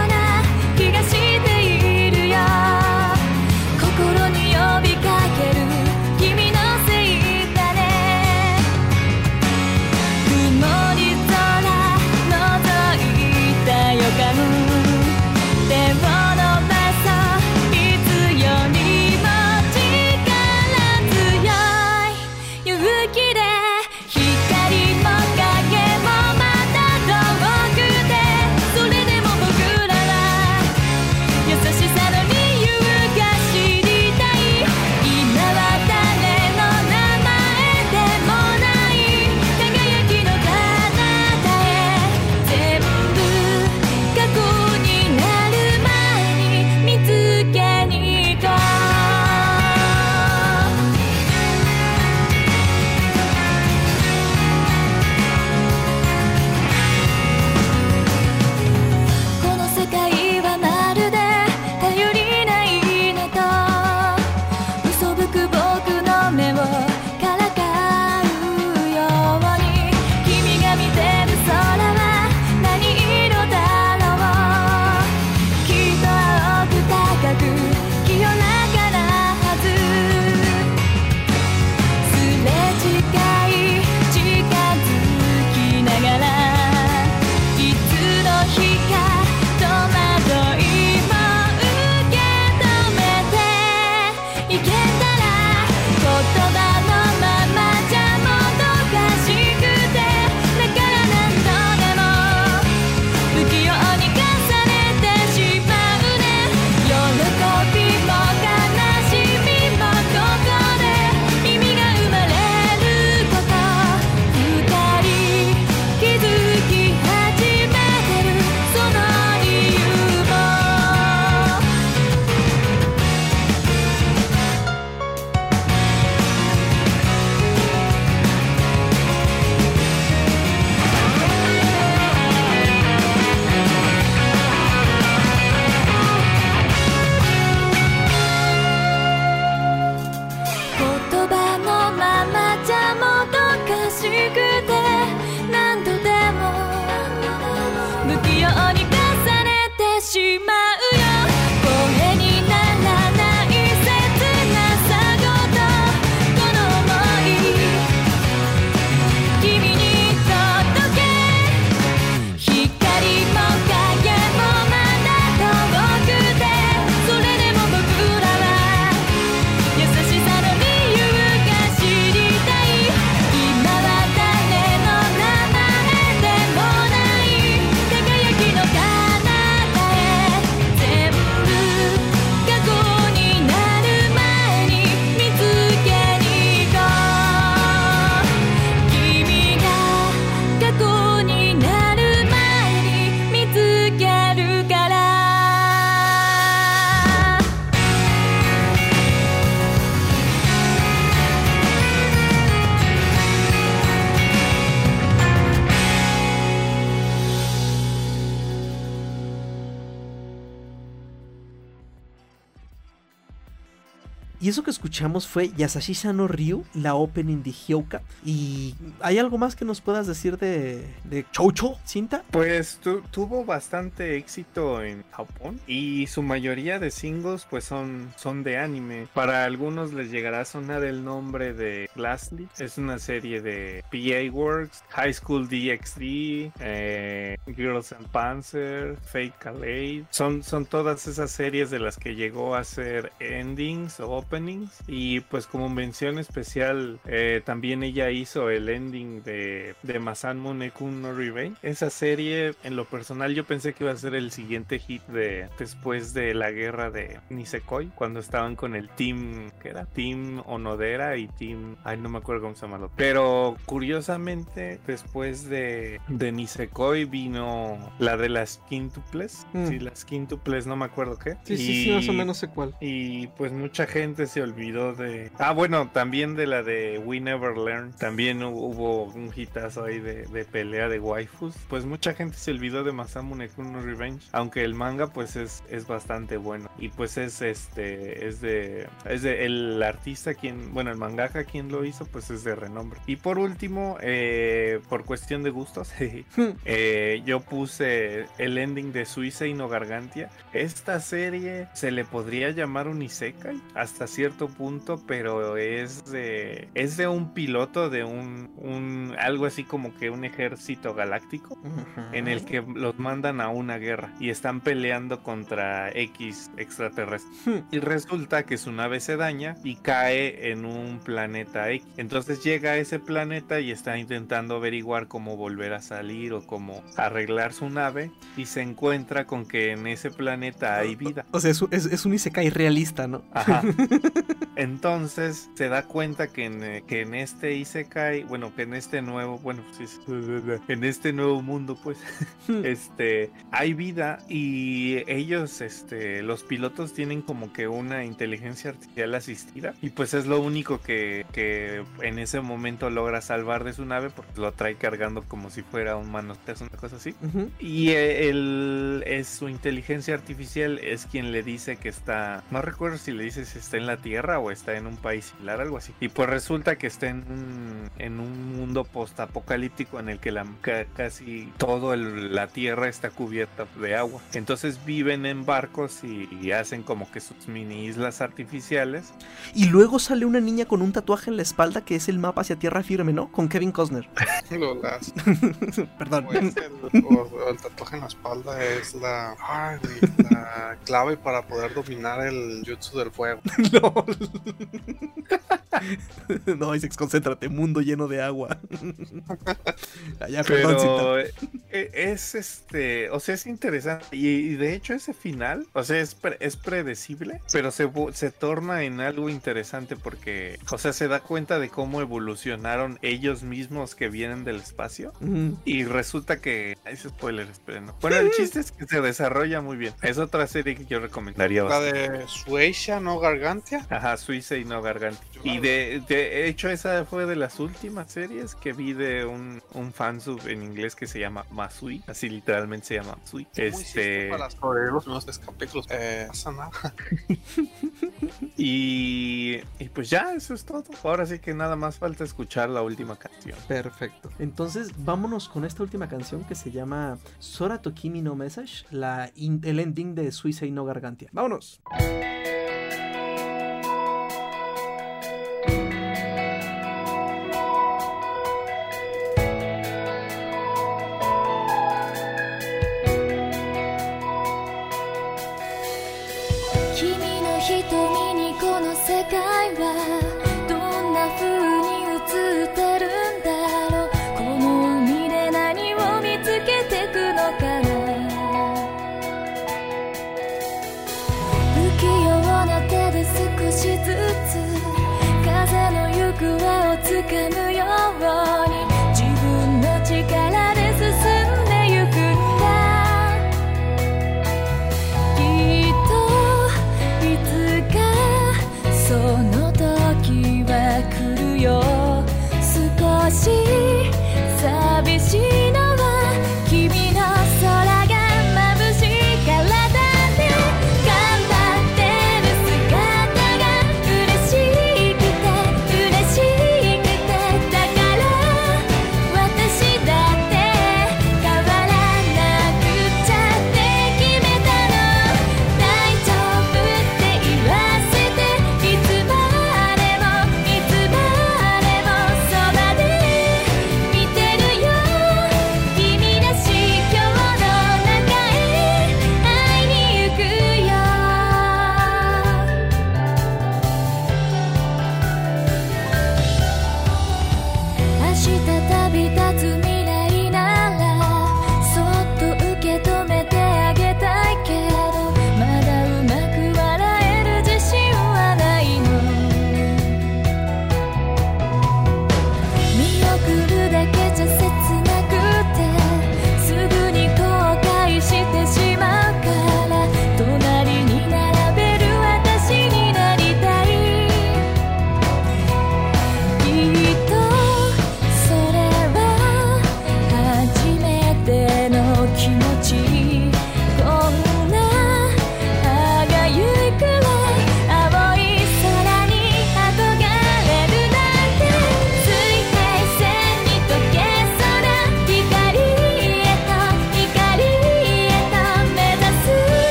Speaker 1: escuchamos fue Yasashi Sano Ryu, la opening de Hyouka. ¿Y hay algo más que nos puedas decir de, de cinta?
Speaker 3: Pues tuvo bastante éxito en Japón y su mayoría de singles pues son, son de anime. Para algunos les llegará a sonar el nombre de Glassly. Es una serie de PA Works, High School DxD, eh, Girls and Panzer, Fake Calais. Son, son todas esas series de las que llegó a ser endings o openings. Y pues como mención especial, eh, también ella hizo el ending de, de Masan Monekun no Revenge. Esa serie, en lo personal, yo pensé que iba a ser el siguiente hit de después de la guerra de Nisekoi, cuando estaban con el team, que era Team Onodera y Team, ay, no me acuerdo cómo se llama. Pero curiosamente, después de, de Nisekoi vino la de las quintuples. Mm. Sí, las quintuples, no me acuerdo qué.
Speaker 1: Sí, sí, sí, más o menos sé cuál.
Speaker 3: Y pues mucha gente se olvidó de. Ah, bueno, también de la de We Never Learn. También hubo un hitazo ahí de, de pelea de waifus. Pues mucha gente se olvidó de Masamu Nekuno Revenge. Aunque el manga, pues es, es bastante bueno. Y pues es este. Es de. Es de el artista quien. Bueno, el mangaka quien lo hizo, pues es de renombre. Y por último, eh, por cuestión de gustos, eh, yo puse el ending de Suiza y no Gargantia. Esta serie se le podría llamar un Isekai hasta cierto punto, pero es de, es de un piloto de un, un algo así como que un ejército galáctico en el que los mandan a una guerra y están peleando contra X extraterrestre. y resulta que su nave se daña y cae en un planeta X. Entonces llega a ese planeta y está intentando averiguar cómo volver a salir o cómo arreglar su nave y se encuentra con que en ese planeta hay vida.
Speaker 1: O sea, es, es, un Isekai realista, ¿no?
Speaker 3: Ajá. Entonces se da cuenta que en, que en este Isekai, bueno, que en este nuevo, bueno, sí, en este nuevo mundo, pues, este, hay vida y ellos, este, los pilotos tienen como que una inteligencia artificial asistida y pues es lo único que, que en ese momento logra salvar de su nave porque lo trae cargando como si fuera un manotazo, una cosa así. Y él es su inteligencia artificial es quien le dice que está, no recuerdo si le dice si está en la Tierra o está en un país similar, algo así. Y pues resulta que está en un, en un mundo postapocalíptico en el que la, casi todo la Tierra está cubierta de agua. Entonces viven en barcos y, hacen como que sus mini islas artificiales.
Speaker 1: Y luego sale una niña con un tatuaje en la espalda que es el mapa hacia tierra firme, ¿no? Con Kevin Costner. Perdón.
Speaker 2: el, tatuaje en la espalda es la, la clave para poder dominar el jutsu del fuego.
Speaker 1: no, Isaac, concéntrate, mundo lleno de agua.
Speaker 3: Pero e, es este, o sea, es interesante. Y, de hecho, ese final, o sea, es, es predecible, pero se, se torna en algo interesante porque, o sea, se da cuenta de cómo evolucionaron ellos mismos que vienen del espacio. Y resulta que. Ese spoiler, esperen. Bueno, el chiste es que se desarrolla muy bien. Es otra serie que yo recomendaría.
Speaker 2: La de Suecia, no Gargantia.
Speaker 3: Ajá, Suiza y no Gargantia. Y de, de, hecho, esa fue de las últimas series que vi de un, un fansub en inglés que se llama Masui. Así literalmente se llama Masui. Este.
Speaker 2: Para los primeros capítulos. Eh,
Speaker 3: y, y pues ya, eso es todo. Ahora sí que nada más falta escuchar la última canción.
Speaker 1: Perfecto. Entonces, vámonos con esta última canción que se llama Sora Tokimi no Message, la el ending de Suiza y no Gargantia. ¡Vámonos!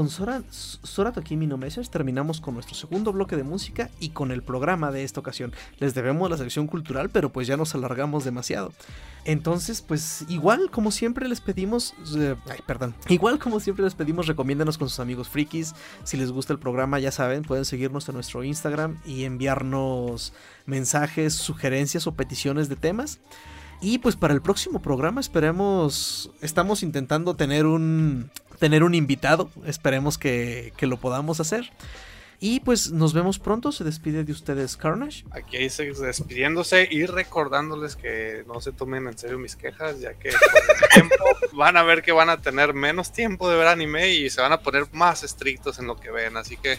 Speaker 1: Con Sora, Sora Tokimi no Measures terminamos con nuestro segundo bloque de música y con el programa de esta ocasión. Les debemos la sección cultural, pero pues ya nos alargamos demasiado. Entonces, pues igual como siempre les pedimos, eh, ay, perdón, igual como siempre les pedimos recomiéndenos con sus amigos frikis. Si les gusta el programa, ya saben, pueden seguirnos en nuestro Instagram y enviarnos mensajes, sugerencias o peticiones de temas. Y pues para el próximo programa esperemos, estamos intentando tener un, tener un invitado, esperemos que, que lo podamos hacer. Y pues nos vemos pronto. Se despide de ustedes Carnage.
Speaker 2: Aquí despidiéndose y recordándoles que no se tomen en serio mis quejas, ya que van a ver que van a tener menos tiempo de ver anime y se van a poner más estrictos en lo que ven. Así que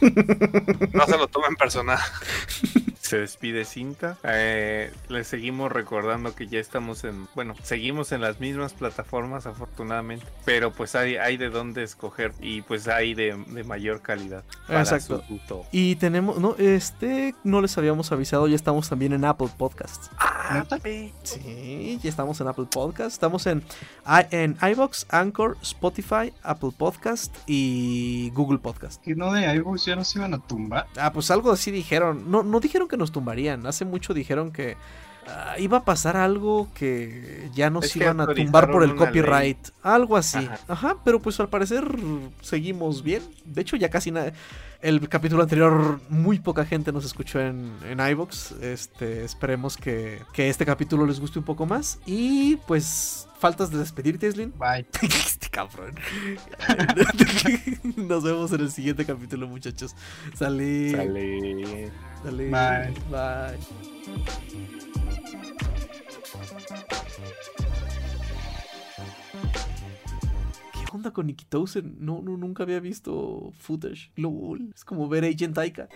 Speaker 2: no se lo tomen personal
Speaker 3: se despide Cinta. Eh, les seguimos recordando que ya estamos en, bueno, seguimos en las mismas plataformas afortunadamente, pero pues hay, hay de dónde escoger y pues hay de, mayor calidad.
Speaker 1: Exacto. Y tenemos, no, este, no les habíamos avisado, ya estamos también en Apple Podcasts.
Speaker 2: Ah,
Speaker 1: sí, ya estamos en Apple Podcasts, estamos en, en iBox, Anchor, Spotify, Apple Podcast y Google Podcast.
Speaker 4: ¿Y no de iBox ya nos iban a tumbar?
Speaker 1: Ah, pues algo así dijeron. No, no dijeron que nos tumbarían. Hace mucho dijeron que ah, iba a pasar algo que ya nos iban a tumbar por el copyright. Algo así. Ajá. pero pues al parecer seguimos bien. De hecho, ya casi nada. El capítulo anterior, muy poca gente nos escuchó en, en iVox. Este, esperemos que, que este capítulo les guste un poco más. Y pues faltas de despedirte, Eslin.
Speaker 4: Bye.
Speaker 1: este cabrón. Nos vemos en el siguiente capítulo, muchachos. Salí.
Speaker 3: Salí.
Speaker 1: Dale.
Speaker 4: Bye.
Speaker 1: Bye. ¿Qué onda con Nikitosen? No, no, nunca había visto footage. LOL. Es como ver Agent Taika.